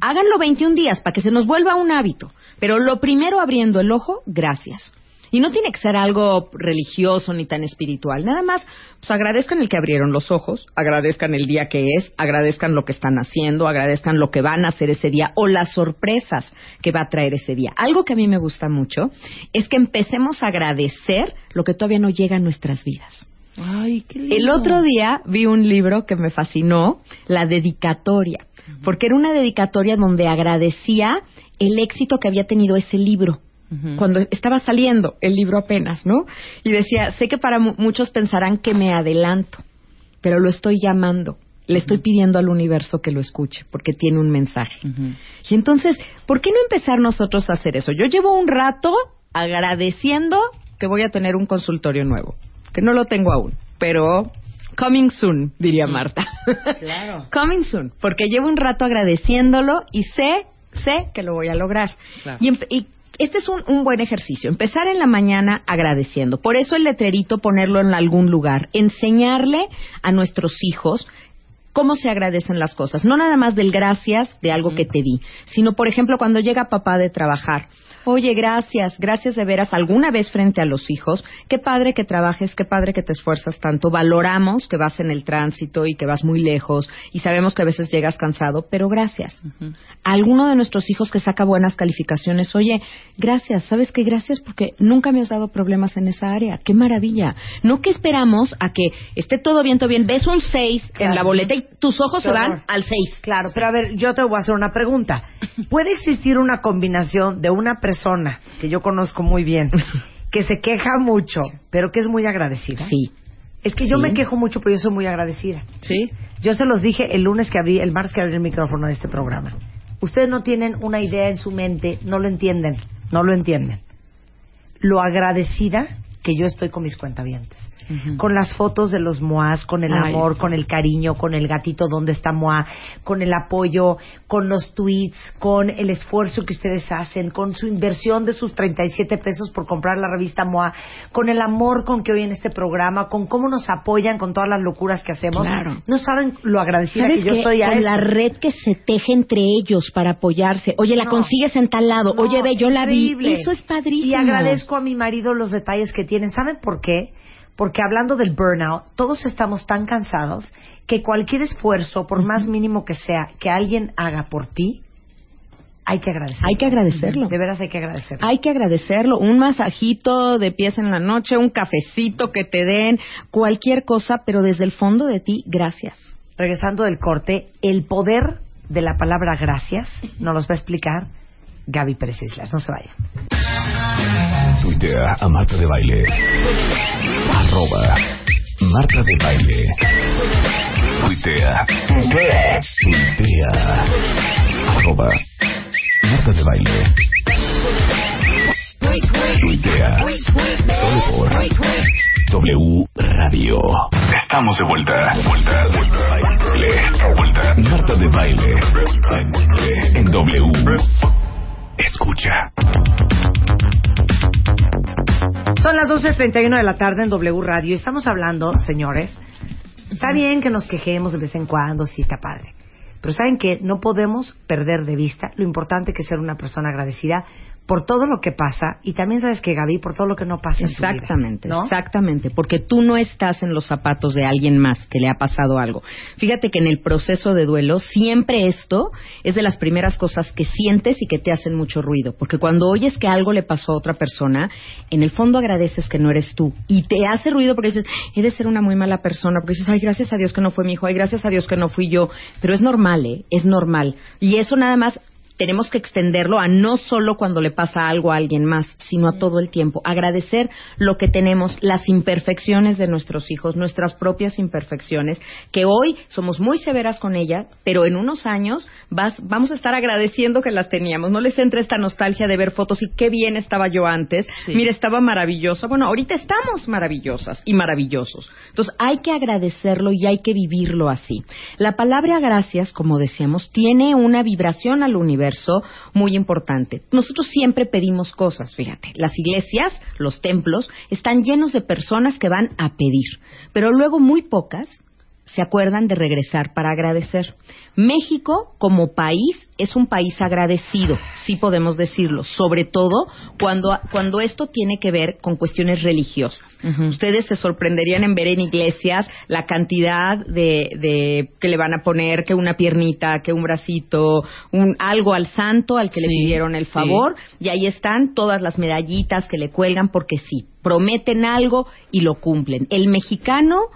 Háganlo 21 días para que se nos vuelva un hábito. Pero lo primero abriendo el ojo, gracias. Y no tiene que ser algo religioso ni tan espiritual. Nada más, pues agradezcan el que abrieron los ojos, agradezcan el día que es, agradezcan lo que están haciendo, agradezcan lo que van a hacer ese día o las sorpresas que va a traer ese día. Algo que a mí me gusta mucho es que empecemos a agradecer lo que todavía no llega a nuestras vidas. Ay, qué lindo. El otro día vi un libro que me fascinó, La dedicatoria, porque era una dedicatoria donde agradecía el éxito que había tenido ese libro. Cuando estaba saliendo el libro apenas, ¿no? Y decía, sé que para mu- muchos pensarán que me adelanto, pero lo estoy llamando, le estoy pidiendo al universo que lo escuche, porque tiene un mensaje. Y entonces, ¿por qué no empezar nosotros a hacer eso? Yo llevo un rato agradeciendo que voy a tener un consultorio nuevo, que no lo tengo aún, pero coming soon, diría Marta. Claro. coming soon, porque llevo un rato agradeciéndolo y sé, sé que lo voy a lograr. Claro. Y, y este es un, un buen ejercicio, empezar en la mañana agradeciendo. Por eso el letrerito ponerlo en algún lugar, enseñarle a nuestros hijos cómo se agradecen las cosas. No nada más del gracias de algo que te di, sino, por ejemplo, cuando llega papá de trabajar. Oye, gracias, gracias de veras alguna vez frente a los hijos. Qué padre que trabajes, qué padre que te esfuerzas tanto. Valoramos que vas en el tránsito y que vas muy lejos y sabemos que a veces llegas cansado, pero gracias. A alguno de nuestros hijos que saca buenas calificaciones, oye, gracias, ¿sabes qué? Gracias porque nunca me has dado problemas en esa área. Qué maravilla. No que esperamos a que esté todo bien, todo bien. Ves un 6 en la boleta y tus ojos se van al 6. Claro, pero a ver, yo te voy a hacer una pregunta. ¿Puede existir una combinación de una persona que yo conozco muy bien, que se queja mucho, pero que es muy agradecida? Sí. Es que yo Sí. me quejo mucho, pero yo soy muy agradecida. Sí. Yo se los dije el lunes que abrí, el martes que abrí el micrófono de este programa. Ustedes no tienen una idea en su mente, no lo entienden, no lo entienden. Lo agradecida que yo estoy con mis cuentavientes. Con las fotos de los Moas, con el Ay. amor, con el cariño, con el gatito donde está Moa, con el apoyo, con los tweets, con el esfuerzo que ustedes hacen, con su inversión de sus 37 pesos por comprar la revista Moa, con el amor con que oyen este programa, con cómo nos apoyan con todas las locuras que hacemos. Claro. No saben lo agradecida ¿Sabes que yo soy a Con la red que se teje entre ellos para apoyarse. Oye, la No. consigues en tal lado. No, Oye, ve, yo la vi. Eso es padrísimo. Y agradezco a mi marido los detalles que tienen. ¿Saben por qué? Porque hablando del burnout, todos estamos tan cansados que cualquier esfuerzo, por más mínimo que sea, que alguien haga por ti, hay que agradecerlo. Hay que agradecerlo. De veras hay que agradecerlo. Hay que agradecerlo. Un masajito de pies en la noche, un cafecito que te den, cualquier cosa, pero desde el fondo de ti, gracias. Regresando del corte, el poder de la palabra gracias nos los va a explicar Gaby Pérez Islas. No se vayan. Tuitea a Marta de Baile. Arroba Marta de Baile. Tuitea. Tuitea. Tuitea. Arroba Marta de Baile. idea. Solo por W Radio. Estamos de vuelta. Vuelta, vuelta. Baile. Vuelta. Marta de baile. En W. Escucha. Son las 12.31 de la tarde en W Radio. Y estamos hablando, señores, está bien que nos quejemos de vez en cuando, sí está padre, pero saben que no podemos perder de vista lo importante que es ser una persona agradecida por todo lo que pasa y también sabes que Gaby por todo lo que no pasa en su vida, Exactamente, ¿no? exactamente, porque tú no estás en los zapatos de alguien más que le ha pasado algo. Fíjate que en el proceso de duelo siempre esto es de las primeras cosas que sientes y que te hacen mucho ruido, porque cuando oyes que algo le pasó a otra persona, en el fondo agradeces que no eres tú y te hace ruido porque dices, he de ser una muy mala persona, porque dices, ay, gracias a Dios que no fue mi hijo, ay, gracias a Dios que no fui yo, pero es normal, ¿eh? Es normal. Y eso nada más tenemos que extenderlo a no solo cuando le pasa algo a alguien más, sino a todo el tiempo. Agradecer lo que tenemos, las imperfecciones de nuestros hijos, nuestras propias imperfecciones, que hoy somos muy severas con ellas, pero en unos años vas, vamos a estar agradeciendo que las teníamos. No les entre esta nostalgia de ver fotos y qué bien estaba yo antes. Mira, estaba maravillosa. Bueno, ahorita estamos maravillosas y maravillosos. Entonces hay que agradecerlo y hay que vivirlo así. La palabra gracias, como decíamos, tiene una vibración al universo muy importante. Nosotros siempre pedimos cosas, fíjate. Las iglesias, los templos, están llenos de personas que van a pedir, pero luego muy pocas se acuerdan de regresar para agradecer. México, como país, es un país agradecido, sí podemos decirlo, sobre todo cuando, cuando esto tiene que ver con cuestiones religiosas. Ustedes se sorprenderían en ver en iglesias la cantidad de, de que le van a poner, que una piernita, que un bracito, un, algo al santo al que le pidieron el sí. favor, y ahí están todas las medallitas que le cuelgan porque sí, prometen algo y lo cumplen. El mexicano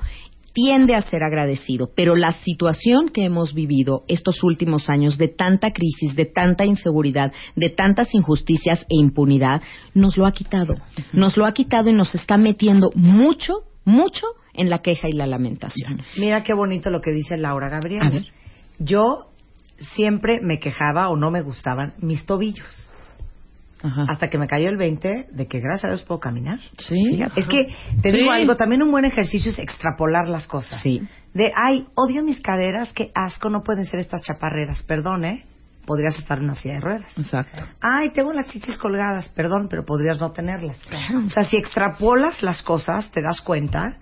tiende a ser agradecido, pero la situación que hemos vivido estos últimos años de tanta crisis, de tanta inseguridad, de tantas injusticias e impunidad, nos lo ha quitado. Nos lo ha quitado y nos está metiendo mucho, mucho en la queja y la lamentación. Mira qué bonito lo que dice Laura Gabriel. Yo siempre me quejaba o no me gustaban mis tobillos. Hasta que me cayó el 20 de que gracias a Dios puedo caminar. Sí. Es que te Sí. digo algo, también un buen ejercicio es extrapolar las cosas. Sí. De, ay, odio mis caderas, qué asco, no pueden ser estas chaparreras. Perdón, ¿eh? Podrías estar en una silla de ruedas. Exacto. Ay, tengo las chichis colgadas, perdón, pero podrías no tenerlas. O sea, si extrapolas las cosas, te das cuenta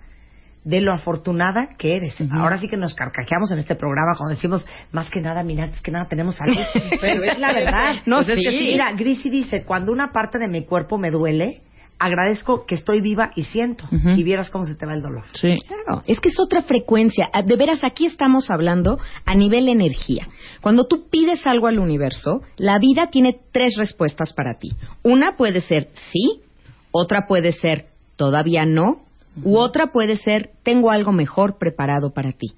de lo afortunada que eres. Ahora sí que nos carcajeamos en este programa cuando decimos, más que nada, mira, es que nada, tenemos salud. Pero es la verdad. No, Pues es que sí. sí. Mira, Grisi dice, cuando una parte de mi cuerpo me duele, agradezco que estoy viva y siento. Y vieras cómo se te va el dolor. Sí. Claro, es que es otra frecuencia. Ah, De veras, aquí estamos hablando a nivel energía. Cuando tú pides algo al universo, la vida tiene tres respuestas para ti. Una puede ser sí, otra puede ser todavía no, u otra puede ser tengo algo mejor preparado para ti.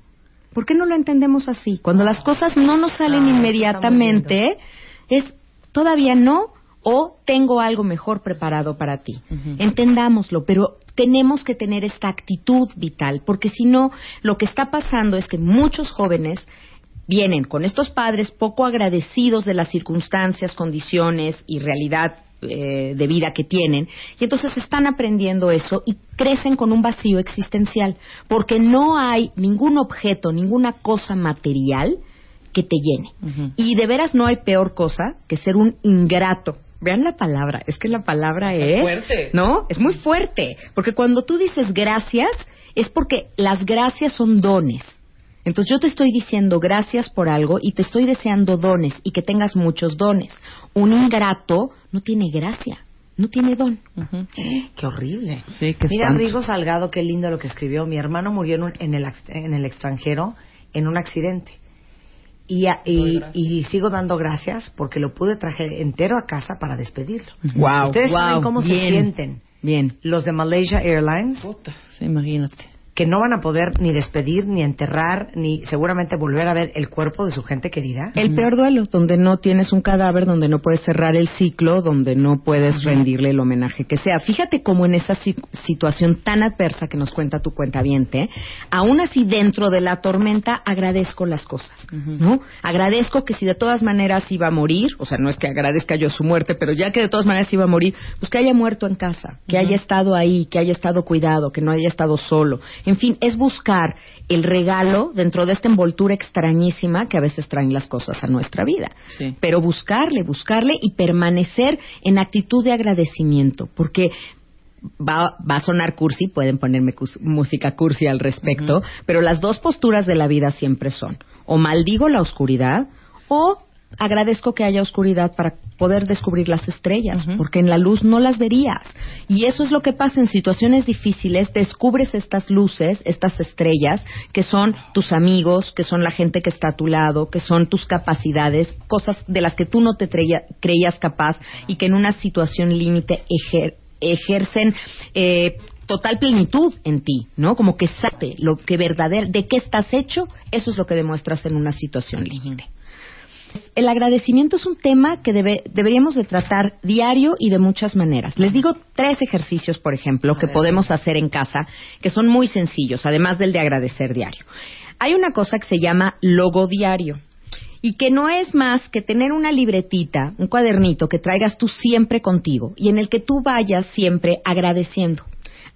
¿Por qué no lo entendemos así? Cuando las cosas no nos salen Ah, inmediatamente, es todavía no o tengo algo mejor preparado para ti. Entendámoslo, pero tenemos que tener esta actitud vital, porque si no, lo que está pasando es que muchos jóvenes vienen con estos padres poco agradecidos de las circunstancias, condiciones y realidad eh, de vida que tienen, y entonces están aprendiendo eso y crecen con un vacío existencial, porque no hay ningún objeto, ninguna cosa material que te llene. Y de veras no hay peor cosa que ser un ingrato. Vean la palabra, es que la palabra es... fuerte. ¿No? Es muy fuerte, porque cuando tú dices gracias, es porque las gracias son dones. Entonces yo te estoy diciendo gracias por algo y te estoy deseando dones y que tengas muchos dones. Un ingrato no tiene gracia, no tiene don. Qué horrible. Sí, qué Mira. Rigo Salgado, qué lindo lo que escribió. Mi hermano murió en, un- en el, en el extranjero en un accidente. Y, a- y, y sigo dando gracias porque lo pude traer entero a casa para despedirlo. Guau, Ustedes saben guau, cómo se bien. sienten Bien. los de Malaysia Airlines, Sí, imagínate. Que no van a poder ni despedir, ni enterrar, ni seguramente volver a ver el cuerpo de su gente querida. El peor duelo, donde no tienes un cadáver, donde no puedes cerrar el ciclo, donde no puedes rendirle el homenaje que sea. Fíjate cómo en esa si- situación tan adversa que nos cuenta tu cuentaviente, aún así dentro de la tormenta agradezco las cosas, ¿no? Agradezco que si de todas maneras iba a morir, o sea, no es que agradezca yo su muerte, pero ya que de todas maneras iba a morir, pues que haya muerto en casa, que haya estado ahí, que haya estado cuidado, que no haya estado solo. En fin, es buscar el regalo dentro de esta envoltura extrañísima que a veces traen las cosas a nuestra vida. Sí. Pero buscarle, buscarle y permanecer en actitud de agradecimiento, porque va, va a sonar cursi, pueden ponerme cus- música cursi al respecto, pero las dos posturas de la vida siempre son o maldigo la oscuridad o agradezco que haya oscuridad para poder descubrir las estrellas, porque en la luz no las verías. Y eso es lo que pasa en situaciones difíciles, descubres estas luces, estas estrellas, que son tus amigos, que son la gente que está a tu lado, que son tus capacidades, cosas de las que tú no te creías capaz y que en una situación límite ejer- ejercen eh, total plenitud en ti, ¿no? Como que sabe lo que verdadero, de qué estás hecho, eso es lo que demuestras en una situación límite. El agradecimiento es un tema que debe- deberíamos de tratar diario y de muchas maneras. Les digo tres ejercicios, por ejemplo, que podemos hacer en casa, que son muy sencillos, además del de agradecer diario. Hay una cosa que se llama logo diario y que no es más que tener una libretita, un cuadernito que traigas tú siempre contigo y en el que tú vayas siempre agradeciendo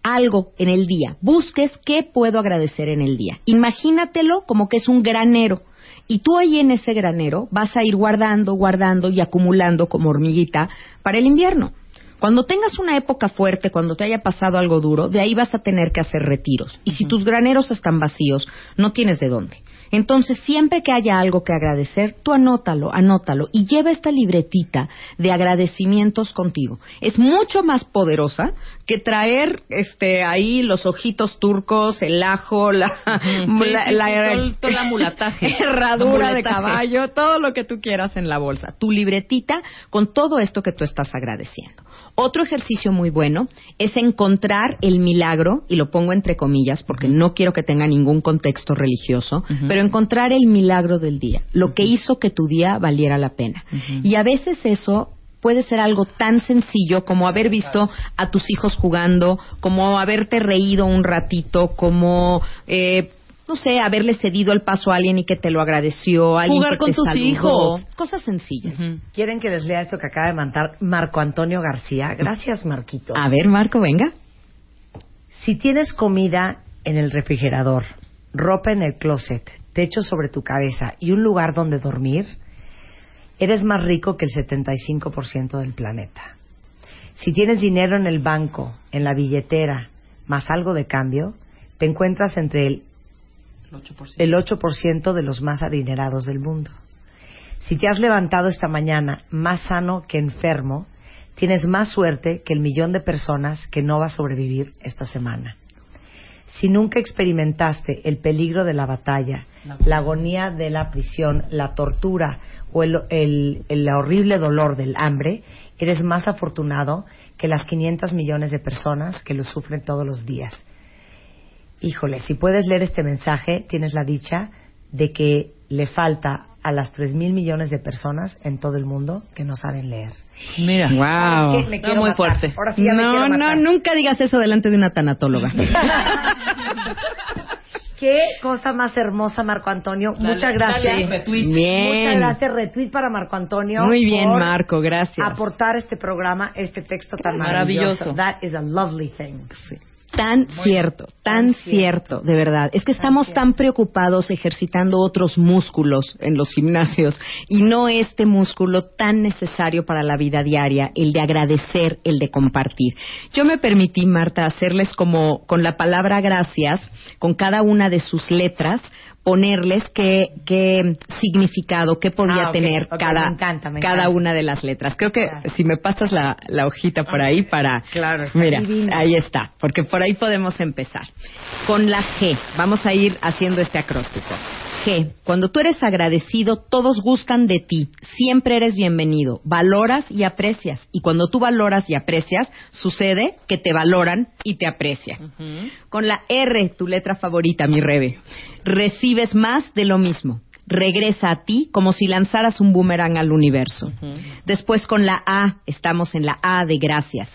algo en el día. Busques qué puedo agradecer en el día. Imagínatelo como que es un granero. Y tú ahí en ese granero vas a ir guardando, guardando y acumulando como hormiguita para el invierno. Cuando tengas una época fuerte, cuando te haya pasado algo duro, de ahí vas a tener que hacer retiros. Y si tus graneros están vacíos, no tienes de dónde. Entonces, siempre que haya algo que agradecer, tú anótalo, anótalo y lleva esta libretita de agradecimientos contigo. Es mucho más poderosa que traer este ahí los ojitos turcos, el ajo, la, Sí, la, sí, sí, la- todo amulataje. herradura de caballo, todo lo que tú quieras en la bolsa. Tu libretita con todo esto que tú estás agradeciendo. Otro ejercicio muy bueno es encontrar el milagro, y lo pongo entre comillas porque no quiero que tenga ningún contexto religioso, pero encontrar el milagro del día, lo que hizo que tu día valiera la pena. Y a veces eso puede ser algo tan sencillo como haber visto a tus hijos jugando, como haberte reído un ratito, como... Eh, no sé, haberle cedido el paso a alguien y que te lo agradeció, alguien Jugar que con te tus saludó. hijos. Cosas sencillas. ¿Quieren que les lea esto que acaba de mandar Marco Antonio García? Gracias, Marquitos. A ver, Marco, venga. Si tienes comida en el refrigerador, ropa en el closet, techo sobre tu cabeza y un lugar donde dormir, eres más rico que el 75% del planeta. Si tienes dinero en el banco, en la billetera, más algo de cambio, te encuentras entre el, el 8% de los más adinerados del mundo. Si te has levantado esta mañana más sano que enfermo, tienes más suerte que el millón de personas que no va a sobrevivir esta semana. Si nunca experimentaste el peligro de la batalla, la agonía de la prisión, la tortura o el, el- el horrible dolor del hambre, eres más afortunado que las 500 millones de personas que lo sufren todos los días. Híjole, si puedes leer este mensaje, tienes la dicha de que le falta a las 3 mil millones de personas en todo el mundo que no saben leer. Mira. Wow. ¿Qué? Me quiero matar. Ahora sí ya me no, no, matar. nunca digas eso delante de una tanatóloga. Qué cosa más hermosa, Marco Antonio. Dale, Muchas gracias. dale, retweet. Bien. Muchas gracias. Retweet para Marco Antonio. Muy bien, por Marco, gracias. Aportar este programa, este texto tan Maravilloso. maravilloso. That is a lovely thing. Tan cierto, tan cierto, de verdad. Es que estamos tan preocupados ejercitando otros músculos en los gimnasios y no este músculo tan necesario para la vida diaria, el de agradecer, el de compartir. Yo me permití, Marta, hacerles como con la palabra gracias, con cada una de sus letras, ponerles qué, qué significado, qué podía Ah, tener cada, me encanta, me cada encanta. una de las letras. Creo que si me pasas la, la hojita por ahí para... Claro, Mira, divino. ahí está, porque por ahí podemos empezar. Con la G, vamos a ir haciendo este acróstico. G, cuando tú eres agradecido, todos gustan de ti. Siempre eres bienvenido. Valoras y aprecias. Y cuando tú valoras y aprecias, sucede que te valoran y te aprecian. Con la R, tu letra favorita, mi Rebe, recibes más de lo mismo. Regresa a ti como si lanzaras un boomerang al universo. Después con la A, estamos en la A de gracias.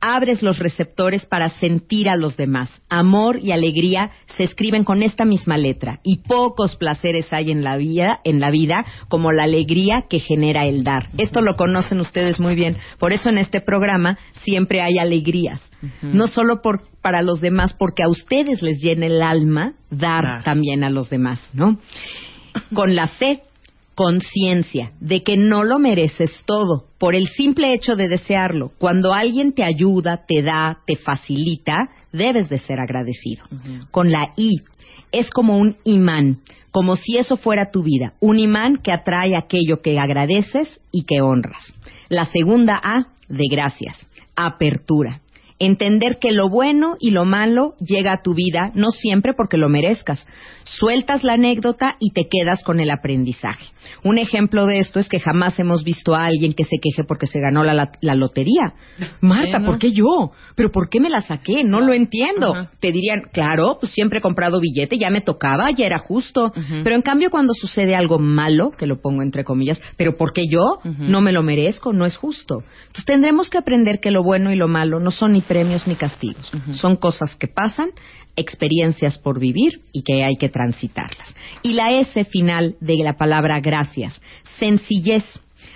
Abres los receptores para sentir a los demás. Amor y alegría se escriben con esta misma letra y pocos placeres hay en la vida, en la vida como la alegría que genera el dar. Esto lo conocen ustedes muy bien. Por eso en este programa siempre hay alegrías. No solo por, para los demás, porque a ustedes les llena el alma dar también a los demás, ¿no? Con la C, conciencia de que no lo mereces todo por el simple hecho de desearlo. Cuando alguien te ayuda, te da, te facilita, debes de ser agradecido. Con la I, es como un imán, como si eso fuera tu vida, un imán que atrae aquello que agradeces y que honras. La segunda A, de gracias, apertura. Entender que lo bueno y lo malo llega a tu vida no siempre porque lo merezcas. Sueltas la anécdota y te quedas con el aprendizaje. Un ejemplo de esto es que jamás hemos visto a alguien que se queje porque se ganó la, la lotería. Marta. ¿por qué yo? ¿Pero por qué me la saqué? No lo entiendo. Te dirían, claro, pues siempre he comprado billete, ya me tocaba, ya era justo. Pero en cambio cuando sucede algo malo, que lo pongo entre comillas, pero ¿por qué yo? No me lo merezco, no es justo. Entonces tendremos que aprender que lo bueno y lo malo no son ni premios ni castigos. Son cosas que pasan, experiencias por vivir y que hay que transitarlas. Y la S final de la palabra gracias, sencillez.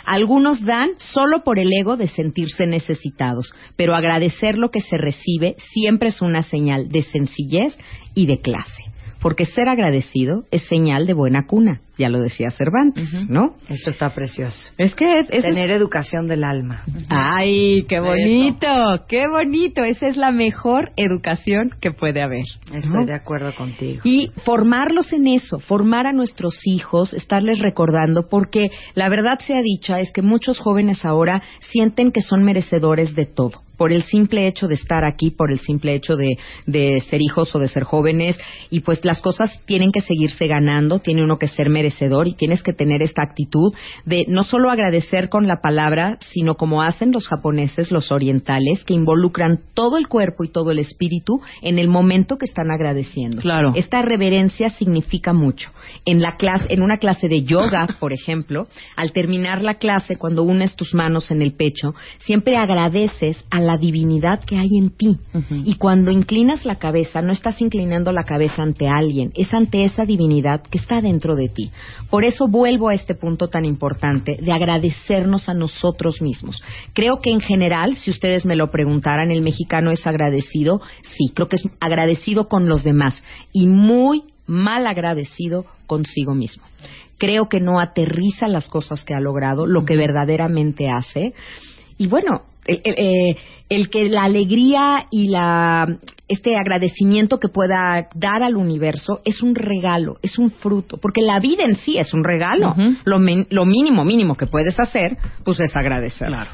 Algunos dan solo por el ego de sentirse necesitados, pero agradecer lo que se recibe siempre es una señal de sencillez y de clase. Porque ser agradecido es señal de buena cuna, ya lo decía Cervantes, ¿no? Esto está precioso. Es que es, es- Tener educación del alma. Ay, qué bonito, qué bonito. Esa es la mejor educación que puede haber. Estoy ¿no? de acuerdo contigo. Y formarlos en eso, formar a nuestros hijos, estarles recordando, porque la verdad sea dicha es que muchos jóvenes ahora sienten que son merecedores de todo. Por el simple hecho de estar aquí, por el simple hecho de, de ser hijos o de ser jóvenes, y pues las cosas tienen que seguirse ganando, tiene uno que ser merecedor y tienes que tener esta actitud de no solo agradecer con la palabra, sino como hacen los japoneses, los orientales, que involucran todo el cuerpo y todo el espíritu en el momento que están agradeciendo. Claro. Esta reverencia significa mucho. En la clase, en una clase de yoga, por ejemplo, al terminar la clase, cuando unes tus manos en el pecho, siempre agradeces a la divinidad que hay en ti. Y cuando inclinas la cabeza, no estás inclinando la cabeza ante alguien, es ante esa divinidad que está dentro de ti. Por eso vuelvo a este punto tan importante de agradecernos a nosotros mismos. Creo que en general, si ustedes me lo preguntaran, el mexicano es agradecido, sí, creo que es agradecido con los demás y muy mal agradecido consigo mismo. Creo que no aterriza las cosas que ha logrado, lo que verdaderamente hace. Y bueno, el, el, eh, el que la alegría y la este agradecimiento que pueda dar al universo es un regalo, es un fruto, porque la vida en sí es un regalo. lo, lo mínimo, mínimo que puedes hacer, pues es agradecer. Claro,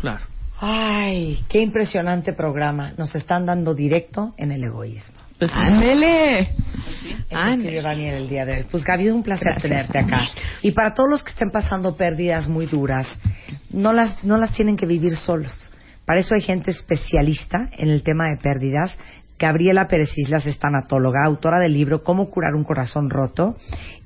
claro. Ay, qué impresionante programa. Nos están dando directo en el egoísmo. ¡Ándele! Eso escribió Daniel el día de hoy. Pues Gaby, un placer tenerte acá. Y para todos los que estén pasando pérdidas muy duras, no las, no las tienen que vivir solos. Para eso hay gente especialista en el tema de pérdidas. Gabriela Pérez Islas es tanatóloga, autora del libro Cómo curar un corazón roto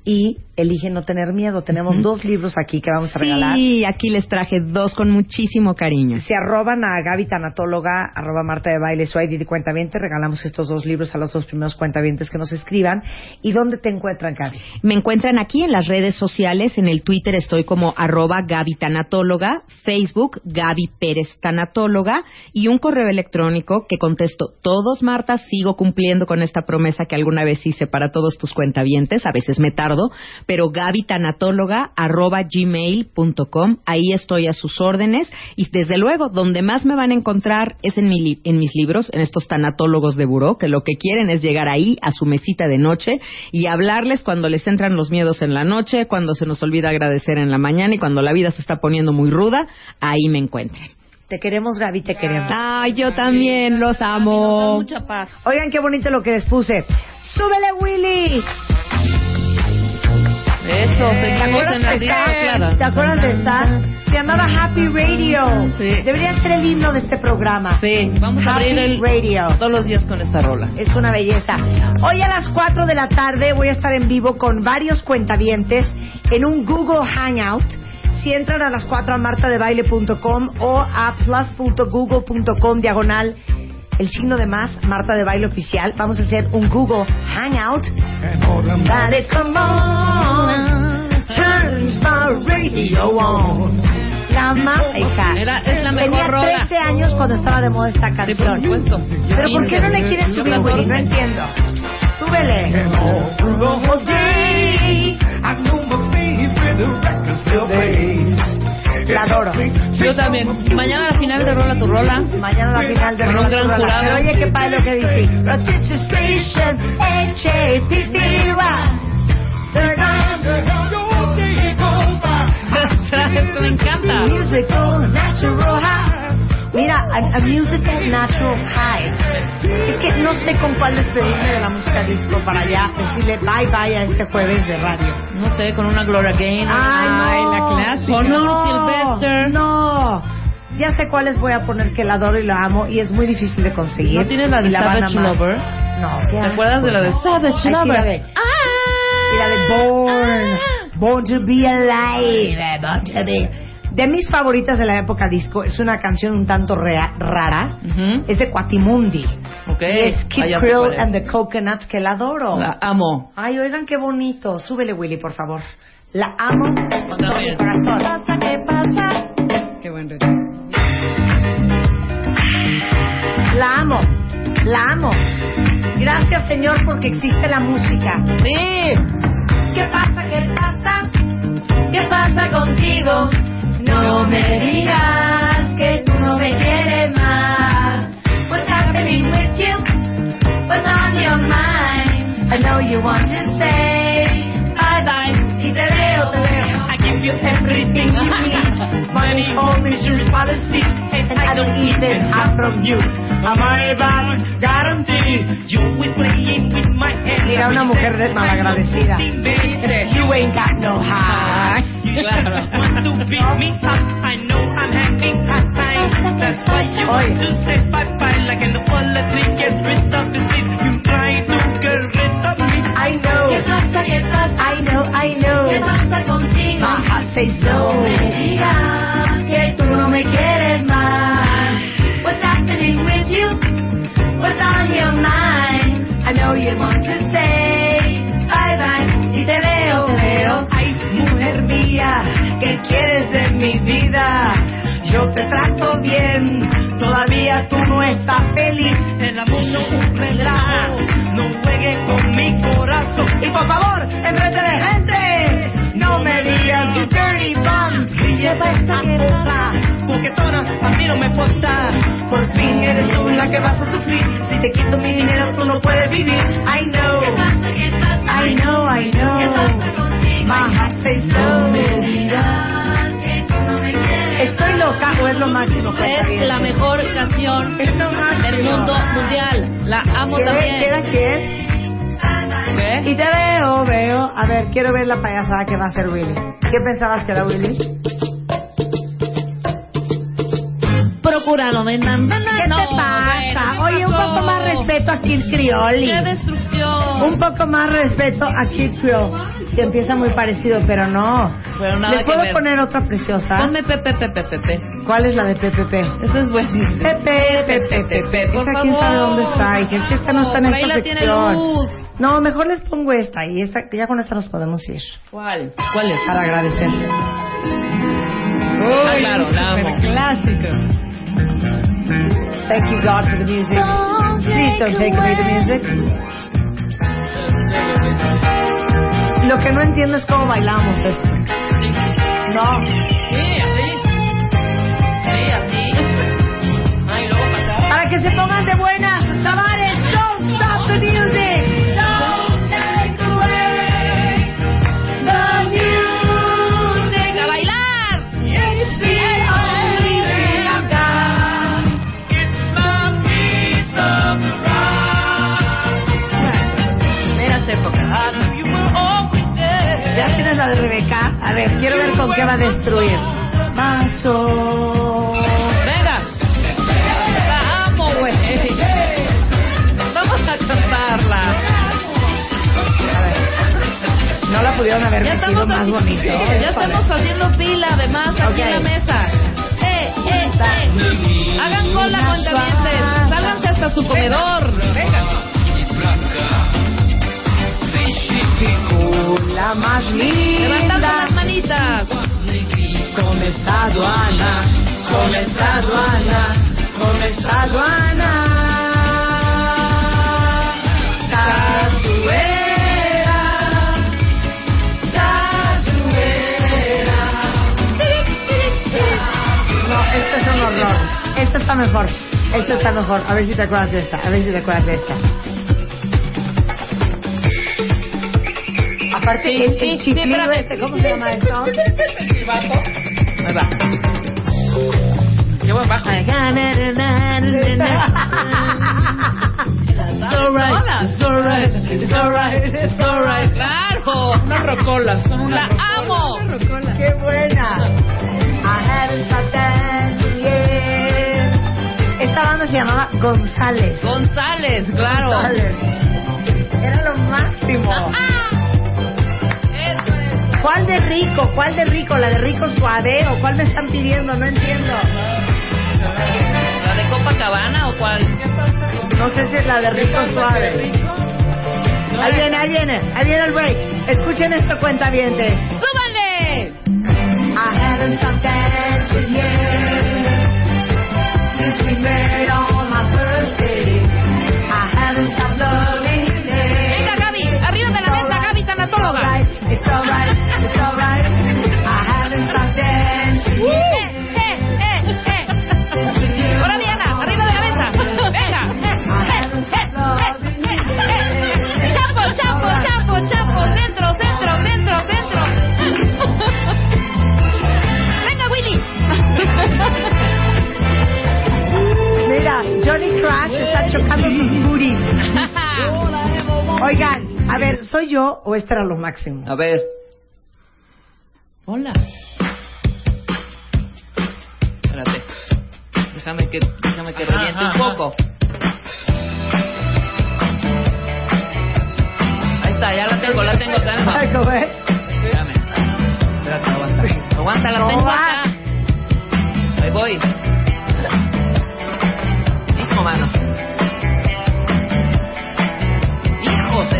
y Elige no tener miedo. Tenemos dos libros aquí que vamos a regalar. Sí, aquí les traje dos con muchísimo cariño. Si arroban a Gaby Tanatóloga, arroba Marta de Baile, su ID de cuentaviente, regalamos estos dos libros a los dos primeros cuentavientes que nos escriban. ¿Y dónde te encuentran, Gaby? Me encuentran aquí en las redes sociales, en el Twitter estoy como arroba Gaby Tanatóloga, Facebook Gaby Pérez Tanatóloga y un correo electrónico que contesto todos, Marta, sigo cumpliendo con esta promesa que alguna vez hice para todos tus cuentavientes, a veces me tardo, pero Gaby Tanatóloga arroba gmail.com, ahí estoy a sus órdenes y desde luego donde más me van a encontrar es en, mi li- en mis libros, en estos tanatólogos de buró, que lo que quieren es llegar ahí a su mesita de noche y hablarles cuando les entran los miedos en la noche, cuando se nos olvida agradecer en la mañana y cuando la vida se está poniendo muy ruda, ahí me encuentran. Te queremos, Gaby, te queremos. Ay, yo también los amo. Oigan qué bonito lo que les puse. ¡Súbele, Willy! Eso, ¿Te seguimos en esta? claras. ¿Te acuerdas de esta? Se llamaba Happy Radio. Debería ser el himno de este programa. Sí, vamos a Happy abrir el Radio. todos los días con esta rola. Es una belleza. Hoy a las 4 de la tarde voy a estar en vivo con varios cuentavientes en un Google Hangout. Si entran a las 4 a martadebaile.com o a plus.google.com diagonal el signo de más, Marta de Baile Oficial, vamos a hacer un Google Hangout. Dale, come on, turn my radio on. La más, hija. Era- es la mejor Tenía rola. 13 años cuando estaba de moda esta Sí, canción. por supuesto. Pero ¿por qué no le 15. quieres subir, Willy? No 15. entiendo. Súbele. La adoro. Yo también. Mañana la final de Rola tu Rola. Mañana la final de Con un Rola gran tu Rola. Pero oye, qué padre lo que dice. Me encanta. Mira, a, a musical natural high. Es que no sé con cuál despedirme de la música disco para allá. Decirle bye bye a este jueves de radio. No sé, con una Gloria Gaynor. Ay, no. la clásica. Con un No, Sylvester. No. Ya sé cuáles voy a poner que la adoro y la amo y es muy difícil de conseguir. ¿No tienes la de Y van a Savage. Lover? No. ¿Te asco, acuerdas de la de no. Savage Ay, sí, la Lover? de- Y la de Born. Born to be alive. Born to be. De mis favoritas de la época disco es una canción un tanto rea- rara. Es de Quatimundi. Ok. Y es Kid Krill and the Coconuts que la adoro. La amo. Ay, oigan qué bonito. Súbele, Willy, por favor. La amo con todo mi corazón. ¿Qué pasa? Qué buen ritmo. La amo. La amo. Gracias, Señor, porque existe la música. Sí. ¿Qué pasa? ¿Qué pasa? ¿Qué pasa contigo? No me digas que tú no me quieres más. What's happening with you? What's on your mind? I know you want to say bye bye. Y te veo, te veo. I give you everything you need. Money, home, insurance policy, and I don't even have from you. A money back guarantee. You will playing with my head. Mira, una mujer de- malagradecida. You ain't got no heart. Claro. I know I'm having hard time. That's why you want to say bye bye. Like in the politics, get rid of the seat. You try to get rid of me. I know. ¿Qué pasa? ¿Qué pasa? I know, I know. ¿Qué pasa contigo? No. me digas que tú no me quieres más. What's happening with you? What's on your mind? I know you want to say bye bye. Y te ¿qué quieres de mi vida? Yo te trato bien, todavía tú no estás feliz. El amor no relajo, no juegue con mi corazón. Y por favor, enfrente gente, dirty bum. ¿Qué pasa, qué pasa? Coquetona, a mí no me importa. Por fin eres tú la que vas a sufrir. Si te quito mi dinero, tú no puedes vivir. I know. ¿Qué pasa? ¿Qué pasa? I know, I know. ¿Qué pasa contigo? My heart says No me que tú no me quieres ¿Estoy loca o es lo máximo? Es la mejor canción Es del mundo mundial. La amo ¿Quiere- también. quiere quién? ¿Qué? Y te veo, veo. A ver, quiero ver la payasada que va a hacer Willy. ¿Qué pensabas que era Willy? Procura no me ¿Qué te pasa? Oye, un poco más respeto a Kid Crioli. ¡Qué! Un poco más respeto a Creole. Que empieza muy parecido, pero no. Pero nada ¿Les que puedo ver. poner otra preciosa? Ponme Pepe, Pepe, Pepe. ¿Cuál es la de PPP? Esa es buenísima. Pepe, Pepe, Pepe. por quién favor. sabe dónde está. Y que es que esta no está en Por esta ahí la tiene sección. Luz. No, mejor les pongo esta. Y esta, ya con esta nos podemos ir. ¿Cuál? ¿Cuál es? Para agradecer. Ah, claro, la amo. Clásico. Thank you, God, for the music. Please don't take away the music. Lo que no entiendo es cómo bailamos esto. No. Sí, así. Sí, así. Ay, luego pasar. Para que se pongan de buenas, chavales. Don't stop the music. Quiero ver con qué va a destruir. Paso. Venga. La amo, güey. Vamos a cantarla. No la pudieron haber Ya metido estamos, más bonito. ya estamos haciendo fila, además, aquí en la mesa. ¡Eh, eh, eh! Hagan cola, cuentavientes. Sálganse hasta su comedor. Venga. La más linda. Levantando las manitas. Con esta aduana, con esta aduana, con esta aduana. Cazuela, cazuela. No, este es un horror. Este está mejor. Este está mejor. A ver si te acuerdas de esta. A ver si te acuerdas de esta. Aparte, Sí, el, sí, el sí, chiflido espérate. este, ¿cómo se llama esto? Ahí va. Qué buen bajo. It's alright, it's alright, it's alright, it's alright. ¡Claro! Unas rocolas, son unas ¡La amo! ¡Qué buena! I haven't stopped dancing yet. Esta banda se llamaba González. González, claro. González. Era lo máximo. ¿Cuál de rico? ¿Cuál de rico? ¿La de rico suave o cuál me están pidiendo? No entiendo. ¿La de Copacabana o cuál? No sé si es la de rico suave. Ahí viene, ahí viene, ahí viene el break. Escuchen esto, cuentavientes. ¡Súbanle! I haven't stopped dancing yet. Oigan, a ver, ¿soy yo o este era lo máximo? A ver. Hola. Espérate. Déjame que, déjame que reviente un poco. Ahí está, ya la tengo, la tengo, la tengo. Ay, ¿cómo es? Espérame. Espérate, aguanta. Aguanta, la No tengo va. acá. Ahí voy. Mismo mano.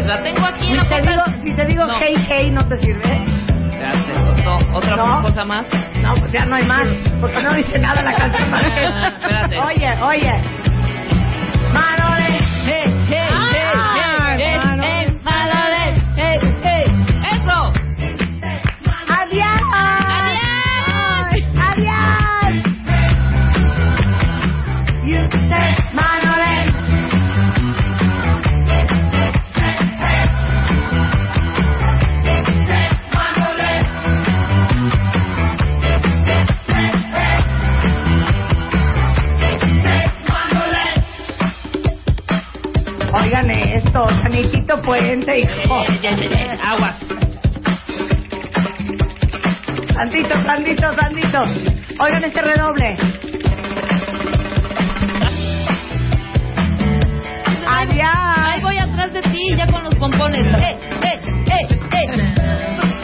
La tengo aquí en la te digo, si te digo No. hey, hey, ¿no te sirve? Espérate, no, otra No. cosa más. No, pues ya no hay más, porque no dice nada la canción más que... Espérate. Oye, oye. Manole. Hey, hey, hey, hey, hey, Oigan esto, Sanitito Puente, hijo. Aguas. Tantito, tantito, tantito. Oigan este redoble. Adiós. Ahí voy atrás de ti, ya con los pompones. Eh, eh, eh, eh.